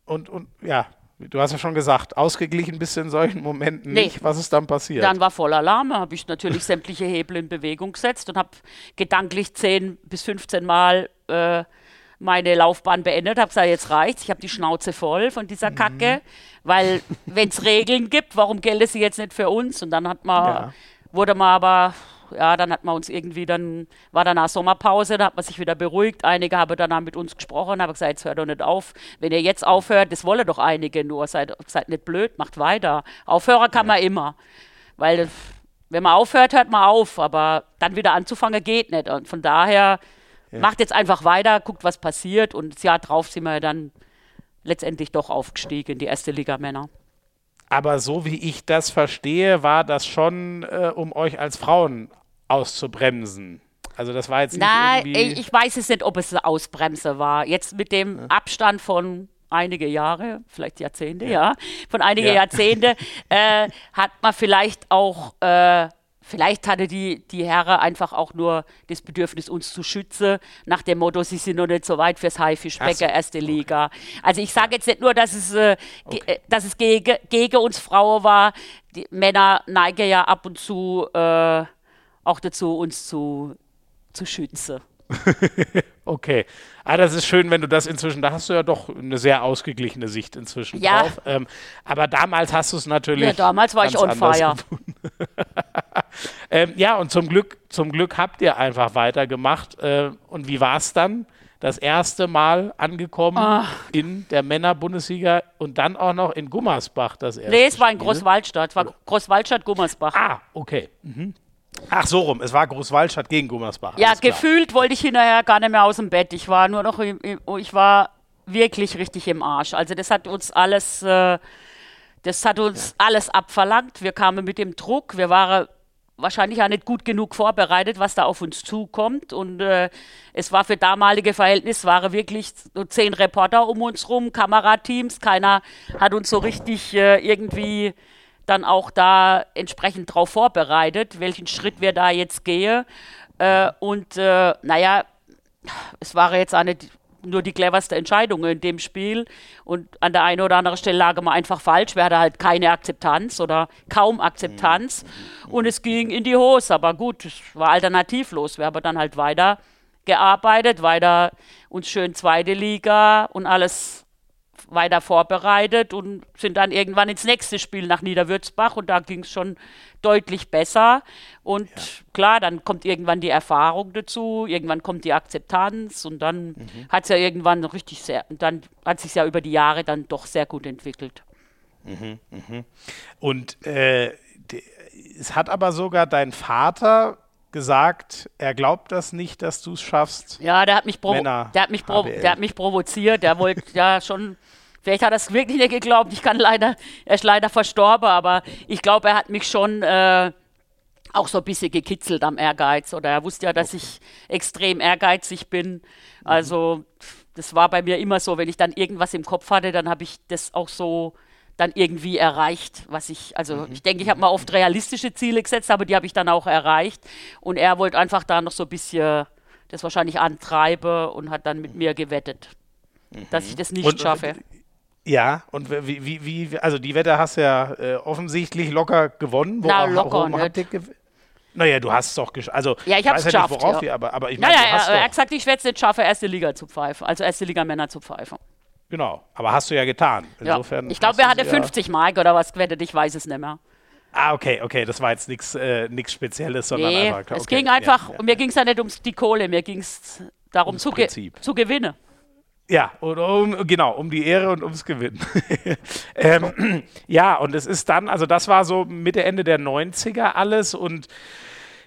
und, und ja, du hast ja schon gesagt, ausgeglichen bist du in solchen Momenten Nee. nicht. Was ist dann passiert? Dann war voll Alarm, habe ich natürlich sämtliche Hebel in Bewegung gesetzt und habe gedanklich 10 bis 15 Mal äh, meine Laufbahn beendet, habe gesagt, jetzt reicht's, ich habe die Schnauze voll von dieser Kacke, weil wenn es Regeln gibt, warum gelten sie jetzt nicht für uns? Und dann hat man, Ja. wurde man aber, ja, dann hat man uns irgendwie, dann war danach Sommerpause, da hat man sich wieder beruhigt, einige haben danach mit uns gesprochen, haben gesagt, jetzt hört doch nicht auf, wenn ihr jetzt aufhört, das wollen doch einige nur, seid, seid nicht blöd, macht weiter. Aufhören kann man immer. Weil wenn man aufhört, hört man auf, aber dann wieder anzufangen geht nicht. Und von daher macht jetzt einfach weiter, guckt, was passiert. Und das Jahr drauf sind wir dann letztendlich doch aufgestiegen in die erste Liga Männer. Aber so wie ich das verstehe, war das schon, äh, um euch als Frauen auszubremsen. Also das war jetzt nicht Nein, irgendwie... ich, weiß es nicht, ob es eine Ausbremse war. Jetzt mit dem Abstand von einige Jahre, vielleicht Jahrzehnte, ja, von einige Ja. Jahrzehnte, (laughs) äh, hat man vielleicht auch äh, Vielleicht hatte die, die Herren einfach auch nur das Bedürfnis, uns zu schützen, nach dem Motto, sie sind noch nicht so weit fürs Haifischbecken, so. erste Liga. Also ich sage jetzt nicht nur, dass es, äh, okay. Äh, dass es gegen, gegen uns Frauen war. Die Männer neigen ja ab und zu äh, auch dazu, uns zu, zu schützen. (laughs) okay. Ah, das ist schön, wenn du das inzwischen, da hast du ja doch eine sehr ausgeglichene Sicht inzwischen ja. drauf. Ähm, aber damals hast du es natürlich. Ja, damals war ich on fire. (laughs) ähm, ja, und zum Glück, zum Glück habt ihr einfach weitergemacht. Äh, und wie war es dann? Das erste Mal angekommen Ach. in der Männer-Bundesliga und dann auch noch in Gummersbach das erste Nee, es war in Großwaldstadt. War Großwaldstadt-Gummersbach. Ah, okay. Mhm. Ach, so rum. Es war Großwaldstadt gegen Gummersbach. Ja, gefühlt wollte ich hinterher gar nicht mehr aus dem Bett. Ich war nur noch, im, ich war wirklich richtig im Arsch. Also das hat uns alles, äh, das hat uns ja. alles abverlangt. Wir kamen mit dem Druck. Wir waren wahrscheinlich auch nicht gut genug vorbereitet, was da auf uns zukommt. Und äh, es war für damalige Verhältnisse, waren wirklich so zehn Reporter um uns rum, Kamerateams. Keiner hat uns so richtig äh, irgendwie dann auch da entsprechend darauf vorbereitet, welchen Schritt wir da jetzt gehen. Äh, und äh, naja, es war jetzt auch nicht nur die cleverste Entscheidung in dem Spiel. Und an der einen oder anderen Stelle lag man einfach falsch. Wir hatten halt keine Akzeptanz oder kaum Akzeptanz. Und es ging in die Hose. Aber gut, es war alternativlos. Wir haben dann halt weiter gearbeitet, weiter uns schön zweite Liga und alles weiter vorbereitet und sind dann irgendwann ins nächste Spiel nach Niederwürzbach und da ging es schon deutlich besser. Und ja. klar, dann kommt irgendwann die Erfahrung dazu, irgendwann kommt die Akzeptanz und dann mhm. hat es ja irgendwann richtig sehr, dann hat sich ja über die Jahre dann doch sehr gut entwickelt. Mhm, mh. Und äh, es hat aber sogar dein Vater gesagt, er glaubt das nicht, dass du es schaffst. Ja, der hat mich, der hat mich, der hat mich provoziert. Der wollte (laughs) ja schon Vielleicht hat er es wirklich nicht geglaubt. Ich kann leider, er ist leider verstorben, aber ich glaube, er hat mich schon äh, auch so ein bisschen gekitzelt am Ehrgeiz. Oder er wusste ja, dass ich extrem ehrgeizig bin. Also, das war bei mir immer so, wenn ich dann irgendwas im Kopf hatte, dann habe ich das auch so dann irgendwie erreicht, was ich, also mhm. ich denke, ich habe mal oft realistische Ziele gesetzt, aber die habe ich dann auch erreicht. Und er wollte einfach da noch so ein bisschen das wahrscheinlich antreiben und hat dann mit mir gewettet, mhm. dass ich das nicht und, schaffe. Ja, und wie, wie, wie, also die Wette hast du ja äh, offensichtlich locker gewonnen. Worauf, Na, locker nicht. Naja, du hast es doch geschafft. Also, ja, ich habe es geschafft. Nicht, worauf ja. wir, aber, aber ich meine, naja, er, er hat gesagt, ich werde es nicht schaffen, erste Liga zu pfeifen, also erste Liga Männer zu pfeifen. Genau, aber hast du ja getan. Insofern ja. Ich glaube, er hatte ja 50 Mark oder was gewettet, ich weiß es nicht mehr. Ah, okay, okay, das war jetzt nichts äh, Spezielles, sondern nee, einfach. Okay. Es ging einfach, ja, mir ging es ja nicht um die Kohle, mir ging es darum zu, ge zu gewinnen. Ja, um, genau, um die Ehre und ums Gewinnen. (laughs) ähm, (clears throat) ja, und es ist dann, also das war so Mitte, Ende der 90er alles und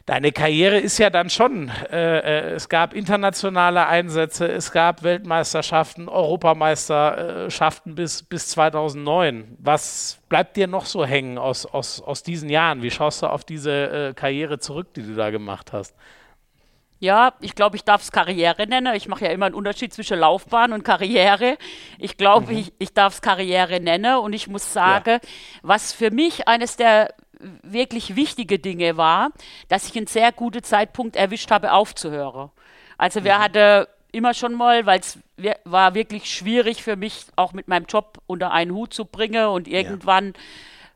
deine Karriere ist ja dann schon, äh, äh, es gab internationale Einsätze, es gab Weltmeisterschaften, Europameisterschaften bis, bis 2009. Was bleibt dir noch so hängen aus, aus, aus diesen Jahren? Wie schaust du auf diese äh, Karriere zurück, die du da gemacht hast? Ja, ich glaube, ich darf es Karriere nennen. Ich mache ja immer einen Unterschied zwischen Laufbahn und Karriere. Ich glaube, mhm. ich, ich darf es Karriere nennen und ich muss sagen, ja. was für mich eines der wirklich wichtige Dinge war, dass ich einen sehr guten Zeitpunkt erwischt habe, aufzuhören. Also wir mhm. hatten immer schon mal, weil es war wirklich schwierig für mich, auch mit meinem Job unter einen Hut zu bringen und irgendwann ja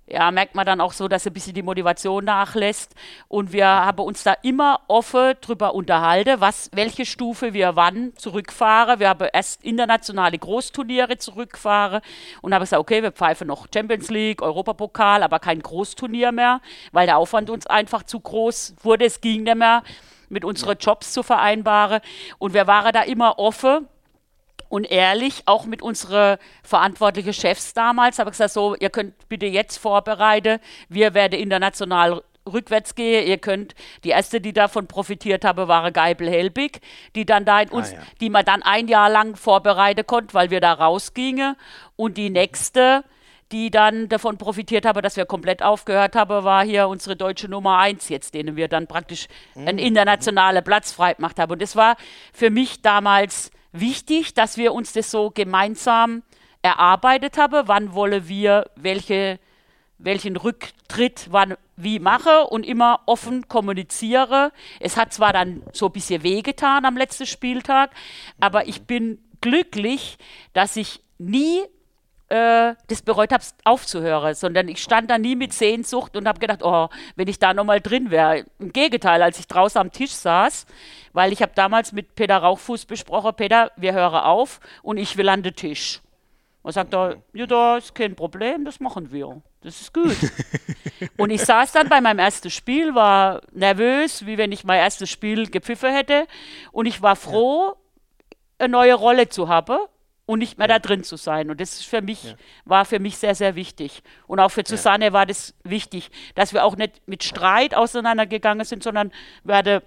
ja, merkt man dann auch so, dass ein bisschen die Motivation nachlässt. Und wir haben uns da immer offen drüber unterhalten, was, welche Stufe wir wann zurückfahren. Wir haben erst internationale Großturniere zurückfahren und haben gesagt, okay, wir pfeifen noch Champions League, Europapokal, aber kein Großturnier mehr, weil der Aufwand uns einfach zu groß wurde. Es ging nicht mehr mit unseren Jobs zu vereinbaren. Und wir waren da immer offen und ehrlich, auch mit unseren verantwortlichen Chefs damals, habe ich gesagt, so, ihr könnt bitte jetzt vorbereiten, wir werden international rückwärts gehen. Ihr könnt, die erste, die davon profitiert habe, war Geibel Helbig, die dann da in uns, ah, ja. die man dann ein Jahr lang vorbereiten konnte, weil wir da rausgingen. Und die nächste, die dann davon profitiert habe, dass wir komplett aufgehört haben, war hier unsere deutsche Nummer eins jetzt, denen wir dann praktisch einen mhm. internationalen Platz frei gemacht haben. Und das war für mich damals wichtig, dass wir uns das so gemeinsam erarbeitet haben. Wann wollen wir welche welchen Rücktritt wann wie mache und immer offen kommuniziere. Es hat zwar dann so ein bisschen wehgetan am letzten Spieltag, aber ich bin glücklich, dass ich nie äh, das bereut habe, aufzuhören, sondern ich stand da nie mit Sehnsucht und habe gedacht, oh, wenn ich da nochmal drin wäre. Im Gegenteil, als ich draußen am Tisch saß, weil ich habe damals mit Peter Rauchfuß besprochen, Peter, wir hören auf und ich will an den Tisch. Und sagt er, ja, da ist kein Problem, das machen wir. Das ist gut. (laughs) und ich saß dann bei meinem ersten Spiel, war nervös, wie wenn ich mein erstes Spiel gepfiffen hätte. Und ich war froh, eine neue Rolle zu haben und nicht mehr ja. da drin zu sein. Und das ist für mich, ja. war für mich sehr, sehr wichtig. Und auch für Susanne ja. war das wichtig, dass wir auch nicht mit Streit auseinandergegangen sind, sondern wir hatten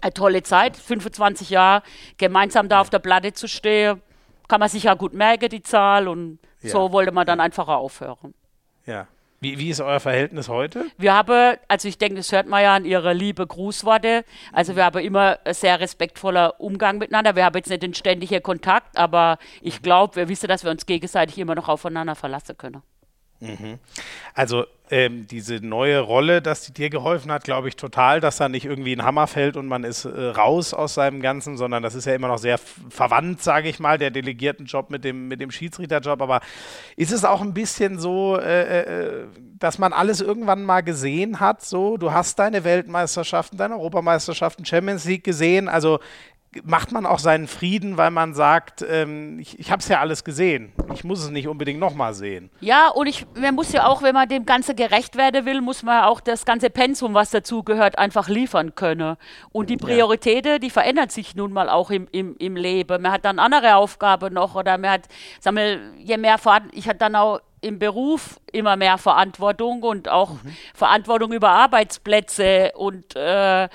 eine tolle Zeit, 25 Jahre gemeinsam da auf der Platte zu stehen kann man sich ja gut merken, die Zahl. Und so wollte man dann einfach aufhören. Ja. Wie, wie ist euer Verhältnis heute? Wir haben, also ich denke, das hört man ja an ihre liebe Grußworte. Also wir haben immer sehr respektvoller Umgang miteinander. Wir haben jetzt nicht den ständigen Kontakt, aber ich glaube, wir wissen, dass wir uns gegenseitig immer noch aufeinander verlassen können. Mhm. Also ähm, diese neue Rolle, dass die dir geholfen hat, glaube ich total, dass da nicht irgendwie ein Hammer fällt und man ist äh, raus aus seinem Ganzen, sondern das ist ja immer noch sehr verwandt, sage ich mal, der Delegiertenjob mit dem, mit dem Schiedsrichterjob. Aber ist es auch ein bisschen so, äh, äh, dass man alles irgendwann mal gesehen hat? So, du hast deine Weltmeisterschaften, deine Europameisterschaften, Champions League gesehen. Also macht man auch seinen Frieden, weil man sagt, ähm, ich, ich habe es ja alles gesehen. Ich muss es nicht unbedingt nochmal sehen. Ja, und ich, man muss ja auch, wenn man dem Ganze gerecht werden will, muss man auch das ganze Pensum, was dazugehört, einfach liefern können. Und die Prioritäten, die verändern sich nun mal auch im, im, im Leben. Man hat dann andere Aufgaben noch oder man hat, sag mal, je mehr Verantwortung, ich hatte dann auch im Beruf immer mehr Verantwortung und auch mhm. Verantwortung über Arbeitsplätze und äh,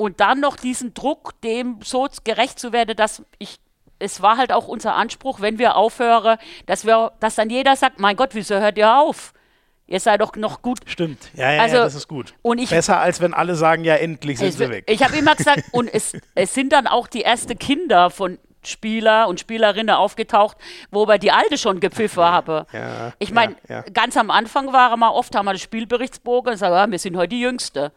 und dann noch diesen Druck, dem so gerecht zu werden, dass ich es war halt auch unser Anspruch, wenn wir aufhören, dass wir, dass dann jeder sagt, mein Gott, wieso hört ihr auf? Ihr seid doch noch gut. Stimmt, ja, ja, also, ja das ist gut. Und ich, Besser als wenn alle sagen, ja, endlich sind sie weg. Ich habe immer (laughs) gesagt, und es, es sind dann auch die ersten Kinder von Spieler und Spielerinnen aufgetaucht, wo wir die alte schon gepfiffen haben. Ja, ich meine, ja, ja. ganz am Anfang waren wir oft, haben wir den Spielberichtsbogen und sagen, ja, wir sind heute die Jüngste.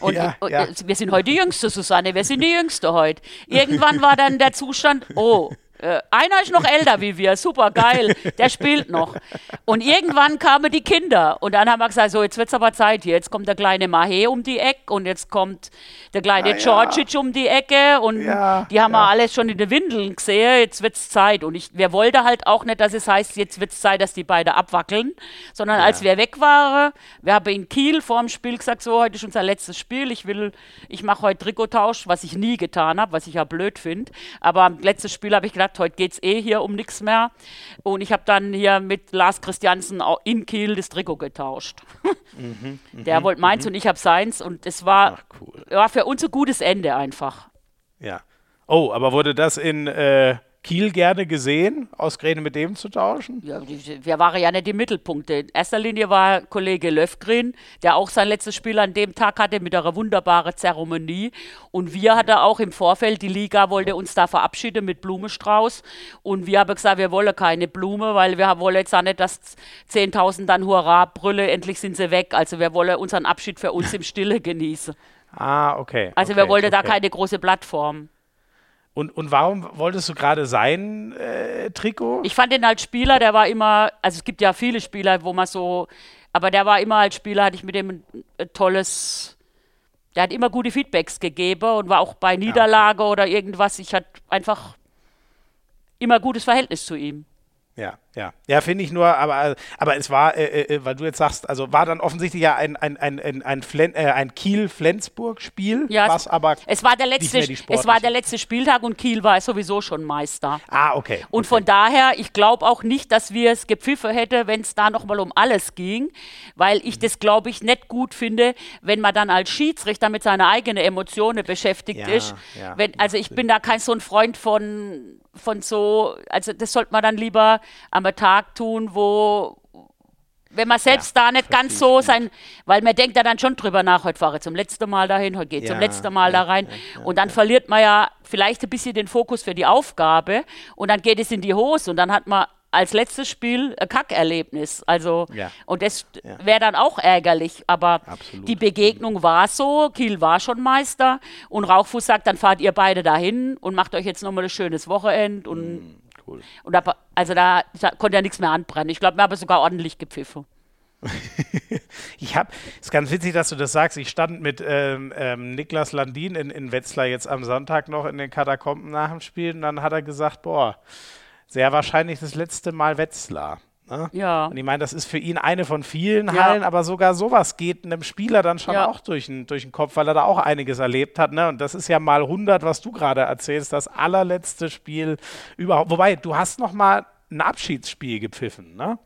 Und, ja, und ja. wir sind heute die Jüngste, Susanne, wir sind die Jüngste heute. Irgendwann war dann der Zustand, oh, äh, einer ist noch älter wie wir, super geil, der spielt noch. Und irgendwann kamen die Kinder. Und dann haben wir gesagt, so jetzt wird es aber Zeit. Hier, jetzt kommt der kleine Mahe um die Ecke und jetzt kommt der kleine ah, Georgic ja. um die Ecke. Und ja, die haben ja. wir alles schon in den Windeln gesehen, jetzt wird es Zeit. Und ich, wir wollten halt auch nicht, dass es heißt, jetzt wird es Zeit, dass die beiden abwackeln, sondern als wir weg waren, wir haben in Kiel vor dem Spiel gesagt, so heute ist unser letztes Spiel, ich will, ich mache heute Trikottausch, was ich nie getan habe, was ich ja blöd finde, aber am letzten Spiel habe ich gedacht, gesagt, heute geht es eh hier um nichts mehr. Und ich habe dann hier mit Lars Christiansen in Kiel das Trikot getauscht. (laughs) Mhm, Der wollte meins mhm. und ich habe seins. Und es war, Ach, cool. war für uns ein gutes Ende einfach. Ja. Oh, aber wurde das in äh, Kiel gerne gesehen, ausgerechnet mit dem zu tauschen? Ja, wir waren ja nicht die Mittelpunkte. In erster Linie war Kollege Löfgren, der auch sein letztes Spiel an dem Tag hatte mit einer wunderbaren Zeremonie. Und wir hatten auch im Vorfeld, die Liga wollte uns da verabschieden mit Blumenstrauß. Und wir haben gesagt, wir wollen keine Blume, weil wir wollen jetzt auch nicht, dass 10.000 dann Hurra brülle, endlich sind sie weg. Also wir wollen unseren Abschied für uns im Stille genießen. Ah, okay. Also okay, wir wollten okay. da keine große Plattform. Und, und warum wolltest du gerade sein äh, Trikot? Ich fand ihn als Spieler, der war immer, also es gibt ja viele Spieler, wo man so, aber der war immer als Spieler, hatte ich mit dem ein, ein tolles, der hat immer gute Feedbacks gegeben und war auch bei Niederlage ja. oder irgendwas. Ich hatte einfach immer gutes Verhältnis zu ihm. Ja, ja. Ja, finde ich nur, aber, aber es war, äh, äh, weil du jetzt sagst, also war dann offensichtlich ja ein, ein, ein, ein, ein, Flen, äh, ein Kiel-Flensburg-Spiel, ja, was aber. Es war, der letzte, es war der letzte Spieltag und Kiel war sowieso schon Meister. Ah, okay. Und okay. von daher, ich glaube auch nicht, dass wir es gepfiffen hätten, wenn es da nochmal um alles ging, weil ich mhm. das, glaube ich, nicht gut finde, wenn man dann als Schiedsrichter mit seinen eigenen Emotionen beschäftigt ja, ist. Ja, wenn, also ich bin da kein so ein Freund von, von so, also das sollte man dann lieber am Tag tun, wo, wenn man selbst ja, da nicht ganz so sein, weil man denkt ja dann schon drüber nach, heute fahre ich zum letzten Mal dahin, heute gehe ich ja, zum letzten Mal ja, da rein. und dann verliert man ja vielleicht ein bisschen den Fokus für die Aufgabe und dann geht es in die Hose und dann hat man als letztes Spiel ein Kackerlebnis. Also, und das wäre dann auch ärgerlich. Aber Absolut. die Begegnung war so. Kiel war schon Meister. Und Rauchfuß sagt, dann fahrt ihr beide dahin und macht euch jetzt nochmal ein schönes Wochenend. Und, Cool. und da, also da, da konnte ja nichts mehr anbrennen. Ich glaube, wir haben sogar ordentlich gepfiffen. (laughs) Ich habe, ist ganz witzig, dass du das sagst. Ich stand mit ähm, ähm, Niklas Landin in, in Wetzlar jetzt am Sonntag noch in den Katakomben nach dem Spiel und dann hat er gesagt, boah, sehr wahrscheinlich das letzte Mal Wetzlar. Ne? Ja. Und ich meine, das ist für ihn eine von vielen Ja. Hallen, aber sogar sowas geht einem Spieler dann schon Ja. auch durch den, durch den Kopf, weil er da auch einiges erlebt hat. Ne? Und das ist ja mal 100, was du gerade erzählst, das allerletzte Spiel überhaupt. Wobei, du hast noch mal ein Abschiedsspiel gepfiffen, ne?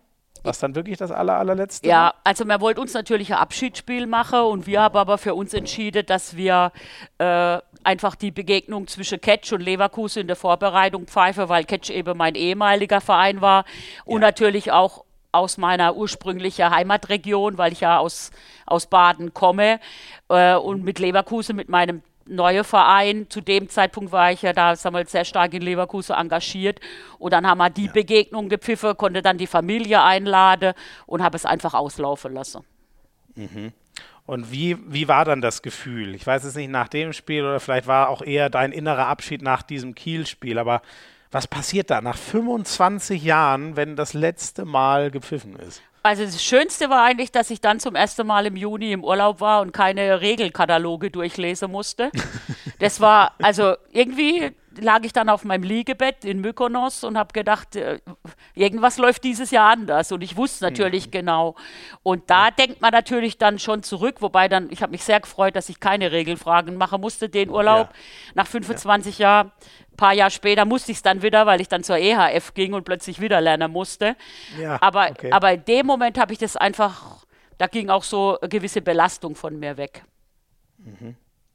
Was dann wirklich das aller, allerletzte Ja, also wir wollten uns natürlich ein Abschiedsspiel machen und wir haben aber für uns entschieden, dass wir äh, einfach die Begegnung zwischen Ketsch und Leverkusen in der Vorbereitung pfeifen, weil Ketsch eben mein ehemaliger Verein war und natürlich auch aus meiner ursprünglichen Heimatregion, weil ich ja aus, aus Baden komme äh, und mit Leverkusen, mit meinem neuen Verein. Zu dem Zeitpunkt war ich ja da sagen wir, sehr stark in Leverkusen engagiert. Und dann haben wir die Begegnung gepfiffen, konnte dann die Familie einladen und habe es einfach auslaufen lassen. Und wie, wie war dann das Gefühl? Ich weiß es nicht nach dem Spiel oder vielleicht war auch eher dein innerer Abschied nach diesem Kiel-Spiel, aber was passiert da nach 25 Jahren, wenn das letzte Mal gepfiffen ist? Also das Schönste war eigentlich, dass ich dann zum ersten Mal im Juni im Urlaub war und keine Regelkataloge durchlesen musste. (laughs) Das war, also irgendwie lag ich dann auf meinem Liegebett in Mykonos und habe gedacht, äh, irgendwas läuft dieses Jahr anders. Und ich wusste natürlich genau. Und da denkt man natürlich dann schon zurück, wobei dann, ich habe mich sehr gefreut, dass ich keine Regelfragen machen musste, den Urlaub. Ja. Nach 25 Jahren, ein paar Jahre später musste ich es dann wieder, weil ich dann zur EHF ging und plötzlich wieder lernen musste. Ja, aber, okay. aber in dem Moment habe ich das einfach, da ging auch so eine gewisse Belastung von mir weg.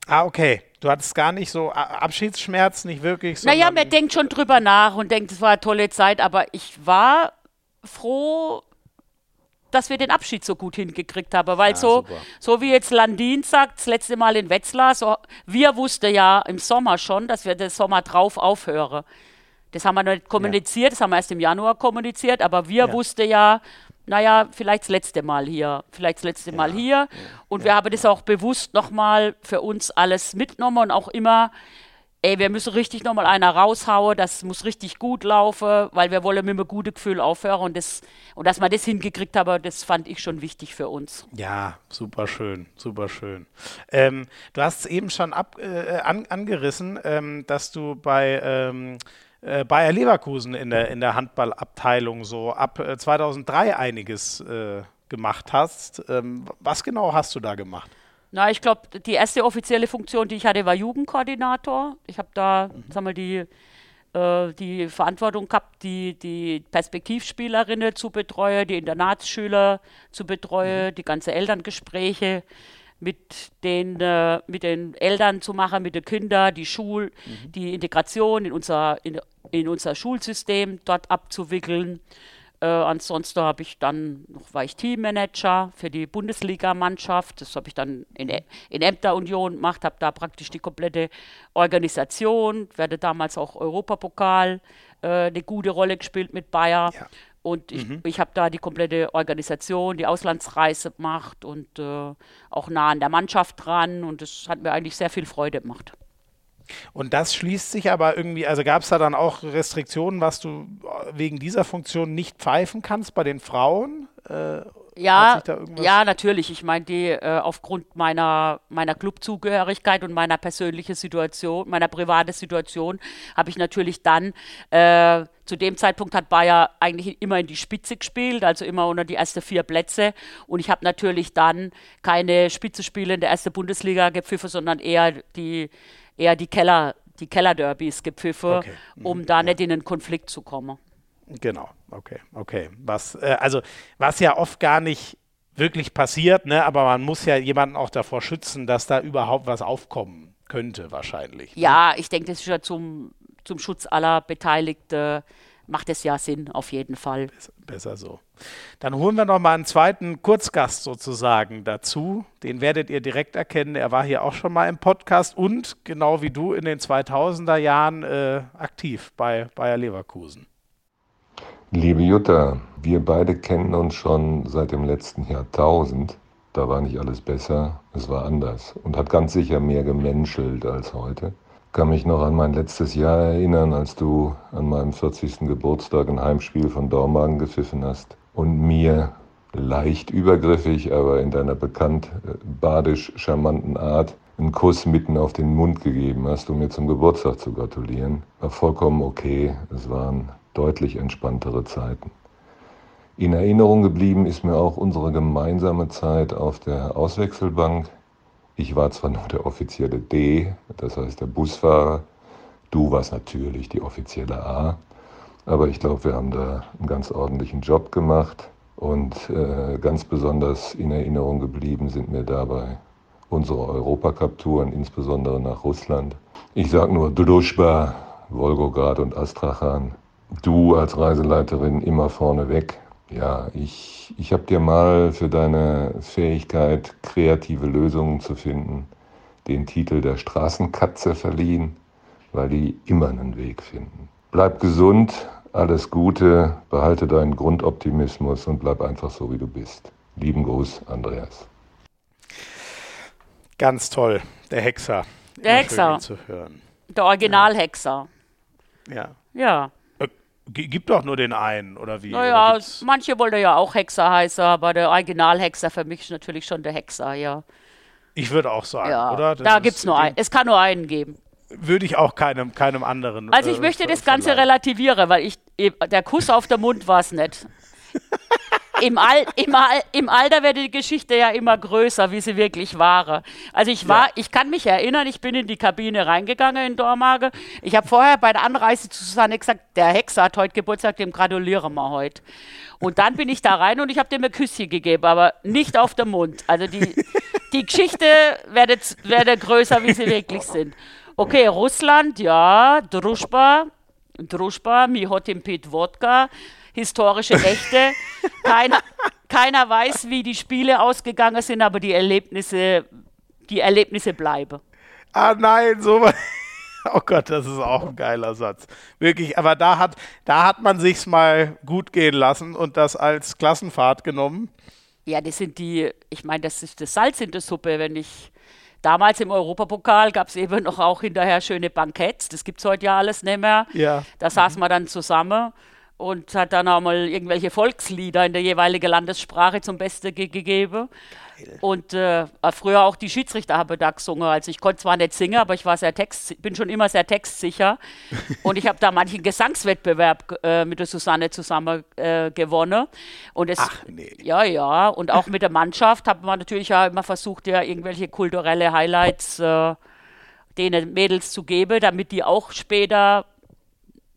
Ah, okay. Du hattest gar nicht so Abschiedsschmerz, nicht wirklich. Naja, sondern- man denkt schon drüber nach und denkt, es war eine tolle Zeit, aber ich war froh, dass wir den Abschied so gut hingekriegt haben, weil so, super. so wie jetzt Landin sagt, das letzte Mal in Wetzlar, so, wir wussten ja im Sommer schon, dass wir den Sommer drauf aufhören. Das haben wir noch nicht kommuniziert, das haben wir erst im Januar kommuniziert, aber wir Ja. wussten ja, naja, vielleicht das letzte Mal hier, vielleicht das letzte Mal hier. Und wir haben das auch bewusst nochmal für uns alles mitgenommen und auch immer, ey, wir müssen richtig nochmal einer raushauen, das muss richtig gut laufen, weil wir wollen mit einem guten Gefühl aufhören und, das, und dass wir das hingekriegt haben, das fand ich schon wichtig für uns. Ja, super schön, super schön. Ähm, du hast es eben schon ab, äh, an, angerissen, ähm, dass du bei ähm, äh, Bayer Leverkusen in der, in der Handballabteilung so ab äh, 2003 einiges äh, gemacht hast. Ähm, was genau hast du da gemacht? Na, ich glaube, die erste offizielle Funktion, die ich hatte, war Jugendkoordinator. Ich habe da, sagen wir, die, äh, die Verantwortung gehabt, die, die Perspektivspielerinnen zu betreuen, die Internatsschüler zu betreuen, die ganze Elterngespräche mit den, äh, mit den Eltern zu machen, mit den Kindern, die Schul, die Integration in unser, in, in unser Schulsystem dort abzuwickeln. Äh, ansonsten habe ich dann noch war ich Teammanager für die Bundesligamannschaft. Das habe ich dann in, in Ämter Union gemacht, habe da praktisch die komplette Organisation, werde damals auch Europapokal äh, eine gute Rolle gespielt mit Bayer. Ja. Und ich, ich habe da die komplette Organisation, die Auslandsreise gemacht und äh, auch nah an der Mannschaft dran. Und das hat mir eigentlich sehr viel Freude gemacht. Und das schließt sich aber irgendwie, also gab es da dann auch Restriktionen, was du äh, wegen dieser Funktion nicht pfeifen kannst bei den Frauen? Äh, Ja, ja, natürlich. Ich meine, die äh, aufgrund meiner, meiner Clubzugehörigkeit und meiner persönlichen Situation, meiner privaten Situation, habe ich natürlich dann, äh, zu dem Zeitpunkt hat Bayer eigentlich immer in die Spitze gespielt, also immer unter die ersten vier Plätze. Und ich habe natürlich dann keine Spitzenspiele in der ersten Bundesliga gepfiffen, sondern eher die, eher die Keller, die Kellerderbys gepfiffen, Okay. Mhm, um da nicht in einen Konflikt zu kommen. Genau, okay, okay. Was, äh, also, was ja oft gar nicht wirklich passiert, ne? aber man muss ja jemanden auch davor schützen, dass da überhaupt was aufkommen könnte, wahrscheinlich. Ja, ich denke, das ist ja zum, zum Schutz aller Beteiligten, macht es ja Sinn, auf jeden Fall. Besser so. Dann holen wir noch mal einen zweiten Kurzgast sozusagen dazu. Den werdet ihr direkt erkennen. Er war hier auch schon mal im Podcast und genau wie du in den 2000er Jahren äh, aktiv bei Bayer Leverkusen. Liebe Jutta, wir beide kennen uns schon seit dem letzten Jahrtausend. Da war nicht alles besser, es war anders und hat ganz sicher mehr gemenschelt als heute. Kann mich noch an mein letztes Jahr erinnern, als du an meinem 40. Geburtstag ein Heimspiel von Dormagen gepfiffen hast und mir leicht übergriffig, aber in deiner bekannt äh, badisch charmanten Art einen Kuss mitten auf den Mund gegeben hast, um mir zum Geburtstag zu gratulieren. War vollkommen okay. Es waren deutlich entspanntere Zeiten. In Erinnerung geblieben ist mir auch unsere gemeinsame Zeit auf der Auswechselbank. Ich war zwar nur der offizielle D, das heißt der Busfahrer, du warst natürlich die offizielle A, aber ich glaube, wir haben da einen ganz ordentlichen Job gemacht und äh, ganz besonders in Erinnerung geblieben sind mir dabei unsere Europacup-Touren, insbesondere nach Russland. Ich sage nur Druschba, Wolgograd und Astrachan. Du als Reiseleiterin immer vorne weg. Ja, ich, ich habe dir mal für deine Fähigkeit, kreative Lösungen zu finden, den Titel der Straßenkatze verliehen, weil die immer einen Weg finden. Bleib gesund, alles Gute, behalte deinen Grundoptimismus und bleib einfach so, wie du bist. Lieben Gruß, Andreas. Ganz toll, der Hexer. Der Hexer. Zu hören. Der Originalhexer. Ja. Ja. Äh, gibt doch nur den einen, oder wie? Naja, oder manche wollen ja auch Hexer heißen, aber der Originalhexer für mich ist natürlich schon der Hexer, ja. Ich würde auch sagen, ja, oder? Das da gibt es nur einen. Es kann nur einen geben. Würde ich auch keinem, keinem anderen. Also ich äh, möchte das Ganze relativieren, weil ich der Kuss auf der Mund war es nicht. (laughs) Im, Al im, Al im, Alter wird die Geschichte ja immer größer, wie sie wirklich war. Also ich war, ja. ich kann mich erinnern, ich bin in die Kabine reingegangen in Dormage. Ich habe vorher bei der Anreise zu Susanne gesagt, der Hexer hat heute Geburtstag, dem gratulieren wir heute. Und dann bin ich da rein und ich habe dem ein Küsschen gegeben, aber nicht auf den Mund. Also die, die Geschichte wird, wird größer, wie sie wirklich sind. Okay, Russland, ja, Druschba, Druschba, mi hotim pit Wodka historische Rechte. keiner, keiner weiß, wie die Spiele ausgegangen sind, aber die Erlebnisse, die Erlebnisse bleiben. Ah nein, so Oh Gott, das ist auch ein geiler Satz. Wirklich, aber da hat, da hat man sich's mal gut gehen lassen und das als Klassenfahrt genommen. Ja, das sind die, ich meine, das ist das Salz in der Suppe, wenn ich Damals im Europapokal gab es eben noch auch hinterher schöne Banketts. Das gibt es heute ja alles nicht mehr. Ja. Da saßen wir dann zusammen und hat dann auch mal irgendwelche Volkslieder in der jeweiligen Landessprache zum Besten ge gegeben. Geil. Und äh, früher auch die Schiedsrichter haben da gesungen. Also ich konnte zwar nicht singen, aber ich war sehr text, bin schon immer sehr textsicher. (laughs) und ich habe da manchen Gesangswettbewerb äh, mit der Susanne zusammen äh, gewonnen. Und es, Ach, nee. Ja, ja. Und auch mit der Mannschaft hat man natürlich ja immer versucht, ja irgendwelche kulturelle Highlights äh, denen Mädels zu geben, damit die auch später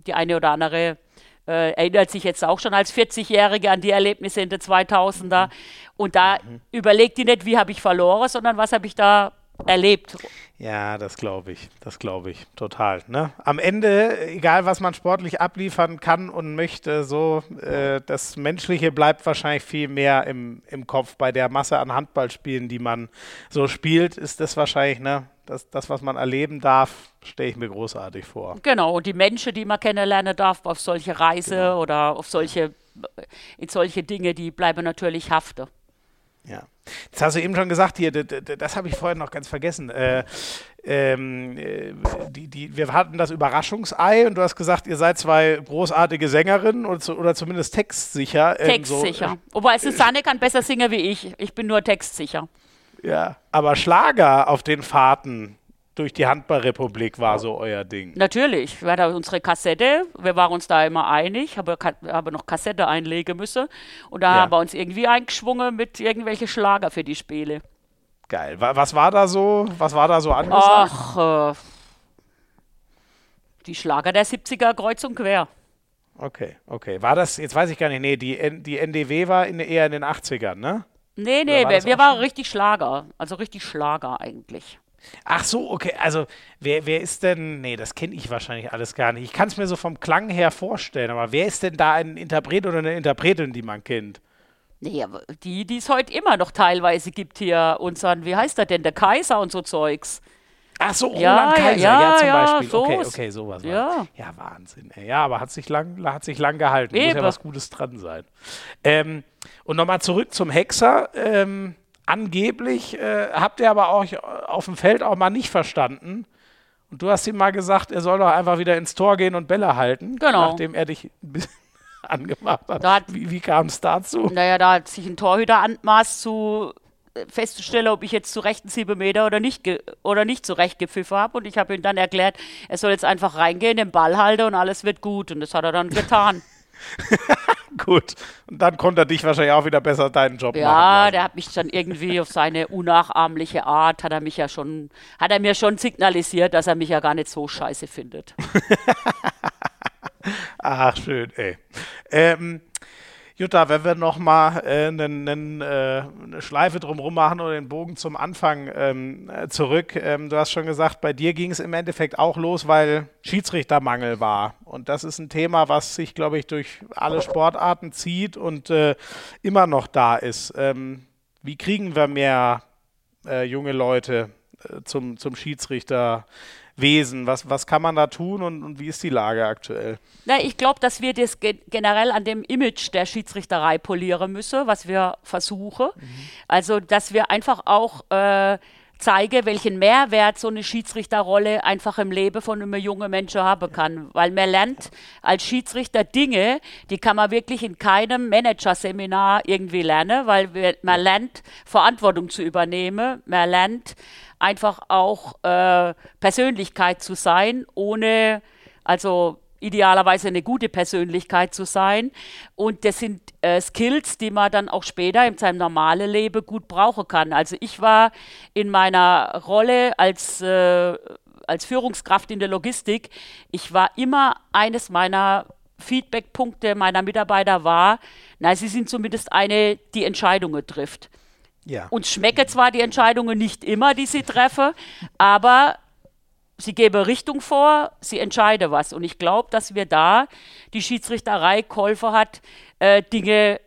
die eine oder andere äh, erinnert sich jetzt auch schon als 40-Jährige an die Erlebnisse in den 2000er. Mhm. Und da mhm. überlegt die nicht, wie habe ich verloren, sondern was habe ich da erlebt. Ja, das glaube ich. Das glaube ich total. Ne? Am Ende, egal was man sportlich abliefern kann und möchte, so äh, das Menschliche bleibt wahrscheinlich viel mehr im, im Kopf. Bei der Masse an Handballspielen, die man so spielt, ist das wahrscheinlich ne, das, das, was man erleben darf, stelle ich mir großartig vor. Genau, und die Menschen, die man kennenlernen darf auf solche Reise genau. oder auf solche, in solche Dinge, die bleiben natürlich haften. Ja. Das hast du eben schon gesagt hier, das, das habe ich vorhin noch ganz vergessen. Äh, ähm, äh, die, die, wir hatten das Überraschungsei und du hast gesagt, ihr seid zwei großartige Sängerinnen oder, zu, oder zumindest textsicher. Ähm, textsicher. So. Wobei Susanne kann besser singen wie ich. Ich bin nur textsicher. Ja, aber Schlager auf den Fahrten durch die Handballrepublik war so euer Ding. Natürlich. Wir hatten unsere Kassette, wir waren uns da immer einig, haben habe noch Kassette einlegen müssen. Und da ja. haben wir uns irgendwie eingeschwungen mit irgendwelchen Schlager für die Spiele. Geil. Was war da so? Was war da so angesagt? Ach, äh, die Schlager der 70er kreuz und quer. Okay, okay. War das, jetzt weiß ich gar nicht, nee, die, die NDW war in, eher in den 80ern, ne? Nee, nee, war wir, wir waren richtig Schlager. Also richtig Schlager eigentlich. Ach so, okay. Also, wer, wer ist denn. Nee, das kenne ich wahrscheinlich alles gar nicht. Ich kann es mir so vom Klang her vorstellen, aber wer ist denn da ein Interpret oder eine Interpretin, die man kennt? Nee, aber die, die es heute immer noch teilweise gibt hier, unseren, wie heißt der denn, der Kaiser und so Zeugs. Ach so, Roland Ja, Kaiser, ja, ja, zum ja, Beispiel. so okay, okay, sowas. ja. Ja, Wahnsinn. ey. Ja, aber hat sich lang, hat sich lang gehalten. Muss ja Eben. was Gutes dran sein. Ähm, und nochmal zurück zum Hexer. Ähm, angeblich äh, habt ihr aber auch auf dem Feld auch mal nicht verstanden. Und du hast ihm mal gesagt, er soll doch einfach wieder ins Tor gehen und Bälle halten. Genau. Nachdem er dich ein bisschen (laughs) angemacht hat. Da hat- wie wie kam es dazu? Naja, da hat sich ein Torhüter anmaßt zu festzustellen, ob ich jetzt zu rechten sieben Meter oder nicht, oder nicht zurecht gepfiffen habe. Und ich habe ihm dann erklärt, er soll jetzt einfach reingehen, den Ball halten und alles wird gut. Und das hat er dann getan. (laughs) Gut. Und dann konnte er dich wahrscheinlich auch wieder besser deinen Job machen. Ja, der hat mich dann irgendwie auf seine unnachahmliche Art, hat er mich ja schon, hat er mir schon signalisiert, dass er mich ja gar nicht so scheiße findet. (laughs) Ach, schön, ey. Ähm, Jutta, wenn wir nochmal äh, äh, eine Schleife drumherum machen oder den Bogen zum Anfang ähm, äh, zurück. Ähm, du hast schon gesagt, bei dir ging es im Endeffekt auch los, weil Schiedsrichtermangel war. Und das ist ein Thema, was sich, glaube ich, durch alle Sportarten zieht und äh, immer noch da ist. Ähm, wie kriegen wir mehr äh, junge Leute äh, zum, zum Schiedsrichterwesen? Was, was kann man da tun und, und wie ist die Lage aktuell? Na, ich glaube, dass wir das ge generell an dem Image der Schiedsrichterei polieren müssen, was wir versuchen. Also, dass wir einfach auch äh, zeigen, welchen Mehrwert so eine Schiedsrichterrolle einfach im Leben von einem jungen Menschen haben kann. Weil man lernt als Schiedsrichter Dinge, die kann man wirklich in keinem Managerseminar irgendwie lernen, weil man lernt, Verantwortung zu übernehmen. Man lernt einfach auch äh, Persönlichkeit zu sein, ohne, also idealerweise eine gute Persönlichkeit zu sein. Und das sind äh, Skills, die man dann auch später in seinem normalen Leben gut brauchen kann. Also ich war in meiner Rolle als, äh, als Führungskraft in der Logistik, ich war immer eines meiner Feedbackpunkte meiner Mitarbeiter war, na, sie sind zumindest eine, die Entscheidungen trifft. Ja. Uns schmecken zwar die Entscheidungen nicht immer, die sie treffen, aber sie geben Richtung vor, sie entscheiden was. Und ich glaube, dass wir da die Schiedsrichterei geholfen hat, äh, Dinge.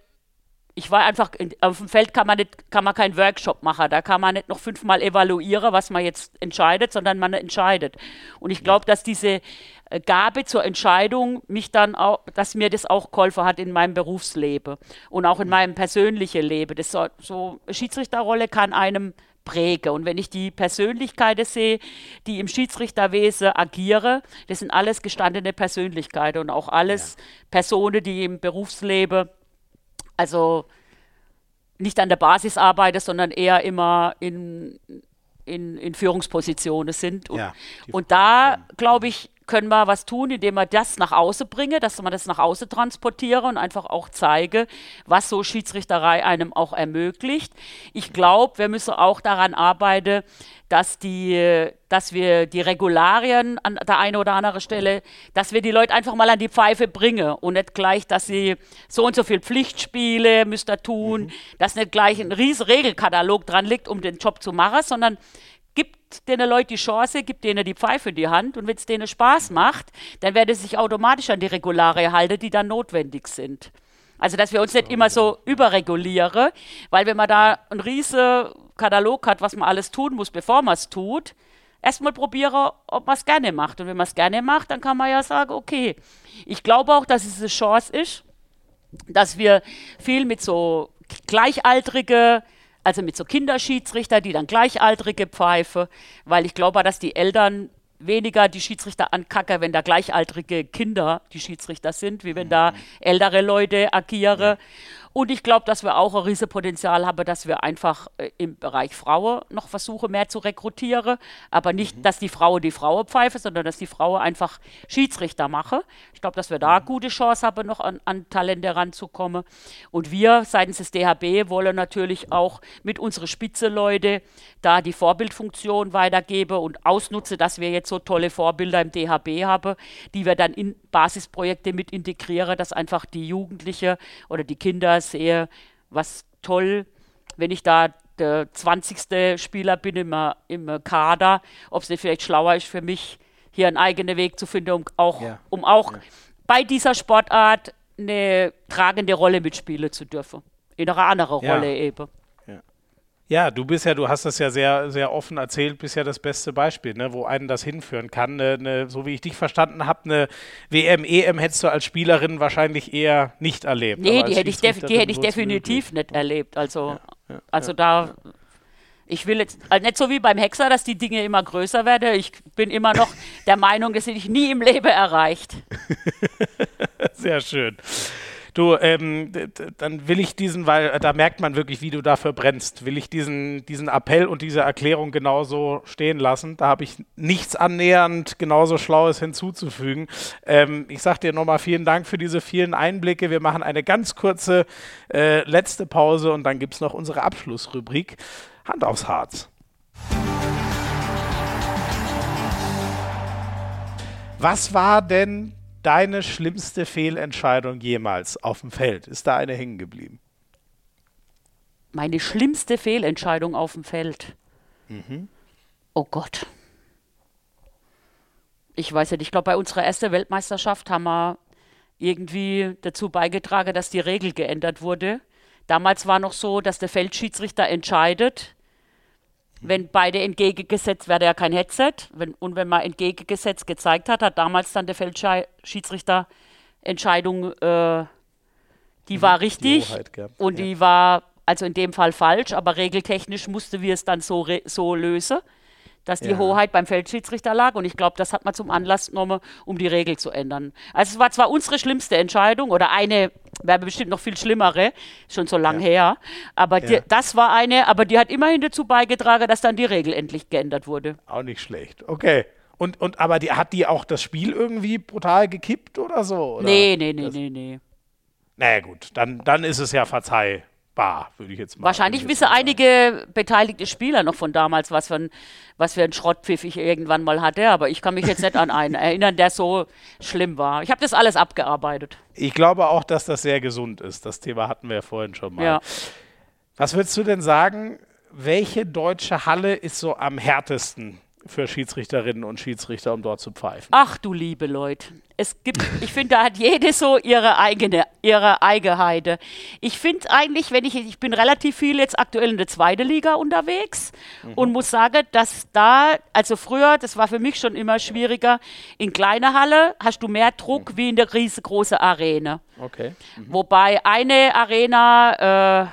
Ich war einfach, in, auf dem Feld kann man, nicht, kann man keinen Workshop machen. Da kann man nicht noch fünfmal evaluieren, was man jetzt entscheidet, sondern man entscheidet. Und ich glaube, dass diese äh, Gabe zur Entscheidung mich dann auch, dass mir das auch geholfen hat in meinem Berufsleben und auch in meinem persönlichen Leben. Das so, so Schiedsrichterrolle kann einem präge. Und wenn ich die Persönlichkeiten sehe, die im Schiedsrichterwesen agieren, das sind alles gestandene Persönlichkeiten und auch alles Personen, die im Berufsleben, also nicht an der Basis arbeiten, sondern eher immer in, in, in Führungspositionen sind. Und, Ja, und da, glaube ich, können wir was tun, indem wir das nach außen bringen, dass wir das nach außen transportieren und einfach auch zeige, was so Schiedsrichterei einem auch ermöglicht. Ich glaube, wir müssen auch daran arbeiten, dass die, dass wir die Regularien an der einen oder anderen Stelle, dass wir die Leute einfach mal an die Pfeife bringen und nicht gleich, dass sie so und so viel Pflichtspiele müsst ihr tun, dass nicht gleich ein riesen Regelkatalog dran liegt, um den Job zu machen, sondern gibt den Leuten die Chance, gibt denen die Pfeife in die Hand und wenn es denen Spaß macht, dann werden sie sich automatisch an die Regularien halten, die dann notwendig sind. Also, dass wir uns nicht immer so überregulieren, weil wenn man da einen riesen Katalog hat, was man alles tun muss, bevor man es tut, erstmal probieren, ob man es gerne macht. Und wenn man es gerne macht, dann kann man ja sagen, okay. Ich glaube auch, dass es eine Chance ist, dass wir viel mit so gleichaltrige, also mit so Kinderschiedsrichter, die dann gleichaltrige pfeifen, weil ich glaube, dass die Eltern weniger die Schiedsrichter ankacken, wenn da gleichaltrige Kinder die Schiedsrichter sind, wie wenn da ältere Leute agieren. Und ich glaube, dass wir auch ein Riesenpotenzial haben, dass wir einfach äh, im Bereich Frauen noch versuchen, mehr zu rekrutieren. Aber nicht, dass die Frau die Frau pfeife, sondern dass die Frau einfach Schiedsrichter mache. Ich glaube, dass wir da gute Chance haben, noch an, an Talente ranzukommen. Und wir seitens des DHB wollen natürlich auch mit unseren Spitzenleute da die Vorbildfunktion weitergeben und ausnutzen, dass wir jetzt so tolle Vorbilder im DHB haben, die wir dann in Basisprojekte mit integrieren, dass einfach die Jugendliche oder die Kinder sehe, was toll, wenn ich da der 20. Spieler bin im, im Kader, ob es nicht vielleicht schlauer ist für mich, hier einen eigenen Weg zu finden, um auch, Ja. um auch bei dieser Sportart eine tragende Rolle mitspielen zu dürfen. In einer anderen Ja. Rolle eben. Ja, du bist ja, du hast das ja sehr, sehr offen erzählt, bist ja das beste Beispiel, ne, wo einen das hinführen kann. Ne, ne, so wie ich dich verstanden habe, eine WM, EM hättest du als Spielerin wahrscheinlich eher nicht erlebt. Nee, die hätte ich, die hätte ich definitiv nicht erlebt. Also, ja, ja, also ja, da, ich will jetzt, also nicht so wie beim Hexer, dass die Dinge immer größer werden. Ich bin immer noch der Meinung, das hätte ich nie im Leben erreicht. (laughs) Sehr schön. Du, ähm, dann will ich diesen, weil äh, da merkt man wirklich, wie du dafür brennst, will ich diesen, diesen Appell und diese Erklärung genauso stehen lassen. Da habe ich nichts annähernd genauso Schlaues hinzuzufügen. Ähm, ich sage dir nochmal vielen Dank für diese vielen Einblicke. Wir machen eine ganz kurze äh, letzte Pause und dann gibt es noch unsere Abschlussrubrik. Hand aufs Harz. Was war denn deine schlimmste Fehlentscheidung jemals auf dem Feld? Ist da eine hängen geblieben? Meine schlimmste Fehlentscheidung auf dem Feld. Mhm. Oh Gott. Ich weiß nicht, ich glaube, bei unserer ersten Weltmeisterschaft haben wir irgendwie dazu beigetragen, dass die Regel geändert wurde. Damals war noch so, dass der Feldschiedsrichter entscheidet, wenn beide entgegengesetzt wäre ja kein Headset. Wenn, und wenn man entgegengesetzt gezeigt hat, hat damals dann der Feldschiedsrichter Entscheidung, äh, die mhm, war richtig die und ja. die war also in dem Fall falsch, aber regeltechnisch mussten wir es dann so, so lösen dass die ja. Hoheit beim Feldschiedsrichter lag. Und ich glaube, das hat man zum Anlass genommen, um die Regel zu ändern. Also es war zwar unsere schlimmste Entscheidung oder eine, wäre bestimmt noch viel schlimmere, schon so lang ja. her, aber die, das war eine, aber die hat immerhin dazu beigetragen, dass dann die Regel endlich geändert wurde. Auch nicht schlecht. Okay. Und, und aber die, hat die auch das Spiel irgendwie brutal gekippt oder so? Oder? Nee, nee, nee, das, nee, nee. Naja, gut, dann, dann ist es ja verzeih, bar, würde ich jetzt mal Wahrscheinlich wissen einige beteiligte Spieler noch von damals, was für, ein, was für ein Schrottpfiff ich irgendwann mal hatte, aber ich kann mich jetzt nicht an einen erinnern, der so schlimm war. Ich habe das alles abgearbeitet. Ich glaube auch, dass das sehr gesund ist. Das Thema hatten wir ja vorhin schon mal. Ja. Was würdest du denn sagen, welche deutsche Halle ist so am härtesten für Schiedsrichterinnen und Schiedsrichter, um dort zu pfeifen. Ach du liebe Leute. Es gibt, ich finde, da hat jede so ihre eigene, ihre Eigenheide. Ich finde eigentlich, wenn ich, ich bin relativ viel jetzt aktuell in der zweiten Liga unterwegs mhm. und muss sagen, dass da, also früher, das war für mich schon immer schwieriger, in kleiner Halle hast du mehr Druck mhm. wie in der riesengroßen Arena. Okay. Mhm. Wobei eine Arena, äh,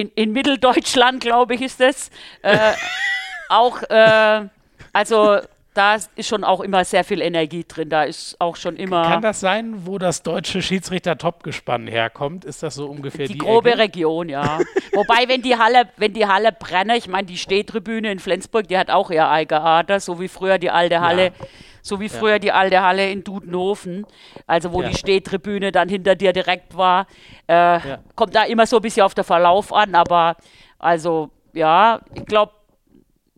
in, in Mitteldeutschland, glaube ich, ist es. Äh, (laughs) auch, äh, also da ist schon auch immer sehr viel Energie drin. Da ist auch schon immer. Kann das sein, wo das deutsche Schiedsrichter-Topgespann herkommt? Ist das so ungefähr die, die grobe Ecke? Region, ja. (laughs) Wobei, wenn die Halle, wenn die Halle brenne, ich meine, die Stehtribüne in Flensburg, die hat auch ihr eigene Ader, so wie früher die alte Halle. Ja so wie früher ja. die alte Halle in Dudenhofen, also wo ja. die Stehtribüne dann hinter dir direkt war. Äh, ja. Kommt da immer so ein bisschen auf der Verlauf an, aber also ja, ich glaube,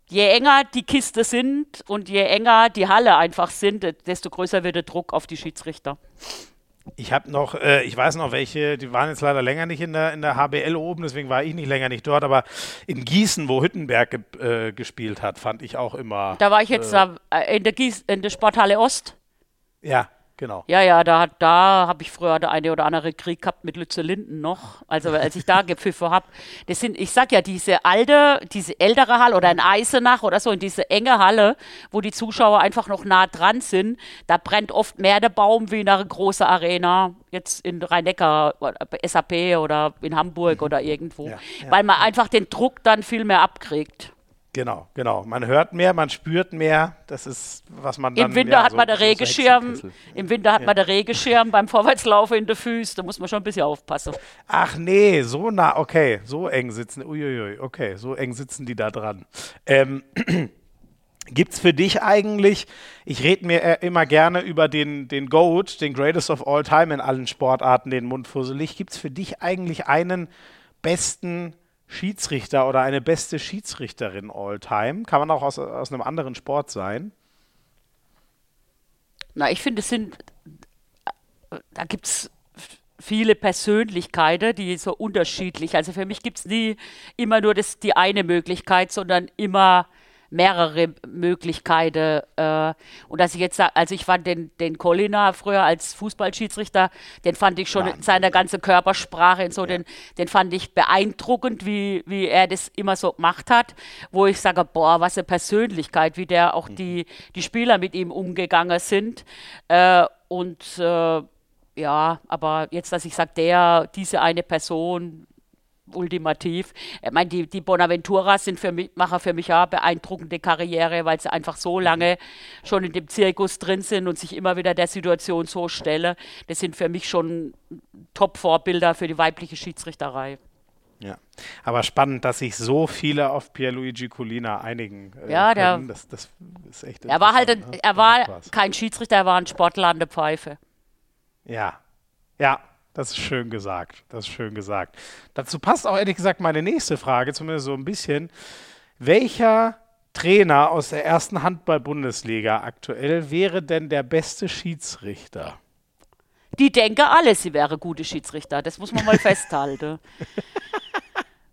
je enger die Kiste sind und je enger die Halle einfach sind, desto größer wird der Druck auf die Schiedsrichter. Ich habe noch, äh, ich weiß noch welche, die waren jetzt leider länger nicht in der, in der HBL oben, deswegen war ich nicht länger nicht dort, aber in Gießen, wo Hüttenberg ge, äh, gespielt hat, fand ich auch immer. Da war ich jetzt äh, in, der Gieß, in der Sporthalle Ost. Ja, Genau. Ja, ja, da, da habe ich früher der eine oder andere Krieg gehabt mit Lütze Linden noch. Also als ich da (laughs) gepfiffen habe. Das sind, ich sag ja, diese alte, diese ältere Halle oder in Eisenach oder so, in diese enge Halle, wo die Zuschauer einfach noch nah dran sind, da brennt oft mehr der Baum wie in einer großen Arena, jetzt in Rhein-Neckar, SAP oder in Hamburg mhm. oder irgendwo. Ja, ja, weil man ja. einfach den Druck dann viel mehr abkriegt. Genau, genau. Man hört mehr, man spürt mehr. Das ist, was man dann. Im Winter ja, hat so, man der Regenschirm. So Im Winter hat ja. man der Regenschirm beim Vorwärtslaufen in der Füße. Da muss man schon ein bisschen aufpassen. Ach nee, so nah, okay, so eng sitzen. Uiuiui, okay, so eng sitzen die da dran. Ähm, (clears throat) Gibt es für dich eigentlich, ich rede mir äh, immer gerne über den, den GOAT, den Greatest of All Time in allen Sportarten, den Mund fusselig. Gibt es für dich eigentlich einen besten Schiedsrichter oder eine beste Schiedsrichterin all time? Kann man auch aus, aus einem anderen Sport sein? Na, ich finde, es sind, da gibt es viele Persönlichkeiten, die so unterschiedlich, also für mich gibt es nie immer nur das, die eine Möglichkeit, sondern immer mehrere Möglichkeiten. Äh, und dass ich jetzt sage, also ich fand den, den Collina früher als Fußballschiedsrichter, den fand ich schon in seiner ganzen Körpersprache und so, ja. den, den fand ich beeindruckend, wie, wie er das immer so gemacht hat, wo ich sage, boah, was eine Persönlichkeit, wie der auch mhm. die, die Spieler mit ihm umgegangen sind. Äh, und äh, ja, aber jetzt, dass ich sage, der, diese eine Person, ultimativ. Ich meine, die, die Bonaventuras sind für mich, machen für mich auch beeindruckende Karriere, weil sie einfach so lange schon in dem Zirkus drin sind und sich immer wieder der Situation so stellen. Das sind für mich schon Top-Vorbilder für die weibliche Schiedsrichterei. Ja, aber spannend, dass sich so viele auf Pierluigi Colina einigen. Äh, ja, der, das, das, ist echt Er war halt, ein, ne? er war kein Schiedsrichter, er war ein Sportler an der Pfeife. Ja, ja, das ist schön gesagt. Das ist schön gesagt. Dazu passt auch ehrlich gesagt meine nächste Frage, zumindest so ein bisschen. Welcher Trainer aus der ersten Handball-Bundesliga aktuell wäre denn der beste Schiedsrichter? Die denken alle, sie wäre gute Schiedsrichter. Das muss man mal (laughs) festhalten.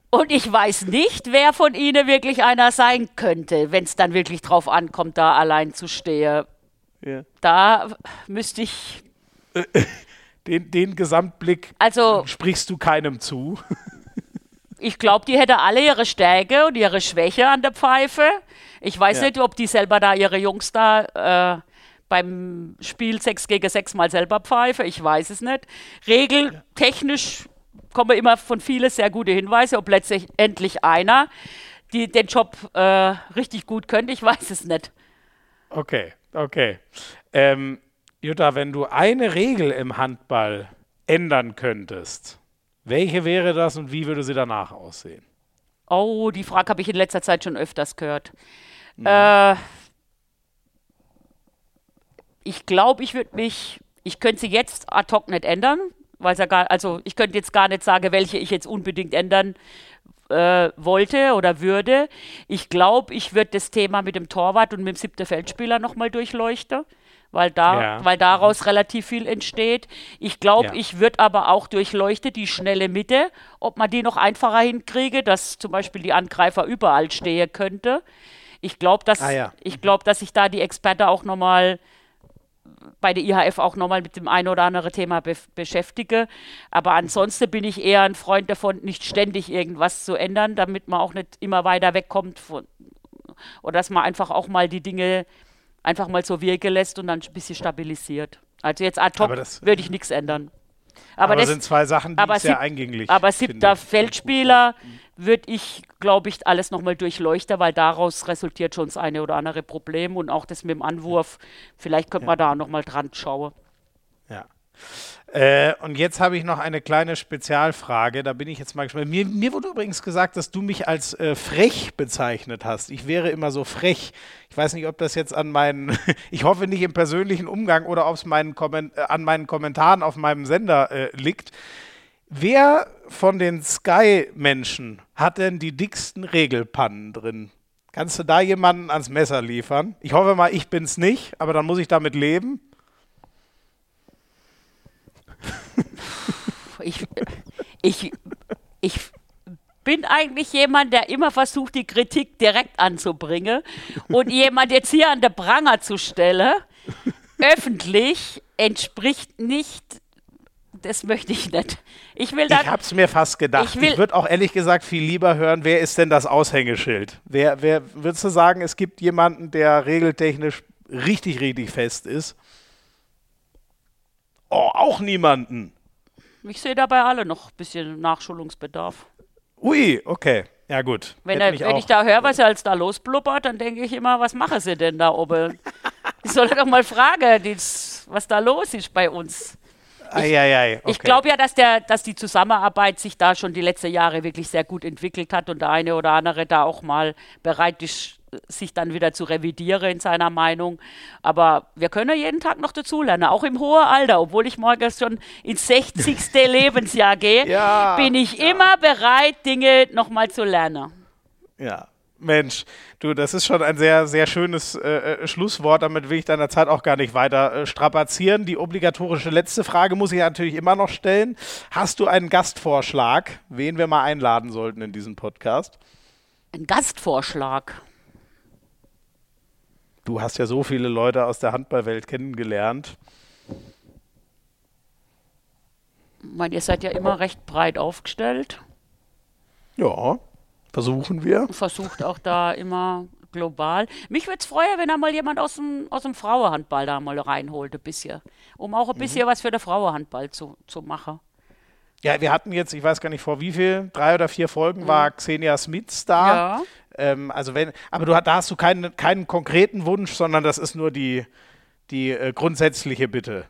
Und ich weiß nicht, wer von ihnen wirklich einer sein könnte, wenn es dann wirklich drauf ankommt, da allein zu stehen. Ja. Da müsste ich (laughs) den, den Gesamtblick also, sprichst du keinem zu. (laughs) ich glaube, die hätte alle ihre Stärke und ihre Schwäche an der Pfeife. Ich weiß ja. nicht, ob die selber da ihre Jungs da äh, beim Spiel 6 gegen 6 mal selber pfeife. Ich weiß es nicht. Regeltechnisch kommen immer von vielen sehr gute Hinweise, ob letztendlich einer die den Job äh, richtig gut könnte. Ich weiß es nicht. Okay, okay. Ähm, Jutta, wenn du eine Regel im Handball ändern könntest, welche wäre das und wie würde sie danach aussehen? Oh, die Frage habe ich in letzter Zeit schon öfters gehört. Mhm. Äh, ich glaube, ich würde mich, ich könnte sie jetzt ad hoc nicht ändern, weil ja gar, also ich könnte jetzt gar nicht sagen, welche ich jetzt unbedingt ändern äh, wollte oder würde. Ich glaube, ich würde das Thema mit dem Torwart und mit dem siebten Feldspieler nochmal durchleuchten weil, da, ja. weil daraus relativ viel entsteht. Ich glaube, ja. ich würde aber auch durchleuchten die schnelle Mitte, ob man die noch einfacher hinkriege, dass zum Beispiel die Angreifer überall stehen könnte. Ich glaube, dass, ah, ja. glaub, dass ich da die Experte auch nochmal bei der IHF auch nochmal mit dem einen oder anderen Thema be beschäftige. Aber ansonsten bin ich eher ein Freund davon, nicht ständig irgendwas zu ändern, damit man auch nicht immer weiter wegkommt von, oder dass man einfach auch mal die Dinge einfach mal so wirken lässt und dann ein bisschen stabilisiert. Also jetzt ad hoc würde ich nichts ändern. Aber, aber das sind zwei Sachen, die aber sehr eingänglich Aber siebter Feldspieler würde ich, glaube ich, alles nochmal durchleuchten, weil daraus resultiert schon das eine oder andere Problem und auch das mit dem Anwurf. Vielleicht könnte ja. man da nochmal dran schauen. Ja. Äh, und jetzt habe ich noch eine kleine Spezialfrage. Da bin ich jetzt mal gespannt. Mir, mir wurde übrigens gesagt, dass du mich als äh, frech bezeichnet hast. Ich wäre immer so frech. Ich weiß nicht, ob das jetzt an meinen, (laughs) ich hoffe nicht im persönlichen Umgang oder ob es meinen äh, an meinen Kommentaren auf meinem Sender äh, liegt. Wer von den Sky-Menschen hat denn die dicksten Regelpannen drin? Kannst du da jemanden ans Messer liefern? Ich hoffe mal, ich bin es nicht, aber dann muss ich damit leben. Ich, ich, ich bin eigentlich jemand, der immer versucht, die Kritik direkt anzubringen und jemand jetzt hier an der Pranger zu stellen, öffentlich, entspricht nicht das möchte ich nicht. Ich will Ich habe es mir fast gedacht. Ich, ich würde auch ehrlich gesagt viel lieber hören, wer ist denn das Aushängeschild? Wer, wer würdest du sagen, es gibt jemanden, der regeltechnisch richtig, richtig fest ist? Auch niemanden. Ich sehe dabei alle noch ein bisschen Nachschulungsbedarf. Ui, okay. Ja, gut. Wenn, er, wenn ich da höre, was er als da losblubbert, dann denke ich immer, was machen sie denn da oben? (laughs) ich soll doch mal fragen, was da los ist bei uns. Ich, okay. ich glaube ja, dass, der, dass die Zusammenarbeit sich da schon die letzten Jahre wirklich sehr gut entwickelt hat und der eine oder andere da auch mal bereit ist, sich dann wieder zu revidieren in seiner Meinung. Aber wir können jeden Tag noch dazulernen, auch im hohen Alter. Obwohl ich morgen schon ins 60. (laughs) Lebensjahr gehe, ja, bin ich ja. immer bereit, Dinge nochmal zu lernen. Ja, Mensch, du, das ist schon ein sehr, sehr schönes äh, äh, Schlusswort. Damit will ich deiner Zeit auch gar nicht weiter äh, strapazieren. Die obligatorische letzte Frage muss ich natürlich immer noch stellen. Hast du einen Gastvorschlag, wen wir mal einladen sollten in diesen Podcast? Ein Gastvorschlag? Du hast ja so viele Leute aus der Handballwelt kennengelernt. Ich meine, ihr seid ja immer recht breit aufgestellt. Ja, versuchen wir. Versucht auch da immer global. Mich würde es freuen, wenn da mal jemand aus dem, aus dem Frauenhandball da mal reinholt, ein bisschen. Um auch ein bisschen mhm. was für den Frauenhandball zu, zu machen. Ja, wir hatten jetzt, ich weiß gar nicht vor wie viel, drei oder vier Folgen mhm. war Xenia Smits da. Ja. Ähm, also wenn, aber du, da hast du keinen, keinen konkreten Wunsch, sondern das ist nur die, die äh, grundsätzliche Bitte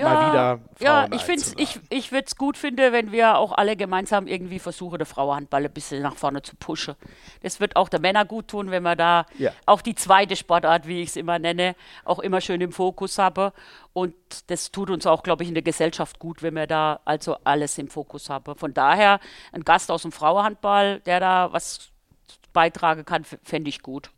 ja, mal wieder Frauen Ja, ich, find's, ich, ich würde es gut finden, wenn wir auch alle gemeinsam irgendwie versuchen, der Frauenhandball ein bisschen nach vorne zu pushen. Das wird auch der Männer gut tun, wenn wir da ja. auch die zweite Sportart, wie ich es immer nenne, auch immer schön im Fokus haben. Und das tut uns auch, glaube ich, in der Gesellschaft gut, wenn wir da also alles im Fokus haben. Von daher ein Gast aus dem Frauenhandball, der da was beitragen kann, fände ich gut.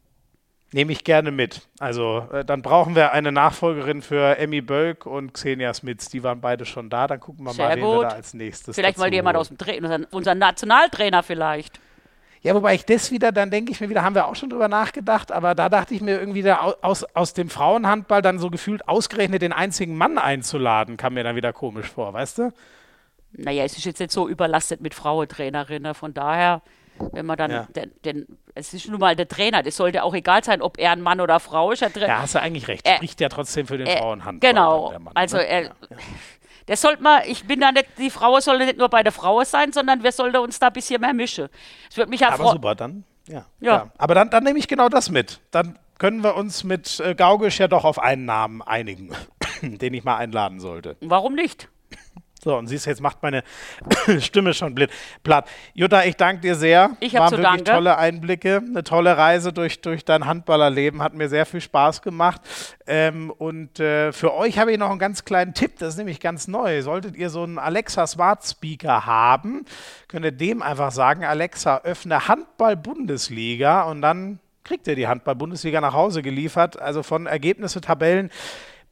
Nehme ich gerne mit. Also äh, dann brauchen wir eine Nachfolgerin für Emmy Bölk und Xenia Smits. Die waren beide schon da. Dann gucken wir Sehr mal, wen gut. wir da als nächstes Vielleicht mal jemand aus dem Trainer, unser Nationaltrainer vielleicht. Ja, wobei ich das wieder, dann denke ich mir wieder, haben wir auch schon drüber nachgedacht, aber da dachte ich mir irgendwie, da aus, aus dem Frauenhandball dann so gefühlt ausgerechnet den einzigen Mann einzuladen, kam mir dann wieder komisch vor, weißt du? Naja, es ist jetzt nicht so überlastet mit Frauentrainerinnen, von daher wenn man dann, ja. den, den, es ist nun mal der Trainer, das sollte auch egal sein, ob er ein Mann oder Frau ist. Ja, hast du eigentlich recht, er, spricht ja trotzdem für den äh, Frauenhandball. Genau, Mann, also ne? er, ja, das sollte man, ich bin da nicht, die Frau sollte nicht nur bei der Frau sein, sondern wir sollten uns da ein bisschen mehr mischen. Das würde mich Aber super, dann, ja. ja. Aber dann, dann nehme ich genau das mit. Dann können wir uns mit äh, Gaugisch ja doch auf einen Namen einigen, (clears throat) den ich mal einladen sollte. Warum nicht? So, und siehst, jetzt macht meine (coughs) Stimme schon blind, platt. Jutta, ich danke dir sehr. Ich habe zu wirklich danke. tolle Einblicke, eine tolle Reise durch, durch dein Handballerleben, hat mir sehr viel Spaß gemacht. Ähm, und äh, für euch habe ich noch einen ganz kleinen Tipp, das ist nämlich ganz neu. Solltet ihr so einen Alexa Smart Speaker haben, könnt ihr dem einfach sagen, Alexa, öffne Handball-Bundesliga und dann kriegt ihr die Handball-Bundesliga nach Hause geliefert. Also von Ergebnisse, Tabellen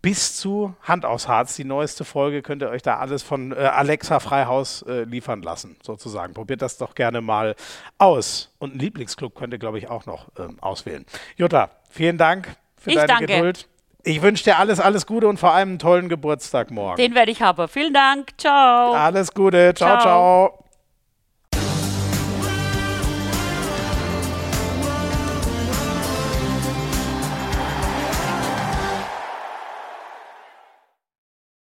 bis zu Hand aus Harz. Die neueste Folge könnt ihr euch da alles von äh, Alexa Freihaus äh, liefern lassen, sozusagen. Probiert das doch gerne mal aus. Und einen Lieblingsclub könnt ihr, glaube ich, auch noch ähm, auswählen. Jutta, vielen Dank für ich deine danke. Geduld. Ich wünsche dir alles, alles Gute und vor allem einen tollen Geburtstag morgen. Den werde ich haben. Vielen Dank. Ciao. Alles Gute. ciao. ciao. ciao.